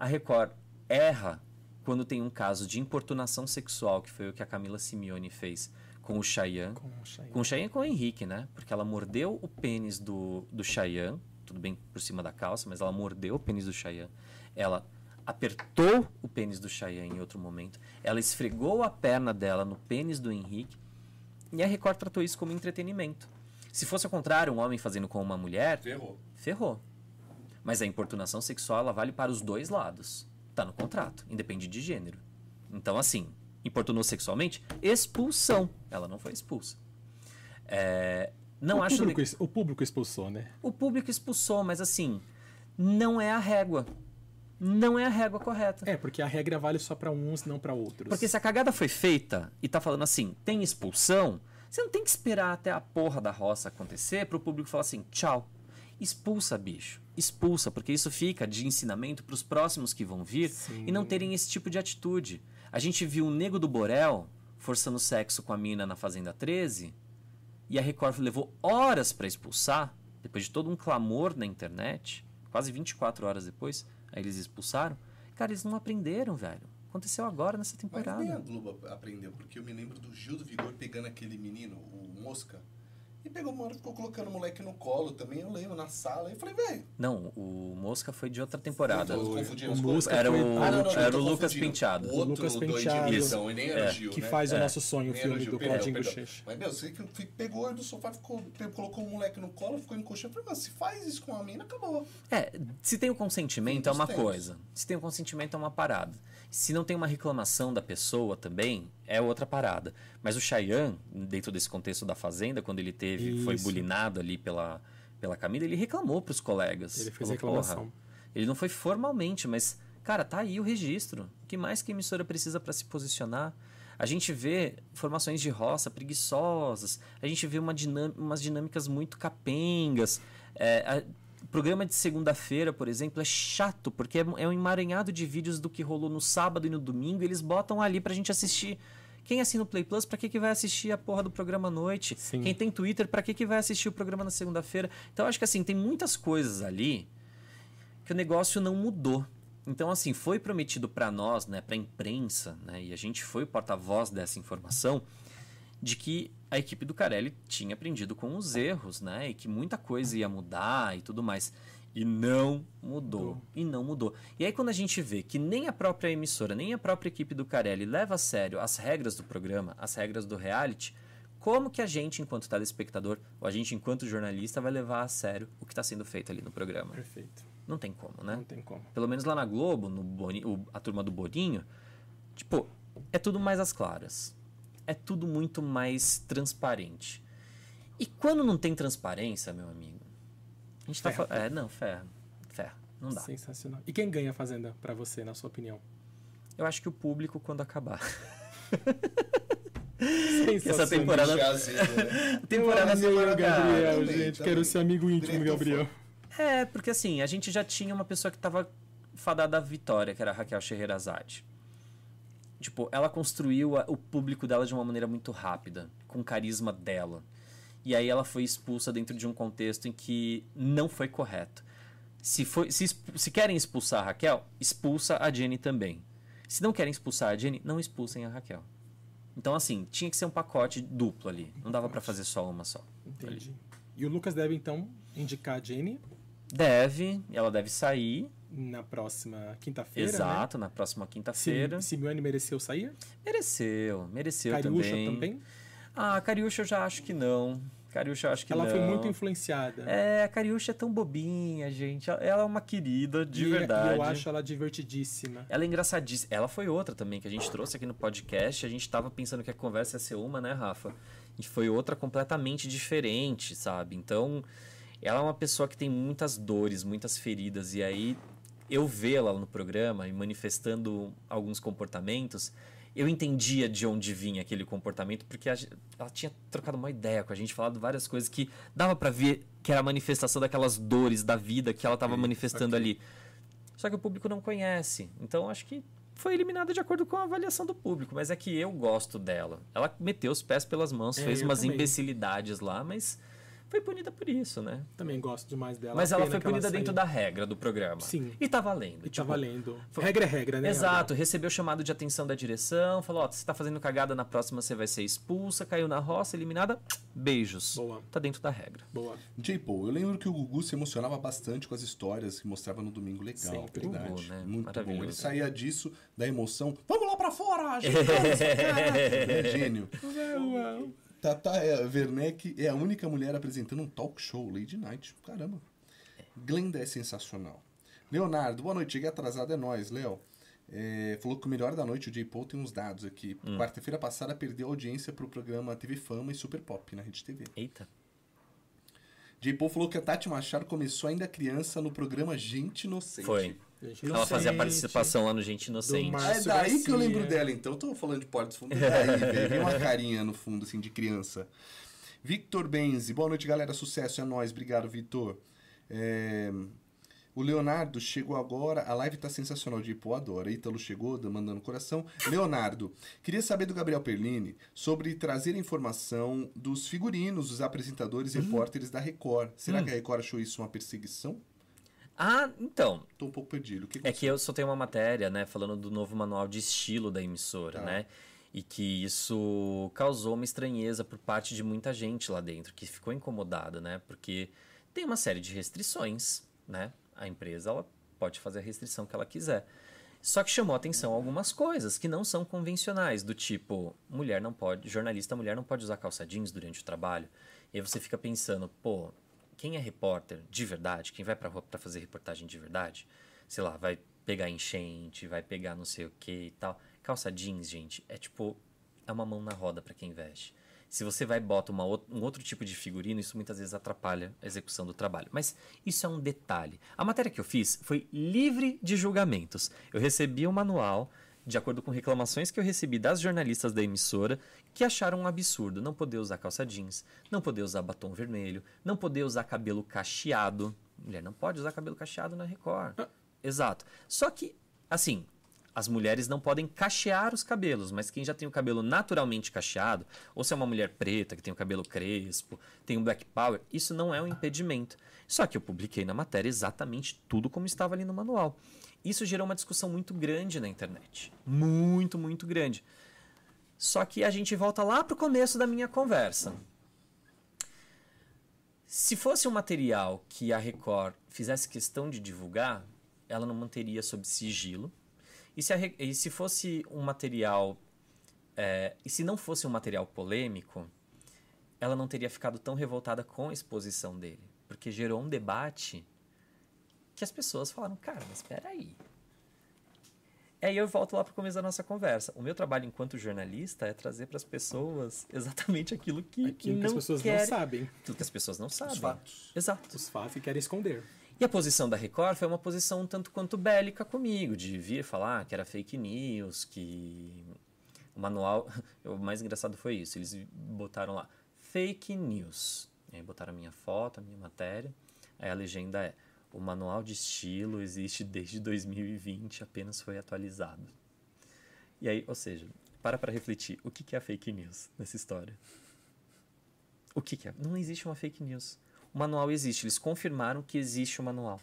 A Record erra quando tem um caso de importunação sexual, que foi o que a Camila Simeone fez com o Cheyenne. Com o Cheyenne. Com o Cheyenne e com o Henrique, né? Porque ela mordeu o pênis do, do Cheyenne, tudo bem por cima da calça, mas ela mordeu o pênis do Cheyenne. Ela apertou o pênis do Cheyenne em outro momento. Ela esfregou a perna dela no pênis do Henrique. E a Record tratou isso como entretenimento. Se fosse ao contrário, um homem fazendo com uma mulher. Ferrou. Ferrou. Mas a importunação sexual ela vale para os dois lados. Tá no contrato, independe de gênero. Então, assim, importunou sexualmente, expulsão. Ela não foi expulsa. É, não o acho. Público, O público expulsou, né? O público expulsou, mas assim, não é a régua. Não é a régua correta. É, porque a regra vale só para uns, não para outros. Porque se a cagada foi feita e tá falando assim, tem expulsão, você não tem que esperar até a porra da roça acontecer para o público falar assim, tchau. Expulsa, bicho. Expulsa, porque isso fica de ensinamento para os próximos que vão vir Sim. e não terem esse tipo de atitude. A gente viu o Nego do Borel forçando sexo com a mina na Fazenda 13 e a Record levou horas para expulsar, depois de todo um clamor na internet, quase 24 horas depois, aí eles expulsaram. Cara, eles não aprenderam, velho. Aconteceu agora nessa temporada. Mas nem a Globo aprendeu, porque eu me lembro do Gil do Vigor pegando aquele menino, o Mosca, e pegou uma hora ficou colocando o moleque no colo também, eu lembro, na sala. E falei, velho. Não, o Mosca foi de outra temporada. O, o, Mosca era, o, ah, não, não, era o Lucas Penteado. O outro Lucas Penteado. Isso, ele nem era é. o Gil, Que né? faz é. o nosso sonho, o filme do Claudinho Bochecha. Mas, meu, você que pegou ele do sofá, ficou, colocou o moleque no colo, ficou encoxando. Eu falei, mas se faz isso com a mina, acabou. É, se tem o consentimento é uma tempos. coisa. Se tem o consentimento é uma parada. Se não tem uma reclamação da pessoa também, é outra parada. Mas o Cheyenne, dentro desse contexto da Fazenda, quando ele teve, Isso. foi bulinado ali pela, pela Camila, ele reclamou para os colegas. Ele fez falou, reclamação. Ele não foi formalmente, mas, cara, tá aí o registro. O que mais que a emissora precisa para se posicionar? A gente vê formações de roça preguiçosas, a gente vê uma dinam umas dinâmicas muito capengas. É, a, programa de segunda-feira, por exemplo, é chato, porque é, é um emaranhado de vídeos do que rolou no sábado e no domingo, e eles botam ali pra gente assistir. Quem assina o Play Plus, pra que, que vai assistir a porra do programa à noite? Sim. Quem tem Twitter, pra que, que vai assistir o programa na segunda-feira? Então, acho que assim, tem muitas coisas ali que o negócio não mudou. Então, assim, foi prometido para nós, né, para a imprensa, né, e a gente foi o porta-voz dessa informação, de que a equipe do Carelli tinha aprendido com os erros, né, e que muita coisa ia mudar e tudo mais. E não mudou. E não mudou. E aí, quando a gente vê que nem a própria emissora, nem a própria equipe do Carelli leva a sério as regras do programa, as regras do reality, como que a gente, enquanto telespectador, ou a gente, enquanto jornalista, vai levar a sério o que está sendo feito ali no programa? Perfeito. Não tem como, né? Não tem como. Pelo menos lá na Globo, no Boni- o- a turma do Boninho, tipo, é tudo mais às claras. É tudo muito mais transparente. E quando não tem transparência, meu amigo, a gente tá Ferra. falando. É, não, ferra. Ferra. Não dá. Sensacional. E quem ganha a Fazenda pra você, na sua opinião? Eu acho que o público, quando acabar. Sensacional. temporada- né? A temporada Meu semana Gabriel, também, gente. também. Quero ser amigo íntimo, Diretor Gabriel. É, porque assim, a gente já tinha uma pessoa que tava fadada à vitória, que era a Raquel Scheherazade. Tipo, ela construiu a- o público dela de uma maneira muito rápida, com o carisma dela. E aí ela foi expulsa dentro de um contexto em que não foi correto. Se, foi, se, se querem expulsar a Raquel, expulsa a Jenny também. Se não querem expulsar a Jenny, não expulsem a Raquel. Então, assim, tinha que ser um pacote duplo ali. Não dava pra fazer só uma só. Entendi. E o Lucas deve, então, indicar a Jenny Deve, ela deve sair. Na próxima quinta-feira. Exato, na próxima Né? quinta-feira. Se, Simeone mereceu sair? Mereceu, mereceu Cariúcha também. também? Ah, Cariúcha eu já acho que não. Cariúcha eu acho que Ela não. foi muito influenciada. É, a Cariúcha é tão bobinha, gente. Ela- Ela é uma querida, de E- verdade. E eu acho ela divertidíssima. Ela é engraçadíssima. Ela foi outra também que a gente trouxe aqui no podcast. A gente tava pensando que a conversa ia ser uma, né, Rafa? E foi outra completamente diferente, sabe? Então, ela é uma pessoa que tem muitas dores, muitas feridas. E aí, eu vê-la no programa e manifestando alguns comportamentos, eu entendia de onde vinha aquele comportamento, porque a ela tinha trocado uma ideia com a gente, falado várias coisas que dava pra ver que era a manifestação daquelas dores da vida que ela tava manifestando ali. Só que o público não conhece. Então acho que foi eliminada de acordo com a avaliação do público. Mas é que eu gosto dela. Ela meteu os pés pelas mãos, É, fez umas também. imbecilidades lá, mas foi punida por isso, né? Também gosto demais dela. mas ela foi que ela punida dentro da regra do programa. Sim. E tá valendo. E tá Tipo, valendo. foi- Regra é regra, né? Exato, recebeu chamado de atenção da direção, falou, ó, você tá fazendo cagada na próxima, você vai ser expulsa, caiu na roça, eliminada, beijos. Boa. Tá dentro da regra. Boa. J. Paul, eu lembro que o Gugu se emocionava bastante com as histórias que mostrava no Domingo Legal. Sempre. verdade. Gugu, né? Muito bom. Ele saía disso, da emoção. Vamos lá pra fora, gente! essa cara!" é gênio. Tata é, Werneck é a única mulher apresentando um talk show, Lady Night. Caramba. Glenda é sensacional. Leonardo, boa noite. Cheguei atrasado, é nóis, Léo. É, falou que o melhor da noite, o J. Paul tem uns dados aqui. Hum. Quarta-feira passada perdeu audiência pro programa TV Fama e Super Pop na Rede TV. Eita. J. Paul falou que a Tati Machado começou ainda criança no programa Gente Inocente. Foi. Gente, Ela fazia participação lá no Gente Inocente. Ah, é daí que eu lembro dela, então. Eu tô falando de Porta dos Fundos. É daí, uma carinha no fundo, assim, de criança. Victor Benzi. Boa noite, galera. Sucesso, é nóis. Obrigado, Vitor. É, O Leonardo chegou agora. A live tá sensacional de Pô, adora. Ítalo chegou, mandando coração. Leonardo, queria saber do Gabriel Perlini sobre trazer informação dos figurinos, dos apresentadores e repórteres da Record. Será que a Record achou isso uma perseguição? Ah, então, Tô um pouco perdido. Que É que eu só tenho uma matéria, né, falando do novo manual de estilo da emissora, Tá. né? E que isso causou uma estranheza por parte de muita gente lá dentro, que ficou incomodada, né? Porque tem uma série de restrições, né? A empresa ela pode fazer a restrição que ela quiser. Só que chamou atenção algumas coisas que não são convencionais, do tipo, mulher não pode, jornalista mulher não pode usar calça jeans durante o trabalho. E aí você fica pensando, pô, quem é repórter de verdade, quem vai pra rua pra fazer reportagem de verdade, sei lá, vai pegar enchente, vai pegar não sei o que e tal. Calça jeans, gente, é tipo, é uma mão na roda pra quem veste. Se você vai e bota uma um outro tipo de figurino, isso muitas vezes atrapalha a execução do trabalho. Mas isso é um detalhe. A matéria que eu fiz foi livre de julgamentos. Eu recebi o manual, de acordo com reclamações que eu recebi das jornalistas da emissora, que acharam um absurdo não poder usar calça jeans, não poder usar batom vermelho, não poder usar cabelo cacheado. Mulher não pode usar cabelo cacheado na Record. Ah. Exato. Só que, assim, as mulheres não podem cachear os cabelos, mas quem já tem o cabelo naturalmente cacheado, ou se é uma mulher preta que tem o cabelo crespo, tem um black power, isso não é um impedimento. Só que eu publiquei na matéria exatamente tudo como estava ali no manual. Isso gerou uma discussão muito grande na internet. Muito, muito grande. Só que a gente volta lá para o começo da minha conversa. Se fosse um material que a Record fizesse questão de divulgar, ela não manteria sob sigilo. E se, a, e se fosse um material. É, e se não fosse um material polêmico, ela não teria ficado tão revoltada com a exposição dele. Porque gerou um debate que as pessoas falaram, cara, mas espera aí. Aí eu volto lá para o começo da nossa conversa. O meu trabalho enquanto jornalista é trazer para as pessoas exatamente aquilo que, aquilo que as pessoas querem, não sabem. Tudo que as pessoas não sabem. Os fatos. Exato. Os fatos e querem esconder. E a posição da Record foi uma posição um tanto quanto bélica comigo, de vir falar que era fake news, que o manual. O mais engraçado foi isso. Eles botaram lá fake news. E aí botaram a minha foto, a minha matéria. Aí a legenda é o manual de estilo existe desde 2020, apenas foi atualizado. E aí, ou seja, para para refletir, o que é a fake news nessa história? O que é? Não existe uma fake news. O manual existe, eles confirmaram que existe o manual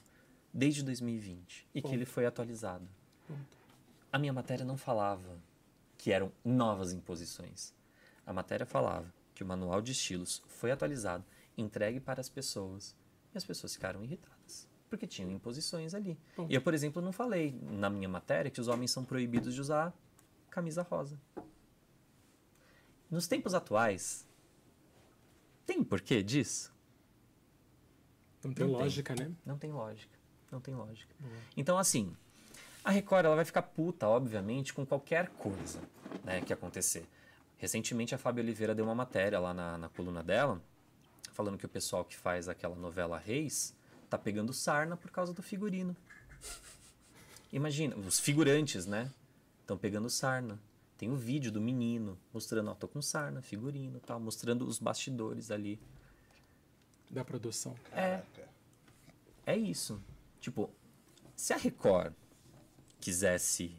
desde 2020 e Ponto. que ele foi atualizado. Ponto. A minha matéria não falava que eram novas imposições. A matéria falava que o manual de estilos foi atualizado, entregue para as pessoas e as pessoas ficaram irritadas porque tinham imposições ali. E eu, por exemplo, não falei na minha matéria que os homens são proibidos de usar camisa rosa. Nos tempos atuais, tem porquê disso? Não tem não lógica, tem. né? Não tem lógica. Não tem lógica. Boa. Então, assim, a Record ela vai ficar puta, obviamente, com qualquer coisa né, que acontecer. Recentemente, a Fábio Oliveira deu uma matéria lá na, na coluna dela, falando que o pessoal que faz aquela novela Reis tá pegando sarna por causa do figurino. Imagina, os figurantes, né? Estão pegando sarna. Tem o um vídeo do menino mostrando, ó, tô com sarna, figurino, tal, mostrando os bastidores ali. Da produção. É. É isso. Tipo, se a Record quisesse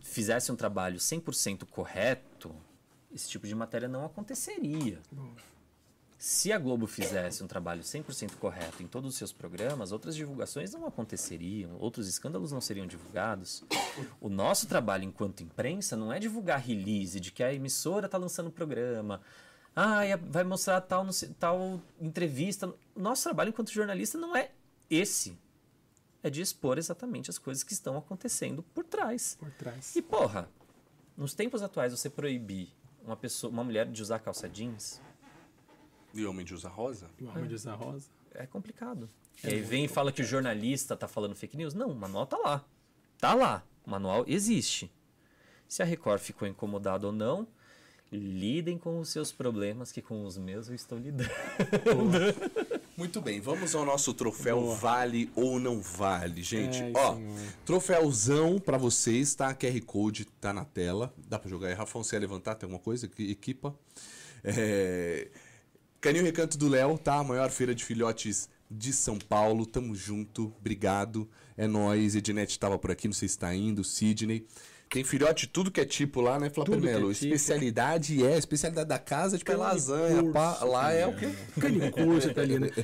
fizesse um trabalho 100% correto, esse tipo de matéria não aconteceria. Bom. Se a Globo fizesse um trabalho 100% correto em todos os seus programas, outras divulgações não aconteceriam, outros escândalos não seriam divulgados. O nosso trabalho enquanto imprensa não é divulgar release de que a emissora está lançando o programa, ah, vai mostrar tal, tal entrevista. Nosso trabalho enquanto jornalista não é esse. É de expor exatamente as coisas que estão acontecendo por trás. Por trás. E porra, nos tempos atuais você proibir uma pessoa, uma mulher de usar calça jeans, e homem de usar rosa? E homem de usar rosa? É complicado. É e aí vem e fala que o jornalista tá falando fake news. Não, o manual tá lá. Tá lá. O manual existe. Se a Record ficou incomodada ou não, lidem com os seus problemas, que com os meus eu estou lidando. Muito bem, vamos ao nosso troféu Boa. Vale ou Não Vale, gente. É, Ó, troféuzão para vocês, tá? QR Code tá na tela. Dá para jogar aí. Rafão, você ia levantar? Tem alguma coisa? Equipa. É... Canil Recanto do Léo, tá? A maior feira de filhotes de São Paulo. Tamo junto, obrigado. É nóis. Ednete tava por aqui, não sei se tá indo. Sidney. Tem filhote de tudo que é tipo lá, né, Flávio Melo? É tipo. Especialidade é, especialidade da casa, tipo, é lasanha. Pá, lá é o quê? Canicurso italiano.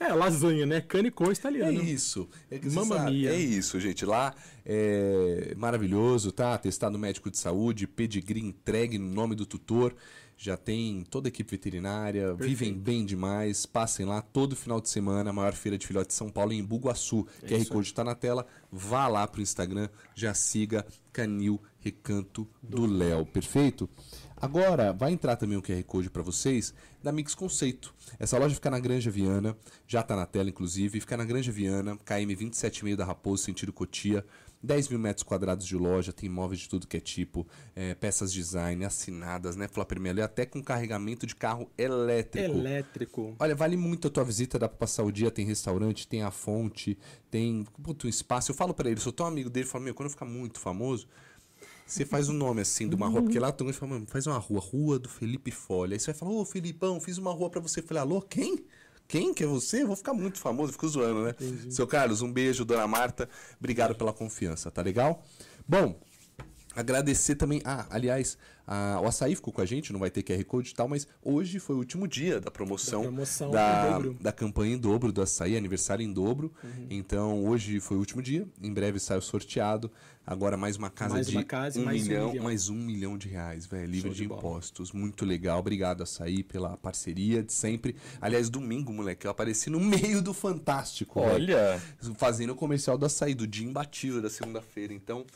É, lasanha, né? Canicurso italiano. É isso. É Mamma mia. É isso, gente. Lá é maravilhoso, tá? Testado médico de saúde, pedigree entregue no nome do tutor já tem toda a equipe veterinária, Perfeito. vivem bem demais, passem lá todo final de semana, a maior feira de filhotes de São Paulo, em Bugaçu. É QR Code está na tela, vá lá pro Instagram, já siga Canil Recanto do Léo, perfeito? Agora, vai entrar também o QR Code para vocês da Mix Conceito. Essa loja fica na Granja Viana, já está na tela inclusive, fica na Granja Viana, KM 27,5 da Raposo, sentido Cotia. 10 mil metros quadrados de loja, tem móveis de tudo que é tipo, é, peças design, assinadas, né, Melo, e até com carregamento de carro elétrico. Elétrico. Olha, vale muito a tua visita, dá pra passar o dia, tem restaurante, tem a fonte, tem puto, um espaço. Eu falo para ele, sou tão amigo dele, falo, meu, quando eu ficar muito famoso, você faz o um nome assim de uma rua, porque lá tão grande, fala, faz uma rua, Rua do Felipe Folha. Aí você vai falar, ô Felipão, fiz uma rua para você. Eu falei, alô, quem? Quem que é você? Eu vou ficar muito famoso, fico zoando, né? Entendi. Seu Carlos, um beijo, dona Marta. Obrigado pela confiança, tá legal? Bom, agradecer também. Ah, aliás, a, o açaí ficou com a gente, não vai ter QR Code e tal, mas hoje foi o último dia da promoção da, promoção da, da campanha em dobro do açaí, aniversário em dobro. Uhum. Então hoje foi o último dia, em breve sai o sorteado. Agora mais uma casa mais de uma casa, um, mais milhão, um milhão, mais um milhão de reais, velho, livre de, de impostos. Muito legal, obrigado açaí pela parceria de sempre. Aliás, domingo, moleque, eu apareci no meio do Fantástico. Olha! Véio, fazendo o comercial do açaí, do dia imbatível da segunda-feira. Então,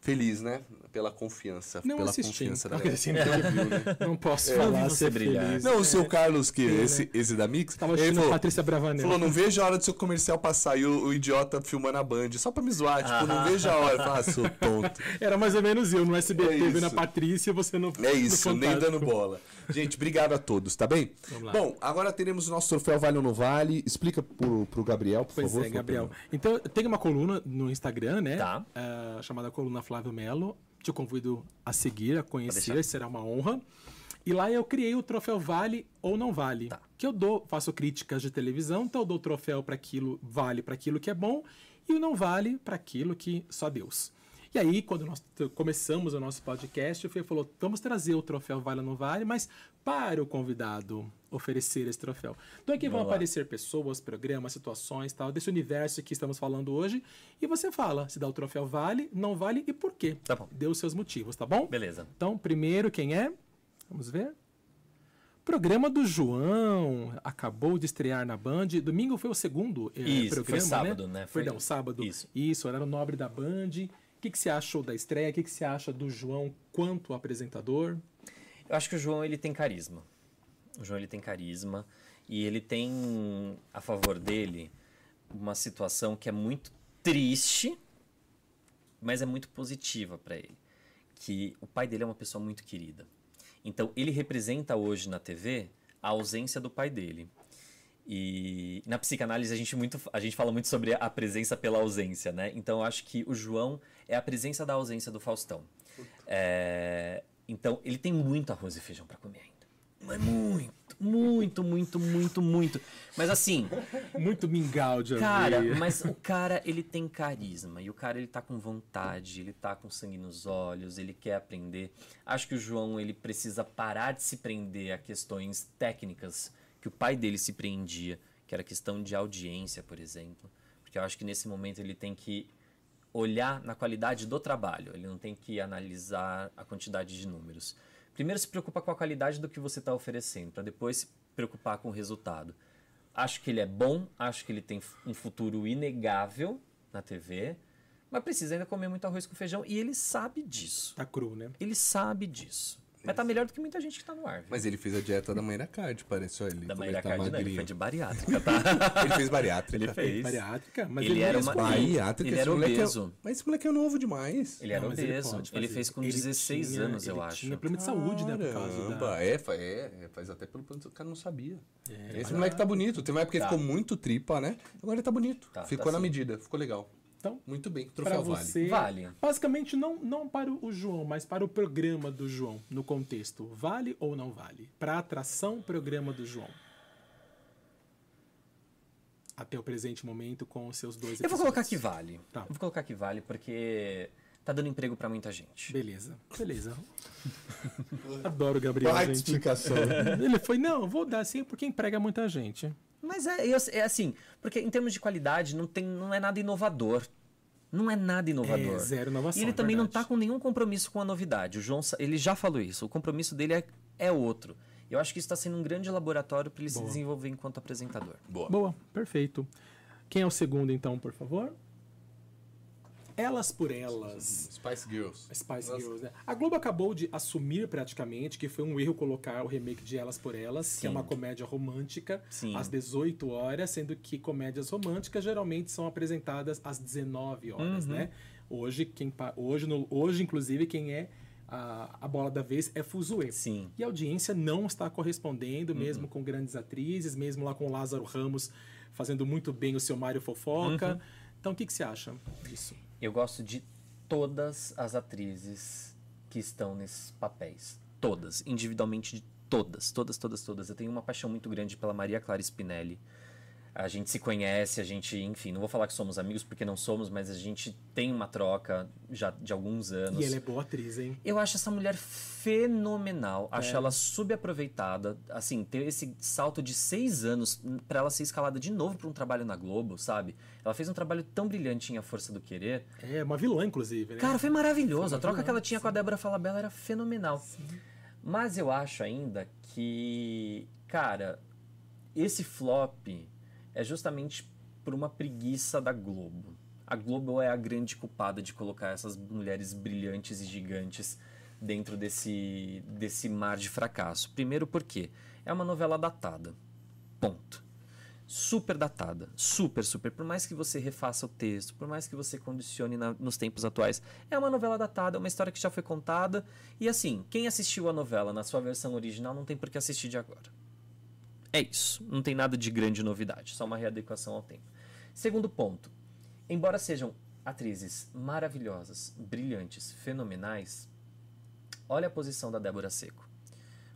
feliz, né? Pela confiança. Não pela assisti. confiança da Assim, não, viu, né? não posso é, falar ser brilhar. feliz. Não, o seu Carlos, que é, esse, né? esse da Mix. Tava assistindo falou, a Patrícia Bravanel. Falou, não vejo a hora do seu comercial passar e o, o idiota filmando a Band, só pra me zoar. Tipo, ah. não vejo a hora. Ah, seu tonto. Era mais ou menos eu, no SBT, é vendo a Patrícia, você não. É isso, nem dando bola. Gente, obrigado a todos, tá bem? Bom, agora teremos o nosso troféu Vale ou não Vale. Explica pro, pro Gabriel, por pois favor. Pois é, Gabriel. Então, tem uma coluna no Instagram, né? Tá. Uh, chamada Coluna Flávio Melo te convido a seguir, a conhecer, será uma honra. E lá eu criei o troféu Vale ou Não Vale. Tá. Que eu dou, faço críticas de televisão, então eu dou o troféu para aquilo, vale para aquilo que é bom, e o não vale para aquilo que só Deus. E aí, quando nós começamos o nosso podcast, o Fê falou: vamos trazer o troféu Vale ou Não Vale, mas para o convidado oferecer esse troféu. Então aqui vão aparecer pessoas, programas, situações, tal, desse universo que estamos falando hoje, e você fala se dá o troféu vale, não vale e por quê. Tá bom. Dê os seus motivos, tá bom? Beleza. Então, primeiro, quem é? Vamos ver. Programa do João acabou de estrear na Band. Domingo foi o segundo eh, Isso, programa, foi sábado, né? né? Foi... Perdão, sábado. Isso. Isso, horário nobre da Band. Que, que você achou da estreia? O que, que você acha do João quanto apresentador? Eu acho que o João ele tem carisma. O João ele tem carisma e ele tem a favor dele uma situação que é muito triste, mas é muito positiva para ele, que o pai dele é uma pessoa muito querida. Então ele representa hoje na TV a ausência do pai dele. E na psicanálise a gente, muito, a gente fala muito sobre a presença pela ausência, né? Então eu acho que o João é a presença da ausência do Faustão. É, então ele tem muito arroz e feijão para comer ainda. Mas muito, muito, muito, muito, muito. Mas assim. Muito mingau de Cara, mas o cara, ele tem carisma. E o cara, ele tá com vontade, ele tá com sangue nos olhos, ele quer aprender. Acho que o João, ele precisa parar de se prender a questões técnicas que o pai dele se prendia, que era questão de audiência, por exemplo. Porque eu acho que nesse momento ele tem que olhar na qualidade do trabalho, ele não tem que analisar a quantidade de números. Primeiro se preocupa com a qualidade do que você está oferecendo, para depois se preocupar com o resultado. Acho que ele é bom, acho que ele tem um futuro inegável na TV, mas precisa ainda comer muito arroz com feijão e ele sabe disso. Tá cru, né? Ele sabe disso. Mas tá melhor do que muita gente que tá no ar. Viu? Mas ele fez a dieta da Mayra Card, parece. Olha, ele da Mayra tá Card não, ele foi de bariátrica, tá? ele fez bariátrica. Ele fez. Bariátrica? Mas ele, ele era uma... Bariátrica? Ele era obeso. É... Mas esse moleque é novo demais. Ele era não, obeso. Ele, ele, fez com ele 16 tinha, anos, eu acho. tinha problema de saúde, né, por causa da... É, é, faz até pelo plano o cara não sabia. É, esse moleque tá bonito. Tem uma época que ele tá. ficou muito tripa, né? Agora ele tá bonito. Tá, ficou tá na medida, ficou legal. Então, muito bem. Troféu você, vale. vale. Basicamente, não, não para o João, mas para o programa do João, no contexto. Vale ou não vale? Para a atração, programa do João. Até o presente momento com os seus dois episódios. Eu vou colocar que vale. Tá. Eu vou colocar que vale porque tá dando emprego para muita gente. Beleza, beleza. Adoro o Gabriel. Qual a explicação? Ele foi, não, vou dar sim porque emprega muita gente. Mas é, é, assim, porque em termos de qualidade não, tem, não é nada inovador. Não é nada inovador. É, zero inovação. E ele também verdade. não está com nenhum compromisso com a novidade. O João, ele já falou isso. O compromisso dele é, é outro. Eu acho que isso está sendo um grande laboratório para ele Boa. se desenvolver enquanto apresentador. Boa. Boa, perfeito. Quem é o segundo, então, por favor? Elas por Elas. Spice Girls. Spice Nossa. Girls, né? A Globo acabou de assumir praticamente que foi um erro colocar o remake de Elas por Elas, que é Sim. uma comédia romântica, Sim. às 18 horas, sendo que comédias românticas geralmente são apresentadas às 19 horas, Uhum. né? Hoje, quem, hoje, no- hoje, inclusive, quem é a, a bola da vez é Fuzue. Sim. E a audiência não está correspondendo, Uhum. mesmo com grandes atrizes, mesmo lá com o Lázaro Ramos fazendo muito bem o seu Mário Fofoca. Uhum. Então, o que, que você acha disso? Eu gosto de todas as atrizes que estão nesses papéis. Todas, individualmente de todas, todas, todas, todas. Eu tenho uma paixão muito grande pela Maria Clara Spinelli. A gente se conhece, a gente, enfim, não vou falar que somos amigos porque não somos, mas a gente tem uma troca já de alguns anos. E ela é boa atriz, hein? Eu acho essa mulher fenomenal. Acho ela subaproveitada. Assim, ter esse salto de seis anos pra ela ser escalada de novo pra um trabalho na Globo, sabe? Ela fez um trabalho tão brilhante em A Força do Querer. É uma vilã, inclusive, né? Cara, foi maravilhoso. Foi a troca que ela tinha com a Débora Falabella era fenomenal. Mas eu acho ainda que, cara, esse flop é justamente por uma preguiça da Globo. A Globo é a grande culpada de colocar essas mulheres brilhantes e gigantes dentro desse, desse mar de fracasso. Primeiro porque é uma novela datada. Ponto. Super datada. Super, super. Por mais que você refaça o texto, por mais que você condicione na- nos tempos atuais, é uma novela datada, é uma história que já foi contada. E assim, quem assistiu a novela na sua versão original não tem por que assistir de agora. É isso. Não tem nada de grande novidade, só uma readequação ao tempo. Segundo ponto. Embora sejam atrizes maravilhosas, brilhantes, fenomenais, olha a posição da Débora Seco.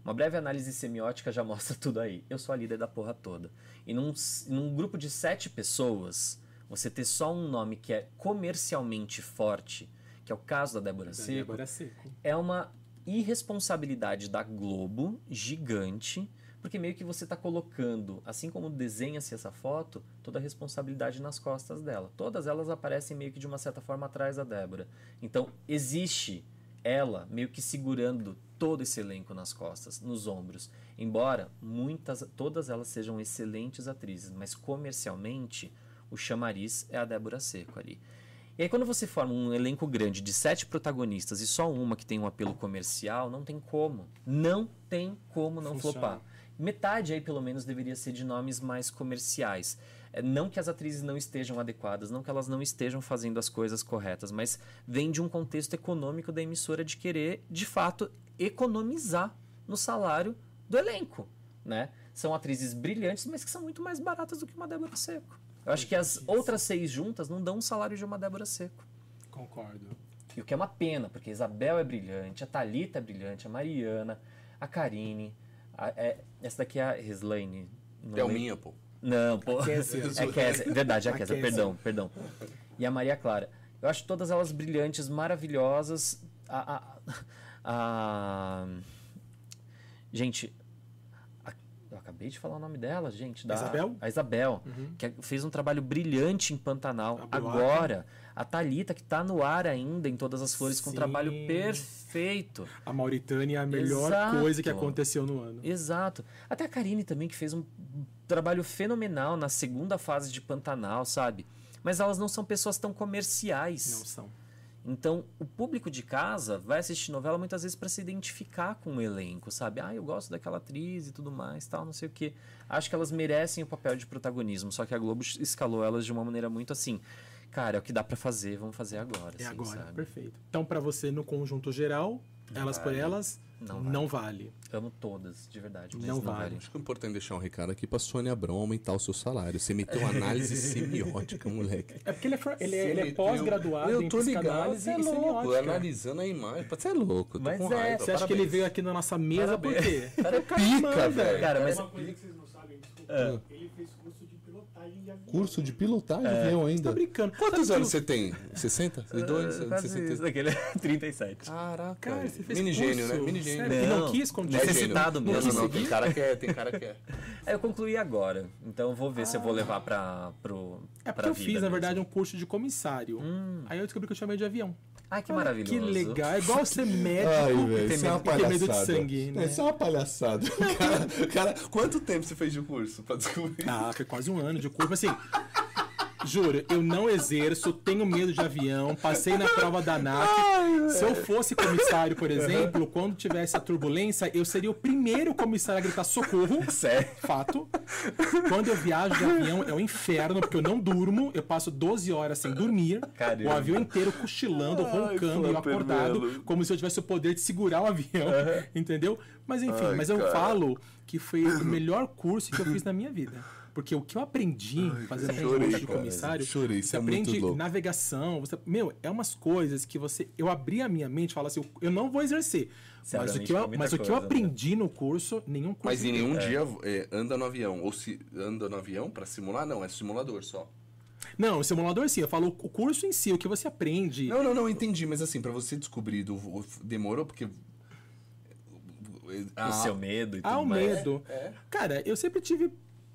Uma breve análise semiótica já mostra tudo aí. Eu sou a líder da porra toda. E num, num grupo de sete pessoas, você ter só um nome que é comercialmente forte, que é o caso da Débora Da Seco, Débora Seco. é uma irresponsabilidade da Globo gigante, porque meio que você está colocando, assim como desenha-se essa foto, toda a responsabilidade nas costas dela. Todas elas aparecem meio que de uma certa forma atrás da Débora. Então, existe ela meio que segurando todo esse elenco nas costas, nos ombros. Embora muitas, todas elas sejam excelentes atrizes, mas comercialmente o chamariz é a Débora Seco ali. E aí quando você forma um elenco grande de sete protagonistas e só uma que tem um apelo comercial, não tem como. Não tem como não Funciona. flopar. Metade aí pelo menos deveria ser de nomes mais comerciais. É, Não que as atrizes não estejam adequadas, não que elas não estejam fazendo as coisas corretas, mas vem de um contexto econômico da emissora de querer, de fato, economizar no salário do elenco, né? São atrizes brilhantes, mas que são muito mais baratas do que uma Débora Seco. Eu acho que as outras seis juntas não dão um salário de uma Débora Seco. Concordo. E o que é uma pena, porque a Isabel é brilhante, a Thalita é brilhante, a Mariana, a Karine, a- é- essa daqui é a Reslaine. não É pô. Não, pô. Kézia. É Kézia, verdade, é a Kézia, perdão, perdão. E a Maria Clara. Eu acho todas elas brilhantes, maravilhosas. A, a- a- Gente, a- eu acabei de falar o nome dela, gente. Da, Isabel? A Isabel, Uhum. que fez um trabalho brilhante em Pantanal. Agora, a Thalita, que tá no ar ainda em Todas as Flores, com um Sim. trabalho perfeito. A Mauritânia é a melhor Exato. coisa que aconteceu no ano. Exato. Até a Karine também, que fez um trabalho fenomenal na segunda fase de Pantanal, sabe? Mas elas não são pessoas tão comerciais. Não são. Então, o público de casa vai assistir novela muitas vezes para se identificar com o elenco, sabe? Ah, eu gosto daquela atriz e tudo mais, tal, não sei o quê. Acho que elas merecem o papel de protagonismo, só que a Globo escalou elas de uma maneira muito assim. Cara, é o que dá para fazer, vamos fazer agora. É assim, agora, sabe? perfeito. Então, pra você, no conjunto geral, elas por vale. elas, Não não, vale. Amo todas, de verdade. mas Não vale. Acho que é importante deixar um recado aqui pra Sônia Abrão aumentar o seu salário. Você meteu uma análise semiótica, moleque. É porque ele é, ele é- ele é pós-graduado Eu em tô ligado, psicanálise você é louco, analisando a imagem. Você é louco, eu tô Mas com é, raiva. Você acha que ele Parabéns. veio aqui na nossa mesa por quê? Cara, é pica, velho. Cara, mas Uma coisa que vocês não sabem, desculpa. É. Ele fez curso de pilotagem de avião. Avião Tá ainda. brincando. Quantos Sabe anos que você tem? 60? 62? Ah, quase 60? isso, daquele 37. Caraca, Cara, você fez mini gênio, né? Mini gênio. Sério? E não quis continuar? necessitado Não, mesmo. não, não, tem cara que é, tem cara que é. É, eu concluí agora, então eu vou ver se eu vou levar pra, pro, É porque pra eu vida fiz, na mesmo. verdade, um curso de comissário. Aí eu descobri que eu chamei de avião. Ai, que Olha maravilhoso. Que legal. É igual ser médico Ai, e velho, ter isso é uma medo, e ter medo de sangue, né? Isso é uma palhaçada. Cara, cara, quanto tempo você fez de curso pra descobrir? Ah, foi quase um ano de curso. Assim, Juro, eu não exerço, tenho medo de avião, passei na prova da ANAC. Se eu fosse comissário, por exemplo, quando tivesse a turbulência, eu seria o primeiro comissário a gritar socorro. Sério? Fato. Quando eu viajo de avião, é o inferno, porque eu não durmo, eu passo 12 horas sem dormir. Caramba. O avião inteiro cochilando, roncando e eu acordado, como se eu tivesse o poder de segurar o avião. Entendeu? Mas enfim, Ai, mas eu cara. falo que foi o melhor curso que eu fiz na minha vida. Porque o que eu aprendi fazendo um chorei, curso de comissário, Chorei, isso você é muito aprende louco. navegação, você, meu, é umas coisas que você, eu abri a minha mente, e falo assim, eu não vou exercer, Você mas o que eu, mas o que eu coisa, né? aprendi no curso, nenhum curso. Mas em nenhum dia é, anda no avião. Ou se anda no avião pra simular, não, é simulador só. Não, o simulador sim, eu falo o curso em si, o que você aprende. Não, não, não, entendi, mas assim, pra você descobrir, do, o- demorou porque. O Ah, seu medo e tudo Ah, o mais. medo. Cara, eu sempre tive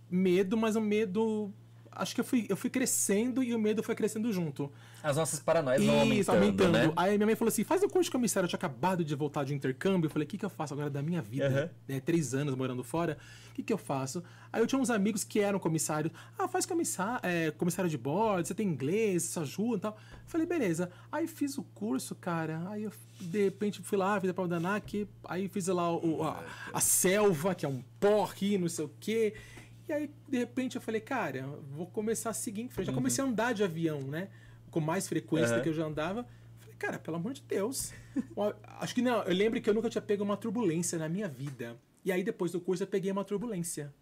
medo, mas o medo. Acho que eu fui, eu fui crescendo e o medo foi crescendo junto. As nossas paranoias vão Isso, aumentando, né? Aí minha mãe falou assim: faz o curso de comissário. Eu tinha acabado de voltar de intercâmbio. Eu falei: o que, que eu faço agora da minha vida? Né, três anos morando fora. O que, que eu faço? Aí eu tinha uns amigos que eram comissários. Ah, faz comissário, é, comissário de bordo, você tem inglês, isso ajuda e tal. Eu falei: beleza. Aí fiz o curso, cara. Aí eu, de repente, fui lá, fiz a prova da ANAC. Aí fiz lá o, a, a selva, que é um porre, não sei o quê. E aí, de repente, eu falei, cara, vou começar a seguir em frente. Já comecei a andar de avião, né? Com mais frequência Aham. do que eu já andava. Falei, cara, pelo amor de Deus. Acho que não, eu lembro que eu nunca tinha pego uma turbulência na minha vida. E aí, depois do curso, eu peguei uma turbulência.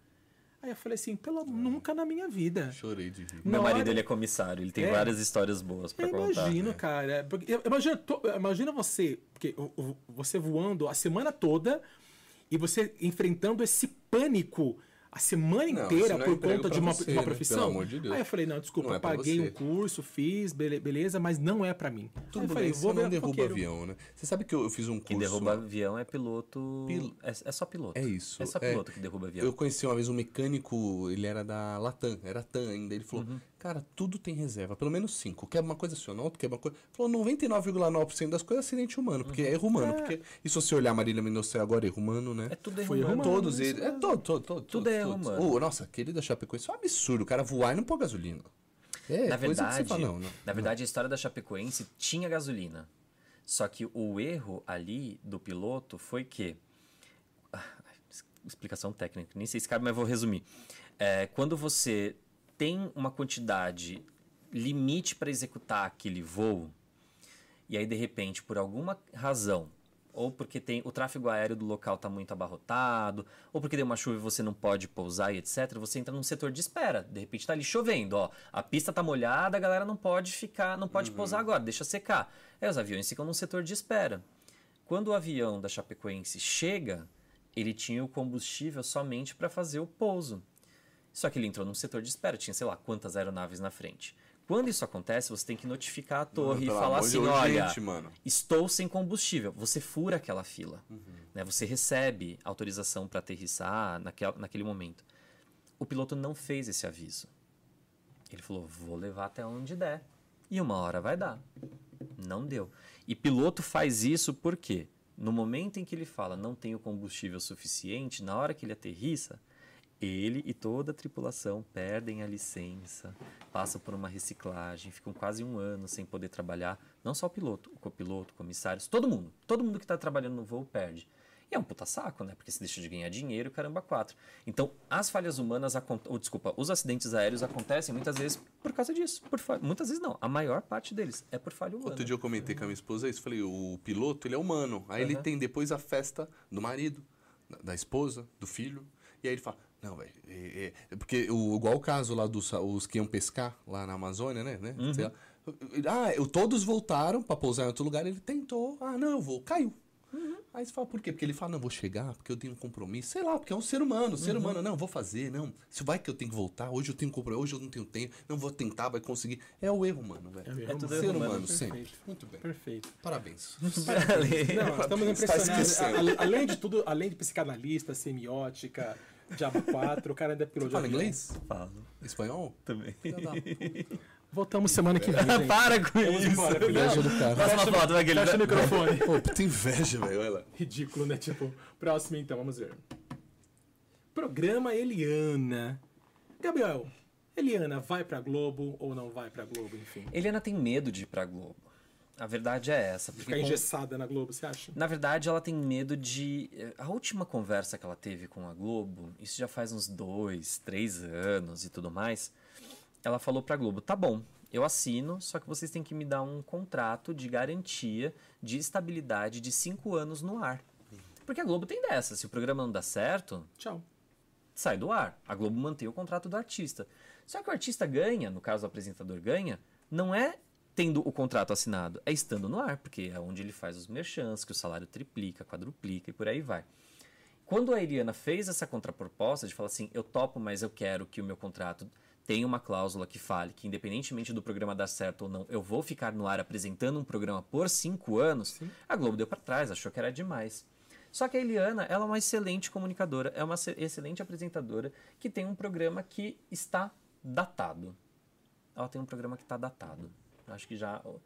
Aí eu falei assim, pelo nunca na minha vida. Chorei de rir. Meu marido, hora- ele é comissário, ele tem É. várias histórias boas pra Eu contar. imagino, cara. Porque, imagina, to- imagina você, porque você voando a semana toda e você enfrentando esse pânico a semana Não, inteira não é por conta de uma, você, uma né? profissão. Pelo amor de Deus. Aí eu falei, não, desculpa, Não é paguei você. um curso, fiz, bele- beleza, mas não é pra mim. Aí eu falei, Turbulência vou não ver derruba roqueiro. avião, né? Você sabe que eu, eu fiz um curso... Quem derruba avião é piloto. Pil- É, é só piloto. É isso. É só é. piloto que derruba avião. Eu conheci uma vez um mecânico, ele era da Latam, era TAM ainda. Ele falou, Uhum. Cara, tudo tem reserva, pelo menos cinco. Quer uma coisa acional, tu quer uma coisa. Falou, 99,9% das coisas é acidente humano, porque é erro humano. Porque, e se você olhar Marília Mendonça agora, erro humano, né? É tudo erro Foi erro humano. Todos eles. É todo, todo, todo. Tudo é todos. humano. Ô, nossa, aquele da Chapecoense é um absurdo. O cara voar e não pôr gasolina. É, na coisa que verdade, você fala, não, não. na verdade, a história da Chapecoense tinha gasolina. Só que o erro ali do piloto foi que. Ah, explicação técnica, nem sei se cabe, mas vou resumir. É, quando você tem uma quantidade limite para executar aquele voo, e aí de repente, por alguma razão, ou porque tem o tráfego aéreo do local está muito abarrotado, ou porque deu uma chuva e você não pode pousar e etc, você entra num setor de espera. De repente está ali chovendo, ó, a pista está molhada, a galera não pode ficar, não pode pousar agora, deixa secar. Aí os aviões ficam num setor de espera. Quando o avião da Chapecoense chega, ele tinha o combustível somente para fazer o pouso. Só que ele entrou num setor de espera, tinha sei lá quantas aeronaves na frente. Quando isso acontece, você tem que notificar a torre e pelo falar assim: olha, gente, mano. estou sem combustível. Você fura aquela fila. Uhum. Né? Você recebe autorização para aterrissar naquel, naquele momento. O piloto não fez esse aviso. Ele falou: vou levar até onde der. E uma hora vai dar. Não deu. E piloto faz isso porque no momento em que ele fala não tenho combustível suficiente, na hora que ele aterrissa, ele e toda a tripulação perdem a licença, passam por uma reciclagem, ficam quase um ano sem poder trabalhar. Não só o piloto, o copiloto, comissários, todo mundo. Todo mundo que está trabalhando no voo perde. E é um puta saco, né? Porque se deixa de ganhar dinheiro, caramba, quatro. Então, as falhas humanas, ou desculpa, os acidentes aéreos acontecem muitas vezes por causa disso. Por fa- Muitas vezes não, a maior parte deles é por falha humana. Outro dia eu comentei com a minha esposa isso. Falei, o piloto, ele é humano. Aí ele Aham. tem depois a festa do marido, da esposa, do filho. E aí ele fala, não, velho, é, é- porque o, igual o caso lá dos os que iam pescar lá na Amazônia, né? né Uhum. sei lá. Ah, eu, todos voltaram pra pousar em outro lugar. Ele tentou, ah, não, eu vou, caiu. Uhum. Aí você fala, por quê? Porque ele fala, não, vou chegar, porque eu tenho um compromisso. Sei lá, porque é um ser humano, Uhum. ser humano, não, vou fazer, não. Se vai que eu tenho que voltar, hoje eu tenho compromisso, hoje eu não tenho tempo, não vou tentar, vai conseguir. É o erro humano, velho. É o erro É humano. ser humano, humano, perfeito. sempre. Muito bem. Perfeito. Parabéns. Não, estamos Está impressionados. Além de tudo, além de psicanalista, semiótica, Diabo 4, o cara ainda é piloto de Fala inglês? Falo Espanhol? também. Voltamos semana que vem. gente. Para com Vamos isso! embora. Inveja do cara. Próxima foto, vai aquele. Fecha o microfone. Pô, puta inveja, velho. Olha lá. Ridículo, né? Tipo, próximo então, vamos ver. Programa Eliana. Gabriel, Eliana vai pra Globo ou não vai pra Globo, enfim? Eliana tem medo de ir pra Globo. A verdade é essa. Porque Ficar com- engessada na Globo, você acha? Na verdade, ela tem medo de. A última conversa que ela teve com a Globo, isso já faz uns dois, três anos e tudo mais. Ela falou pra Globo: tá bom, eu assino, só que vocês têm que me dar um contrato de garantia de estabilidade de cinco anos no ar. Porque a Globo tem dessa: se o programa não dá certo, Tchau. sai do ar. A Globo mantém o contrato do artista. Só que o artista ganha, no caso o apresentador ganha, não é tendo o contrato assinado, é estando no ar, porque é onde ele faz os merchants, que o salário triplica, quadruplica e por aí vai. Quando a Eliana fez essa contraproposta de falar assim, eu topo, mas eu quero que o meu contrato tenha uma cláusula que fale que independentemente do programa dar certo ou não, eu vou ficar no ar apresentando um programa por cinco anos, a Globo deu para trás, achou que era demais. Só que a Eliana, ela é uma excelente comunicadora, é uma ce- excelente apresentadora que tem um programa que está datado. Ela tem um programa que está datado. Acho que já o,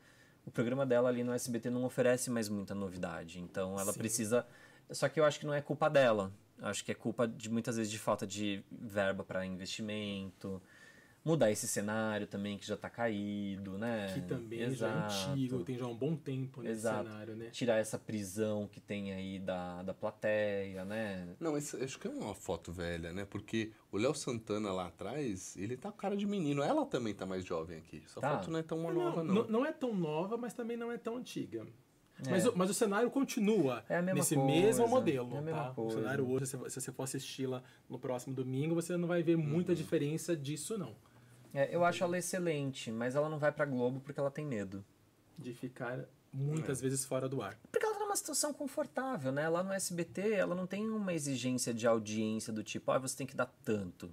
programa dela ali no SBT não oferece mais muita novidade, então ela Sim. precisa. Só que eu acho que não é culpa dela. Acho que é culpa de muitas vezes de falta de verba para investimento. Mudar esse cenário também que já está caído, né? Que também já é Exato. antigo, tem já um bom tempo nesse Exato. cenário, né? Tirar essa prisão que tem aí da, da plateia, né? Não, mas acho que é uma foto velha, né? Porque o Léo Santana lá atrás, ele tá com cara de menino. Ela também tá mais jovem aqui. Essa Tá. foto não é tão Não, nova, não, não. é tão nova, mas também não é tão antiga. É. Mas, o, mas o cenário continua É a mesma nesse coisa, mesmo modelo. é a mesma tá? O cenário hoje, se se você for assisti-la no próximo domingo, você não vai ver Uhum. muita diferença disso, não. É, eu acho ela excelente, mas ela não vai pra Globo porque ela tem medo. De ficar É. muitas vezes fora do ar. Porque ela tá numa situação confortável, né? Lá no SBT, ela não tem uma exigência de audiência do tipo, ah, você tem que dar tanto.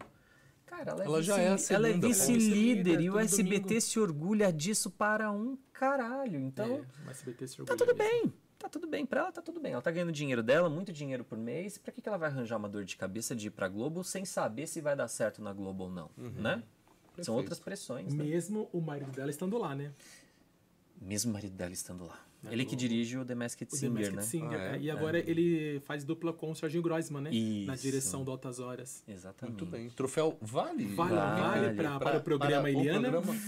Cara, ela é Ela já vice- é a ela é segunda, vice-líder e o SBT domingo. se orgulha disso para um caralho. Então, é, o SBT se tá orgulha tudo mesmo. bem. Tá tudo bem, pra ela tá tudo bem. Ela tá ganhando dinheiro dela, muito dinheiro por mês. Pra que, que ela vai arranjar uma dor de cabeça de ir pra Globo sem saber se vai dar certo na Globo ou não, né? São Perfeito. outras pressões, né? Mesmo o marido dela estando lá, né? Mesmo o marido dela estando lá. Na Ele que dirige o The Masked O The Singer, Masked né? Singer. Ah, é? é, E agora ele faz dupla com o Serginho Groisman, né? Na Isso. direção do Altas Horas. Exatamente. Muito bem. Troféu vale? Vale, Vale. vale, pra, para o programa para o Eliana? programa-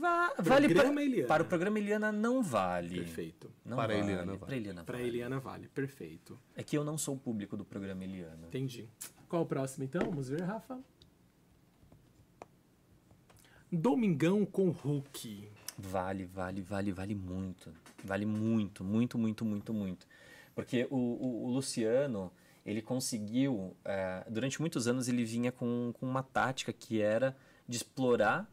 Va- vale Programa para, Eliana. para o programa Eliana não vale. Perfeito. Não Para a vale. Eliana vale. Para a Eliana Pra vale. Eliana vale, perfeito. É que eu não sou o público do programa Eliana. Entendi. Qual o próximo então? Vamos ver, Rafa. Domingão com Hulk. Vale, vale, vale, vale muito. Vale muito, muito, muito, muito, muito. Porque o, o- o Luciano, ele conseguiu, eh, durante muitos anos ele vinha com, com uma tática que era de explorar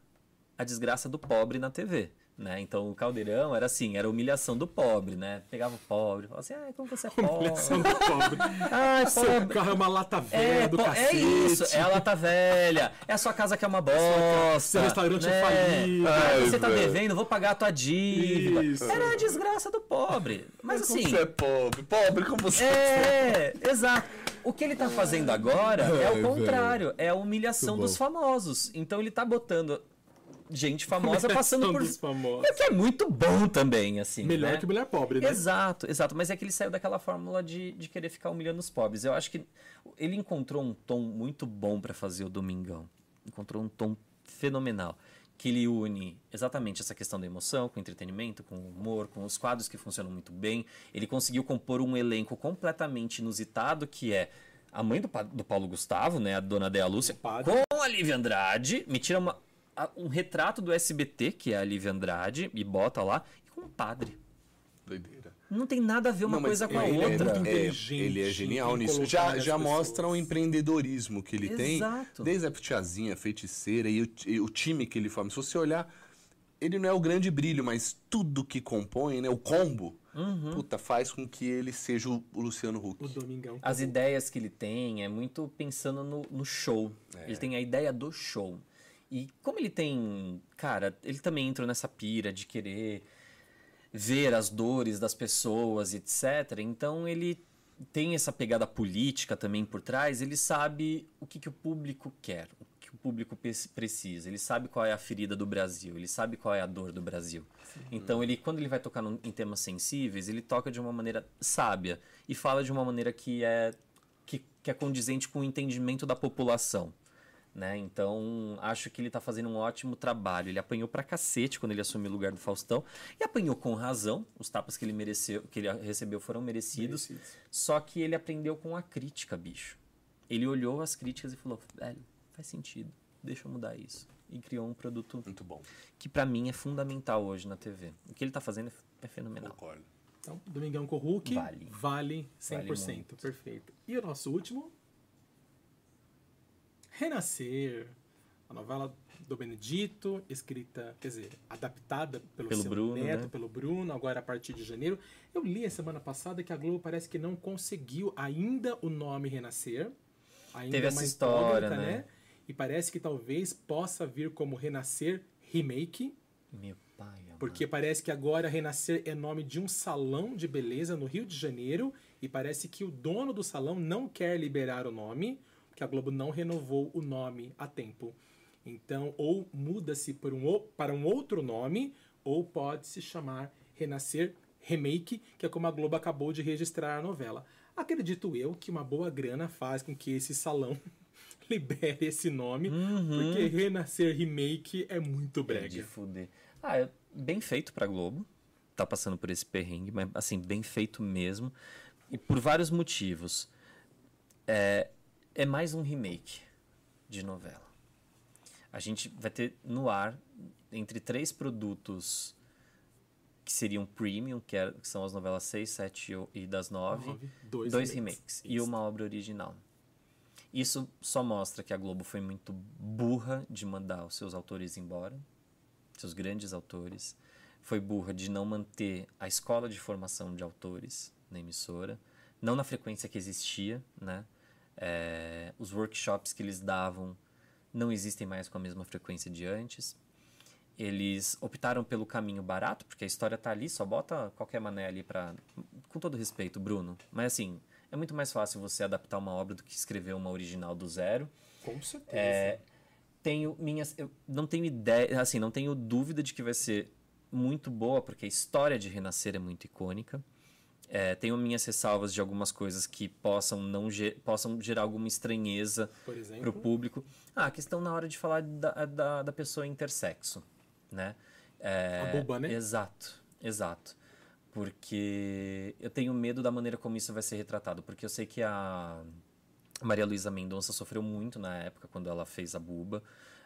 a desgraça do pobre na TV. Né? Então o caldeirão era assim, era a humilhação do pobre, né? Pegava o pobre, falava assim, ah, como você é pobre? Humilhação do pobre. Ai, Seu pobre. carro é uma lata velha É, do cacete. é isso, é a lata velha, é a sua casa que é uma bosta. seu restaurante é né? falido. Ah, Ai, você tá velho. devendo, vou pagar a tua dívida. Isso. Era a desgraça do pobre. Mas Como assim, você é pobre? Pobre como você é, exato. O que ele tá fazendo agora é o contrário, é a humilhação dos famosos. Então ele tá botando gente famosa passando por famosos. É que é muito bom também, assim. Melhor né? que mulher pobre, né? Exato, exato. Mas é que ele saiu daquela fórmula de, de querer ficar humilhando os pobres. Eu acho que ele encontrou um tom muito bom para fazer o Domingão. Encontrou um tom fenomenal. Que ele une exatamente essa questão da emoção, com entretenimento, com o humor, com os quadros que funcionam muito bem. Ele conseguiu compor um elenco completamente inusitado, que é a mãe do, do Paulo Gustavo, né, a dona Dea Lúcia, com a Lívia Andrade. Me tira uma- um retrato do SBT, que é a Lívia Andrade, e bota lá, e com um padre. Doideira. Não tem nada a ver uma Não, coisa com a ele é- outra. muito é, inteligente ele é genial nisso. Já, já mostra o empreendedorismo que ele tem. Exato. Desde a tiazinha, feiticeira e o, e o time que ele forma. Se você olhar, ele não é o grande brilho, mas tudo que compõe, né, o combo, Uhum. puta, faz com que ele seja o, o Luciano Huck. O Domingão. As ideias que ele tem é muito pensando no, no show. É. Ele tem a ideia do show. E como ele tem. Cara, ele também entrou nessa pira de querer ver as dores das pessoas, etc. Então ele tem essa pegada política também por trás. Ele sabe o que, que o público quer, o que o público precisa. Ele sabe qual é a ferida do Brasil, ele sabe qual é a dor do Brasil. Então ele, quando ele vai tocar num- em temas sensíveis, ele toca de uma maneira sábia e fala de uma maneira que é que, que é condizente com o entendimento da população. Né? Então, acho que ele tá fazendo um ótimo trabalho. Ele apanhou pra cacete quando ele assumiu o lugar do Faustão. E apanhou com razão. Os tapas que ele mereceu, que ele recebeu foram merecidos. Merecidos. Só que ele aprendeu com a crítica, bicho. Ele olhou as críticas e falou: velho, faz sentido. Deixa eu mudar isso. E criou um produto Muito bom. que pra mim é fundamental hoje na TV. O que ele tá fazendo é fenomenal. Concordo. Então, Domingão com o Hulk Vale. vale 100%. Vale muito. perfeito. E o nosso último? Renascer. A novela do Benedito, escrita, quer dizer, adaptada pelo, Pelo Bruno, neto, né? pelo Bruno, agora a partir de janeiro. Eu li a semana passada que a Globo parece que não conseguiu ainda o nome Renascer. Ainda Teve é essa história, incógnita, né? E parece que talvez possa vir como Renascer Remake. Meu pai, amado. Porque parece que agora Renascer é nome de um salão de beleza no Rio de Janeiro e parece que o dono do salão não quer liberar o nome, porque a Globo não renovou o nome a tempo. Então, ou muda-se um para um outro nome, ou pode se chamar Renascer Remake, que é como a Globo acabou de registrar a novela. Acredito eu que uma boa grana faz com que esse salão libere esse nome, porque Renascer Remake é muito É brega. de fuder. Ah, é bem feito pra Globo. Tá passando por esse perrengue, mas assim, bem feito mesmo. E por vários motivos. É, é mais um remake de novela. A gente vai ter no ar entre três produtos que seriam premium, que, é- que são as novelas 6, 7 e das 9, Nove, dois dois, remakes. remakes, e uma obra original. Isso só mostra que a Globo foi muito burra de mandar os seus autores embora, seus grandes autores. Foi burra de não manter a escola de formação de autores na emissora, não na frequência que existia, né? É, os workshops que eles davam não existem mais com a mesma frequência de antes. Eles optaram pelo caminho barato, porque a história tá ali, só bota qualquer mané ali pra. Com todo respeito, Bruno. Mas assim, é muito mais fácil você adaptar uma obra do que escrever uma original do zero. Com certeza. É, tenho minhas. Eu não tenho ideia. Assim, não tenho dúvida de que vai ser muito boa, porque a história de Renascer é muito icônica. É, tenho minhas ressalvas de algumas coisas que possam não possam gerar alguma estranheza para o público. Ah, a questão na hora de falar da, da, da pessoa intersexo, né? É, A boba, né? Exato, exato. Porque eu tenho medo da maneira como isso vai ser retratado. Porque eu sei que a Maria Luísa Mendonça sofreu muito na época, quando ela fez a buba.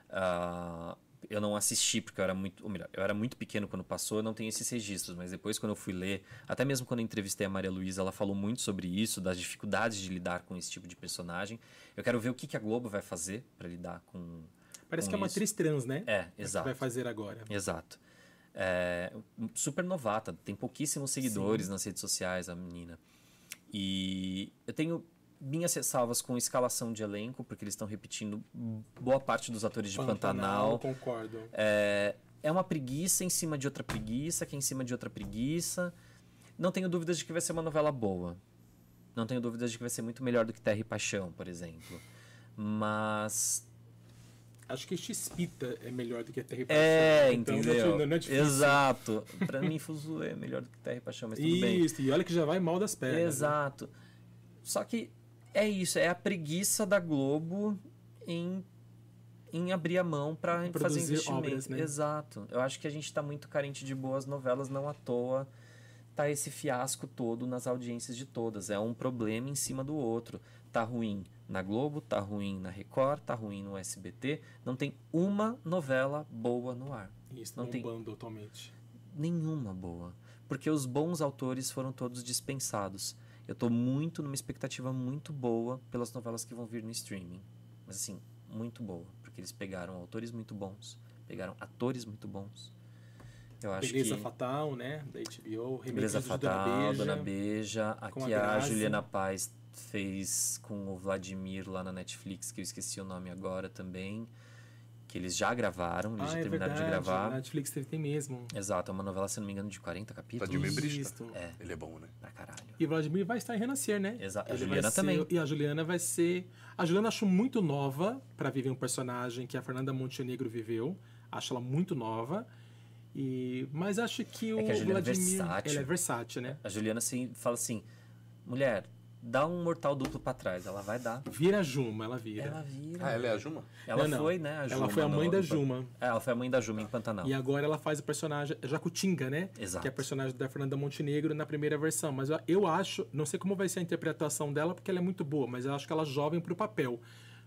Ah, eu não assisti porque eu era muito, ou melhor, eu era muito pequeno quando passou, eu não tenho esses registros, mas depois quando eu fui ler, até mesmo quando eu entrevistei a Maria Luísa, ela falou muito sobre isso, das dificuldades de lidar com esse tipo de personagem. Eu quero ver o que, que a Globo vai fazer para lidar com Parece com que é uma isso. atriz trans, né? É, que exato. vai fazer agora. Exato. É, super novata, tem pouquíssimos seguidores nas redes sociais, a menina. E eu tenho minhas ressalvas com escalação de elenco, porque eles estão repetindo boa parte dos atores de Pantanal. Concordo. É, é uma preguiça em cima de outra preguiça, que é em cima de outra preguiça. Não tenho dúvidas de que vai ser uma novela boa. Não tenho dúvidas de que vai ser muito melhor do que Terra e Paixão, por exemplo. Mas Acho que X-Pita é melhor do que Terra e É, Paixão. Então, entendeu? Não, não é difícil. Exato. Pra mim, Fuso é melhor do que Terra e Paixão, mas tudo bem. Isso, e olha que já vai mal das pernas. né? Exato. Só que é isso, é a preguiça da Globo em, em abrir a mão Em fazer investimento. obras, né? Exato. Eu acho que a gente tá muito carente de boas novelas, não à toa tá esse fiasco todo nas audiências de todas. É um problema em cima do outro. Tá ruim na Globo, tá ruim na Record, tá ruim no SBT. Não tem uma novela boa no ar. Isso, Não tem- atualmente. Nenhuma boa. Porque os bons autores foram todos dispensados. Eu tô muito numa expectativa muito boa pelas novelas que vão vir no streaming. Mas assim, muito boa. Porque eles pegaram autores muito bons, pegaram atores muito bons. Eu acho Beleza que. Fatal, né? Da HBO. Beleza Fatal, Dona Beija. com Aqui a a. Juliana Paz fez com o Vladimir lá na Netflix, que eu esqueci o nome agora também. Que eles já gravaram, eles Ah, já é terminaram verdade. de gravar. A Netflix teve- tem mesmo. Exato, é uma novela, se não me engano, de 40 capítulos. Vladimir Brista. Isso. É, Ele é bom, né? pra caralho. E o Vladimir vai estar em Renascer, né? Exa- a Ele Juliana ser- também. E a Juliana vai ser. A Juliana acho muito nova pra viver um personagem que a Fernanda Montenegro viveu. Acho ela muito nova. E... Mas acho que o É que a Juliana é Vladimir. versátil. Ela é versátil, né? A Juliana assim, fala assim: mulher, dá um mortal duplo pra trás. Ela vai dar. Vira Juma, ela vira. Ela vira. Ah, ela é a Juma? Ela Não, não. foi, né? A Juma Ela foi a mãe no- da no- Juma. É, ela foi a mãe da Juma em Pantanal. E agora ela faz o personagem Jacutinga, né? Exato. Que é a personagem da Fernanda Montenegro na primeira versão. Mas eu- eu acho, não sei como vai ser a interpretação dela, porque ela é muito boa, mas eu acho que ela é jovem pro papel.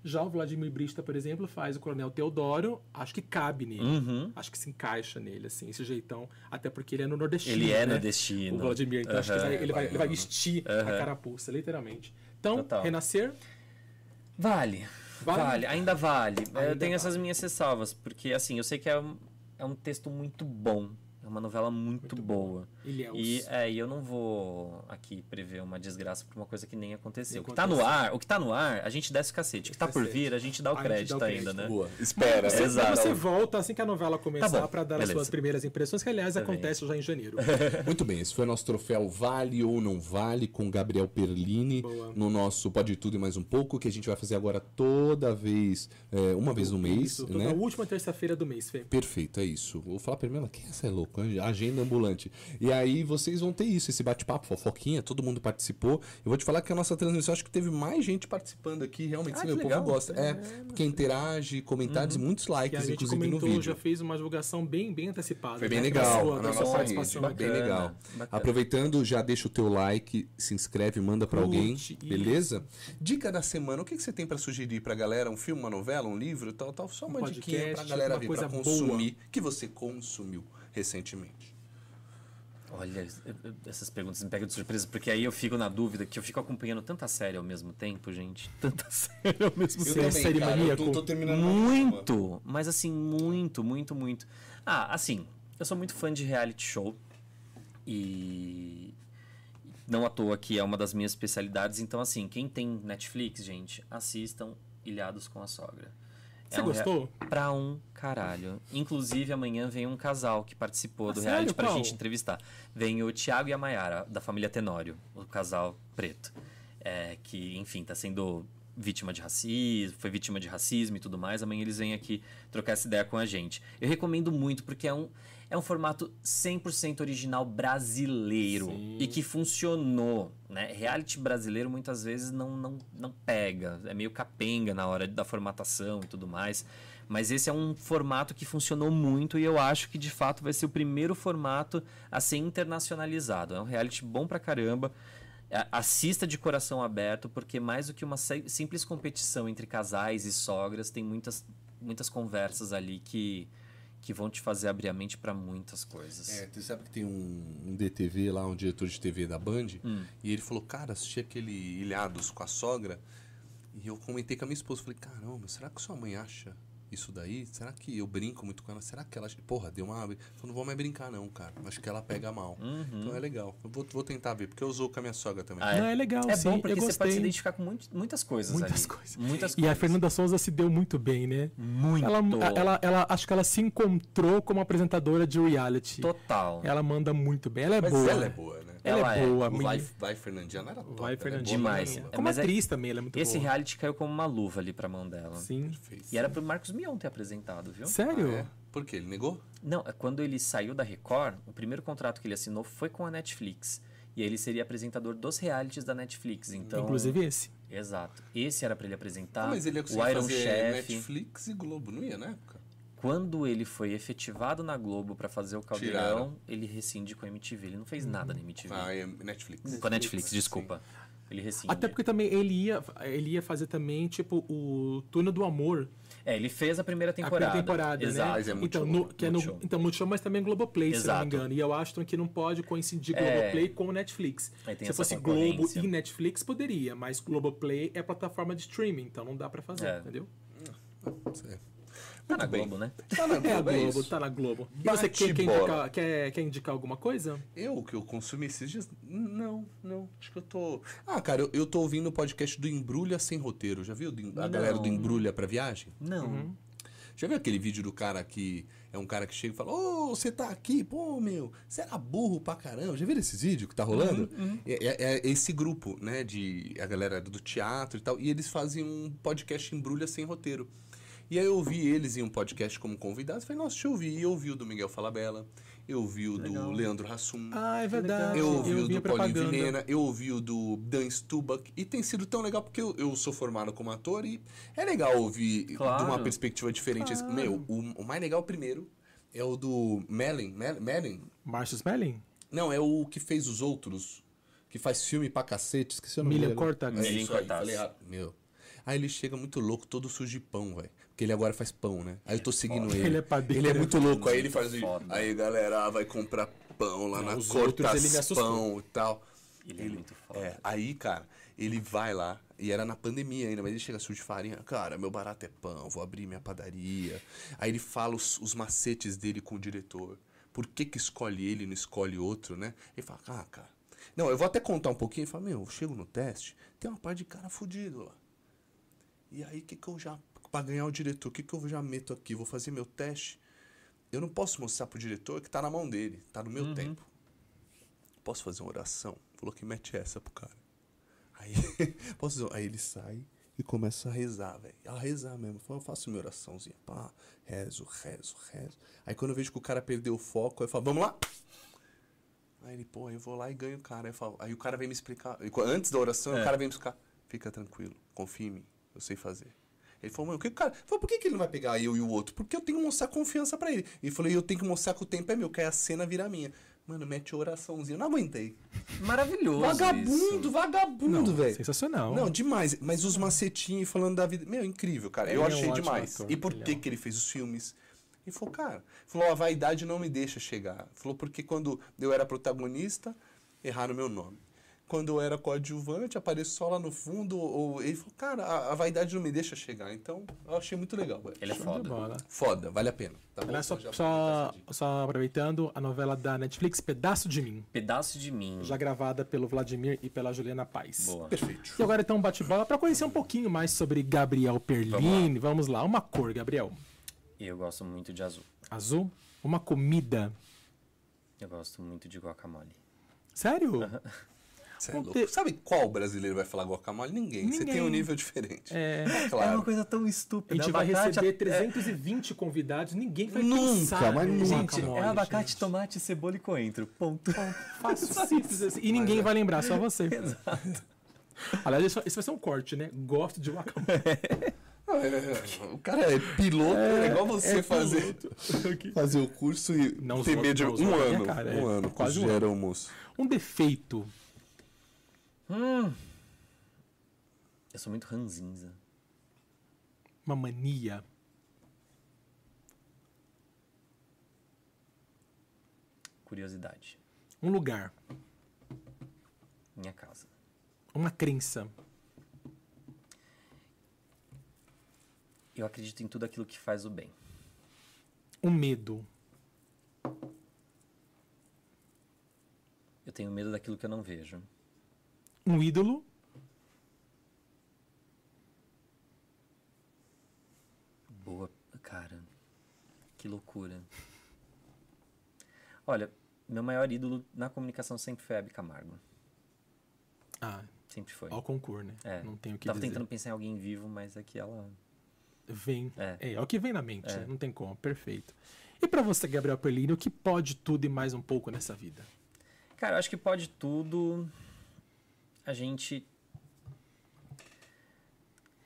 Já o Vladimir Brista, por exemplo, faz o Coronel Teodoro, acho que cabe nele. Uhum. Acho que se encaixa nele, assim, esse jeitão. Até porque ele é no nordestino. Ele é né? nordestino. O Vladimir, então acho que ele, vai, ele vai vestir a carapuça, literalmente. Então, Total. Renascer, Vale. Vale? Vale, ainda vale. Ainda eu tenho vale. essas minhas ressalvas, porque assim, eu sei que é um, é um texto muito bom. É uma novela muito, boa. Ilhéus. E, é, e eu não vou aqui prever uma desgraça por uma coisa que nem aconteceu. Nem O que tá no ar, o que tá no ar, a gente desce o cacete. O que tá por vir, a gente dá o gente dá crédito o ainda, crédito. né? Boa. Espera. Você, Exato. você volta assim que a novela começar Tá para dar as beleza. suas primeiras impressões, que aliás Tá bem. acontece já em janeiro. Muito bem, esse foi o nosso troféu Vale ou Não Vale com Gabriel Perlini Boa. no nosso Pode Tudo e Mais Um Pouco, que a gente vai fazer agora toda vez, é, uma vez no mês, Isso, toda né? a última terça-feira do mês, Fê. Perfeito, é isso. Vou falar pra ela, quem é essa é louca? Agenda ambulante. E aí vocês vão ter isso, esse bate-papo, fofoquinha, todo mundo participou. Eu vou te falar que a nossa transmissão, acho que teve mais gente participando aqui, realmente, Ah, sim, que o povo legal. gosta. É, porque interage, comentários, muitos Que a likes, gente inclusive no comentou, vídeo. já fez uma divulgação bem, bem antecipada. Foi bem né, legal, sua, sua nossa participação aqui. bem Bacana, legal. bacana. Aproveitando, já deixa o teu like, se inscreve, manda pra Curte, alguém, isso. beleza? Dica da semana, o que, que você tem pra sugerir pra galera? Um filme, uma novela, um livro, tal, tal? Só uma Um diquinha pra galera coisa pra boa. consumir, que você consumiu recentemente. Olha, essas perguntas me pegam de surpresa, porque aí eu fico na dúvida que eu fico acompanhando tanta série ao mesmo tempo, gente. Tanta série ao mesmo Eu tempo. também, série cara, maníaco? eu tô, tô terminando. Muito, mas assim, muito, muito, muito. Ah, assim, eu sou muito fã de reality show e não à toa que é uma das minhas especialidades. Então, assim, quem tem Netflix, gente, assistam Ilhados com a Sogra. Você um rea- gostou? Pra um caralho. Inclusive, amanhã vem um casal que participou Ah, do sério? reality pra Qual? gente entrevistar. Vem o Thiago e a Mayara, da família Tenório, o casal preto. É, que, enfim, tá sendo vítima de racismo, foi vítima de racismo e tudo mais. Amanhã eles vêm aqui trocar essa ideia com a gente. Eu recomendo muito, porque é um, é um formato 100% original brasileiro Sim. e que funcionou, né? Reality brasileiro muitas vezes não, não, não pega, é meio capenga na hora da formatação e tudo mais. Mas esse é um formato que funcionou muito e eu acho que de fato vai ser o primeiro formato a ser internacionalizado. É um reality bom pra caramba. Assista de coração aberto, porque mais do que uma si- simples competição entre casais e sogras, tem muitas, muitas conversas ali que, que vão te fazer abrir a mente pra muitas coisas. É, você sabe que tem um, um DTV lá, um diretor de TV da Band, Hum. e ele falou, cara, assisti aquele Ilhados com a sogra, e eu comentei com a minha esposa, falei, caramba, será que sua mãe acha isso daí? Será que eu brinco muito com ela? Será que ela. Porra, deu uma... Eu não vou mais brincar não, cara, acho que ela pega mal. Então é legal, eu vou, vou tentar ver, porque eu usou com a minha sogra também. Uhum. Ah, Não, é legal, É sim. bom porque você pode se identificar com muito- muitas coisas Muitas ali. coisas. Muitas E coisas. a Fernanda Souza se deu muito bem, né? Muito. Ela, ela, ela, acho que ela se encontrou como apresentadora de reality. Total. Ela manda muito bem. Ela é Mas boa. ela é boa, né? Ela, Ela é é. boa. O menina. Vai, vai Fernandinha era top. Vai, ela é boa Fernandinha. Demais. Como Mas é- atriz também, ela é muito Esse boa. reality caiu como uma luva ali pra mão dela. Sim. Perfeito. E era pro Marcos Mion ter apresentado, viu? Sério? Ah, é? Por quê? Ele negou? Não, é quando ele saiu da Record, o primeiro contrato que ele assinou foi com a Netflix. E aí ele seria apresentador dos realities da Netflix. Então, Inclusive esse. Exato. Esse era pra ele apresentar. Mas ele ia o conseguir Iron fazer Chef. Netflix e Globo, não ia na época? Quando ele foi efetivado na Globo pra fazer o Caldeirão, ele rescinde com a MTV. Ele não fez nada na MTV. Ah, é Netflix. com a Netflix, Sim. desculpa. Ele rescinde. Até porque também ele ia, ele ia fazer também, tipo, o Túnel do Amor. É, ele fez a primeira A temporada. primeira temporada, Exato. né? É então, Multishow. no, que é no, Multishow. então, Multishow, mas também Globoplay, se não Exato. me engano. E eu acho que não pode coincidir É. Globoplay com o Netflix. Se fosse Globo e Netflix, poderia. Mas Globoplay é plataforma de streaming, então não dá pra fazer, É. entendeu? É. Tá na. Globo, né? Tá na É Globo, é Globo, tá na Globo. E Bate você quer, quer, indicar, quer, quer indicar alguma coisa? Eu que eu consumi esses dias? Não, não. Acho que eu tô. Ah, cara, eu, eu tô ouvindo o podcast do Embrulha Sem Roteiro. Já viu a Não. galera do Embrulha pra viagem? Não. Uhum. Já viu aquele vídeo do cara que é um cara que chega e fala: Ô, você tá aqui, pô, meu, você era burro pra caramba. Já viram esses vídeos que tá rolando? É, é- é esse grupo, né, de a galera do teatro e tal, e eles fazem um podcast Embrulha Sem Roteiro. E aí eu ouvi eles em um podcast como convidados, falei, nossa, deixa eu ouvir. E eu ouvi o do Miguel Falabella, eu vi o do Legal. Leandro Hassum. Ah, é verdade. Eu ouvi o vi a do Paulinho. Vilhena, eu ouvi o do Dan Stubach, e tem sido tão legal porque eu, eu sou formado como ator e é legal ouvir Claro. de uma perspectiva diferente. Meu, o, o mais legal primeiro é o do Mellin, Mel- Mellin? Marcius Smelling? Não, é o que fez os outros, que faz filme pra cacete, esqueci o nome Milian dele. É Cortax. falei errado. Meu. Aí ele chega muito louco, todo sujo de pão, velho. Porque ele agora faz pão, né? Aí eu tô seguindo ele. Ele é padeiro. Ele é muito louco. Aí ele faz. Foda. Aí, galera, vai comprar pão lá Não, na Cortas ele. Pão e tal. Ele é muito foda. É, aí, cara, ele vai lá, e era na pandemia ainda, mas ele chega sujo de farinha, cara, meu barato é pão, vou abrir minha padaria. Aí ele fala os, os macetes dele com o diretor. Por que que escolhe ele e não escolhe outro, né? Ele fala, ah, cara. Não, eu vou até contar um pouquinho. Ele fala, meu, eu chego no teste, tem uma parte de cara fudido lá. E aí, o que que eu já, pra ganhar o diretor, o que que eu já meto aqui? Vou fazer meu teste. Eu não posso mostrar pro diretor que tá na mão dele, tá no meu tempo. Posso fazer uma oração? Falou que mete essa pro cara. Aí, posso. Aí ele sai e começa a rezar, velho. A rezar mesmo. Eu faço minha oraçãozinha. Pá, rezo, rezo, rezo. Aí quando eu vejo que o cara perdeu o foco, eu falo, vamos lá! Aí ele, pô, eu vou lá e ganho o cara. Aí, falo- aí o cara vem me explicar. Antes da oração, É. o cara vem me explicar. Fica tranquilo, confia em mim, eu sei fazer. Ele falou, mano, o que o cara. Falou, por que, que ele não vai pegar eu e o outro? Porque eu tenho que mostrar confiança pra ele. E falei, eu tenho que mostrar que o tempo é meu, que aí a cena vira minha. Mano, mete a oraçãozinha. Eu não aguentei. Maravilhoso. Vagabundo, isso. vagabundo, velho. sensacional. Não, demais. Mas os macetinhos falando da vida. Meu, incrível, cara. Ele eu é um achei ótimo demais. ator, E por ele é que, um- que ele fez os filmes? Ele falou, cara, falou, a vaidade não me deixa chegar. Falou, porque quando eu era protagonista, erraram meu nome. Quando eu era coadjuvante, apareço só lá no fundo. Ou... Ele falou, cara, a, a vaidade não me deixa chegar. Então, eu achei muito legal, velho. Ele é foda. bola. Foda, vale a pena. Tá bom? Só, só, só aproveitando, a novela da Netflix, Pedaço de Mim, Pedaço de mim. já gravada pelo Vladimir e pela Juliana Paz. Boa. Perfeito. E agora então bate-bola para conhecer um pouquinho mais sobre Gabriel Perlini. Vamos lá, uma cor, Gabriel. Eu gosto muito de azul. Azul. Uma comida. Eu gosto muito de guacamole. Sério? Cê é louco. ter- Sabe qual brasileiro vai falar guacamole? Ninguém. Você tem um Ninguém. nível diferente. É. É claro. coisa tão A estúpida. gente vai Abacate, receber é- 320 convidados, ninguém vai Nunca, pensar mas nunca. guacamole, É abacate, gente. tomate, cebola e coentro. Ponto. Fácil, simples assim. E ninguém vai lembrar, só você. Aliás, isso vai ser um corte, né? Gosto de guacamole. É, O cara é piloto, é, igual você é fazer, fazer o curso e Não ter zoa- medo de um ano. cara, um é. ano, Quase um ano. era almoço. Um defeito. Eu sou muito ranzinza. Uma mania. Curiosidade. Um lugar. Minha casa. Uma crença. Eu acredito em tudo aquilo que faz o bem. Um medo. Eu tenho medo daquilo que eu não vejo. Um ídolo. Boa, cara. Que loucura. Olha, meu maior ídolo na comunicação sempre foi a Abby Camargo. Ah, Sempre foi. ao concurso, né? É. Não tenho o que Tava dizer. tentando pensar em alguém vivo, mas aqui ela. Vem. É. É. é o que vem na mente, É. né? não tem como. Perfeito. E pra você, Gabriel Perlini, o que pode tudo e mais um pouco nessa vida? Cara, eu acho que pode tudo a gente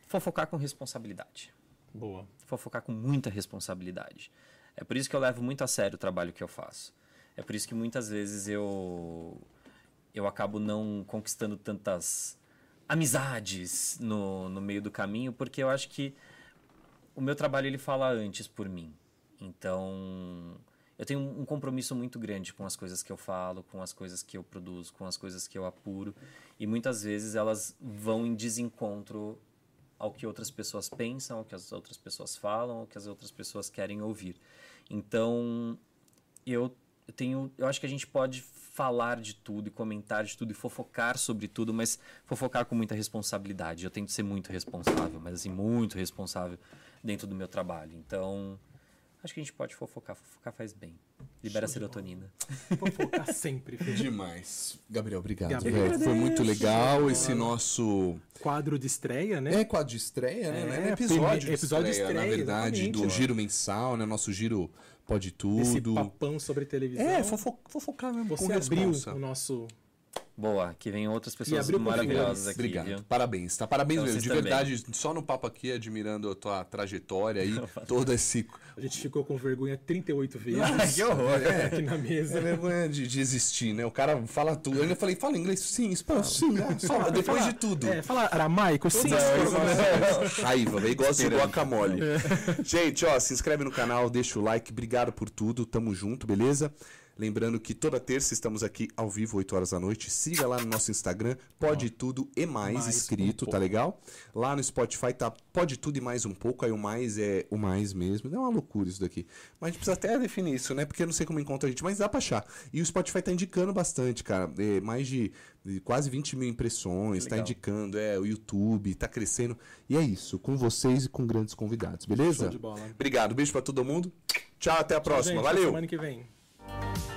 fofocar com responsabilidade. Boa. Fofocar com muita responsabilidade. É por isso que eu levo muito a sério o trabalho que eu faço. É por isso que muitas vezes eu eu acabo não conquistando tantas amizades no, no meio do caminho, porque eu acho que o meu trabalho ele fala antes por mim. Então, eu tenho um compromisso muito grande com as coisas que eu falo, com as coisas que eu produzo, com as coisas que eu apuro, e muitas vezes elas vão em desencontro ao que outras pessoas pensam, ao que as outras pessoas falam, ao que as outras pessoas querem ouvir. Então, eu tenho, eu acho que a gente pode falar de tudo e comentar de tudo e fofocar sobre tudo, mas fofocar com muita responsabilidade. Eu tento ser muito responsável, mas assim, muito responsável dentro do meu trabalho. Então, acho que a gente pode fofocar, fofocar faz bem. Libera serotonina. Fofocar sempre. Demais. Gabriel, obrigado, Gabriel. velho. Foi muito legal esse nosso. Quadro de estreia, né? É quadro de estreia, né? É, Não é episódio, episódio de estreia, na estreia, verdade, exatamente. do giro mensal, né? Nosso giro pode Esse tudo. papão sobre televisão. É, fofo- fofocar mesmo, Você com abriu responsa. o nosso. Boa, que vem outras pessoas maravilhosas aqui, Obrigado. viu? Parabéns, tá? Parabéns Então, mesmo. De verdade, só no papo aqui, admirando a tua trajetória aí, todo esse. A gente ficou com vergonha 38 vezes que horror, é. aqui na É mesa. vergonha de, de existir, né? O cara fala tudo. Eu ainda falei, fala inglês? Sim, espanhol, sim. ah, só, depois de tudo. É, fala aramaico, sim. Raiva, velho. Igual de guacamole. Gente, ó, se inscreve no canal, deixa o like. Obrigado por tudo. Tamo junto, beleza? Lembrando que toda terça estamos aqui ao vivo, 8 horas da noite. Siga lá no nosso Instagram, Pode Tudo e Mais, Mais escrito, um tá legal? Lá no Spotify tá Pode Tudo e Mais um pouco. Aí o mais é o mais mesmo. É uma loucura isso daqui. Mas a gente precisa até definir isso, né? Porque eu não sei como encontra a gente, mas dá pra achar. E o Spotify tá indicando bastante, cara. É, mais de, de quase 20 mil impressões, tá Legal. indicando. É, o YouTube tá crescendo. E é isso, com vocês e com grandes convidados, beleza? Show de bola. Obrigado, beijo pra todo mundo. Tchau, até a próxima. Gente, até Valeu! Semana que vem. Bye.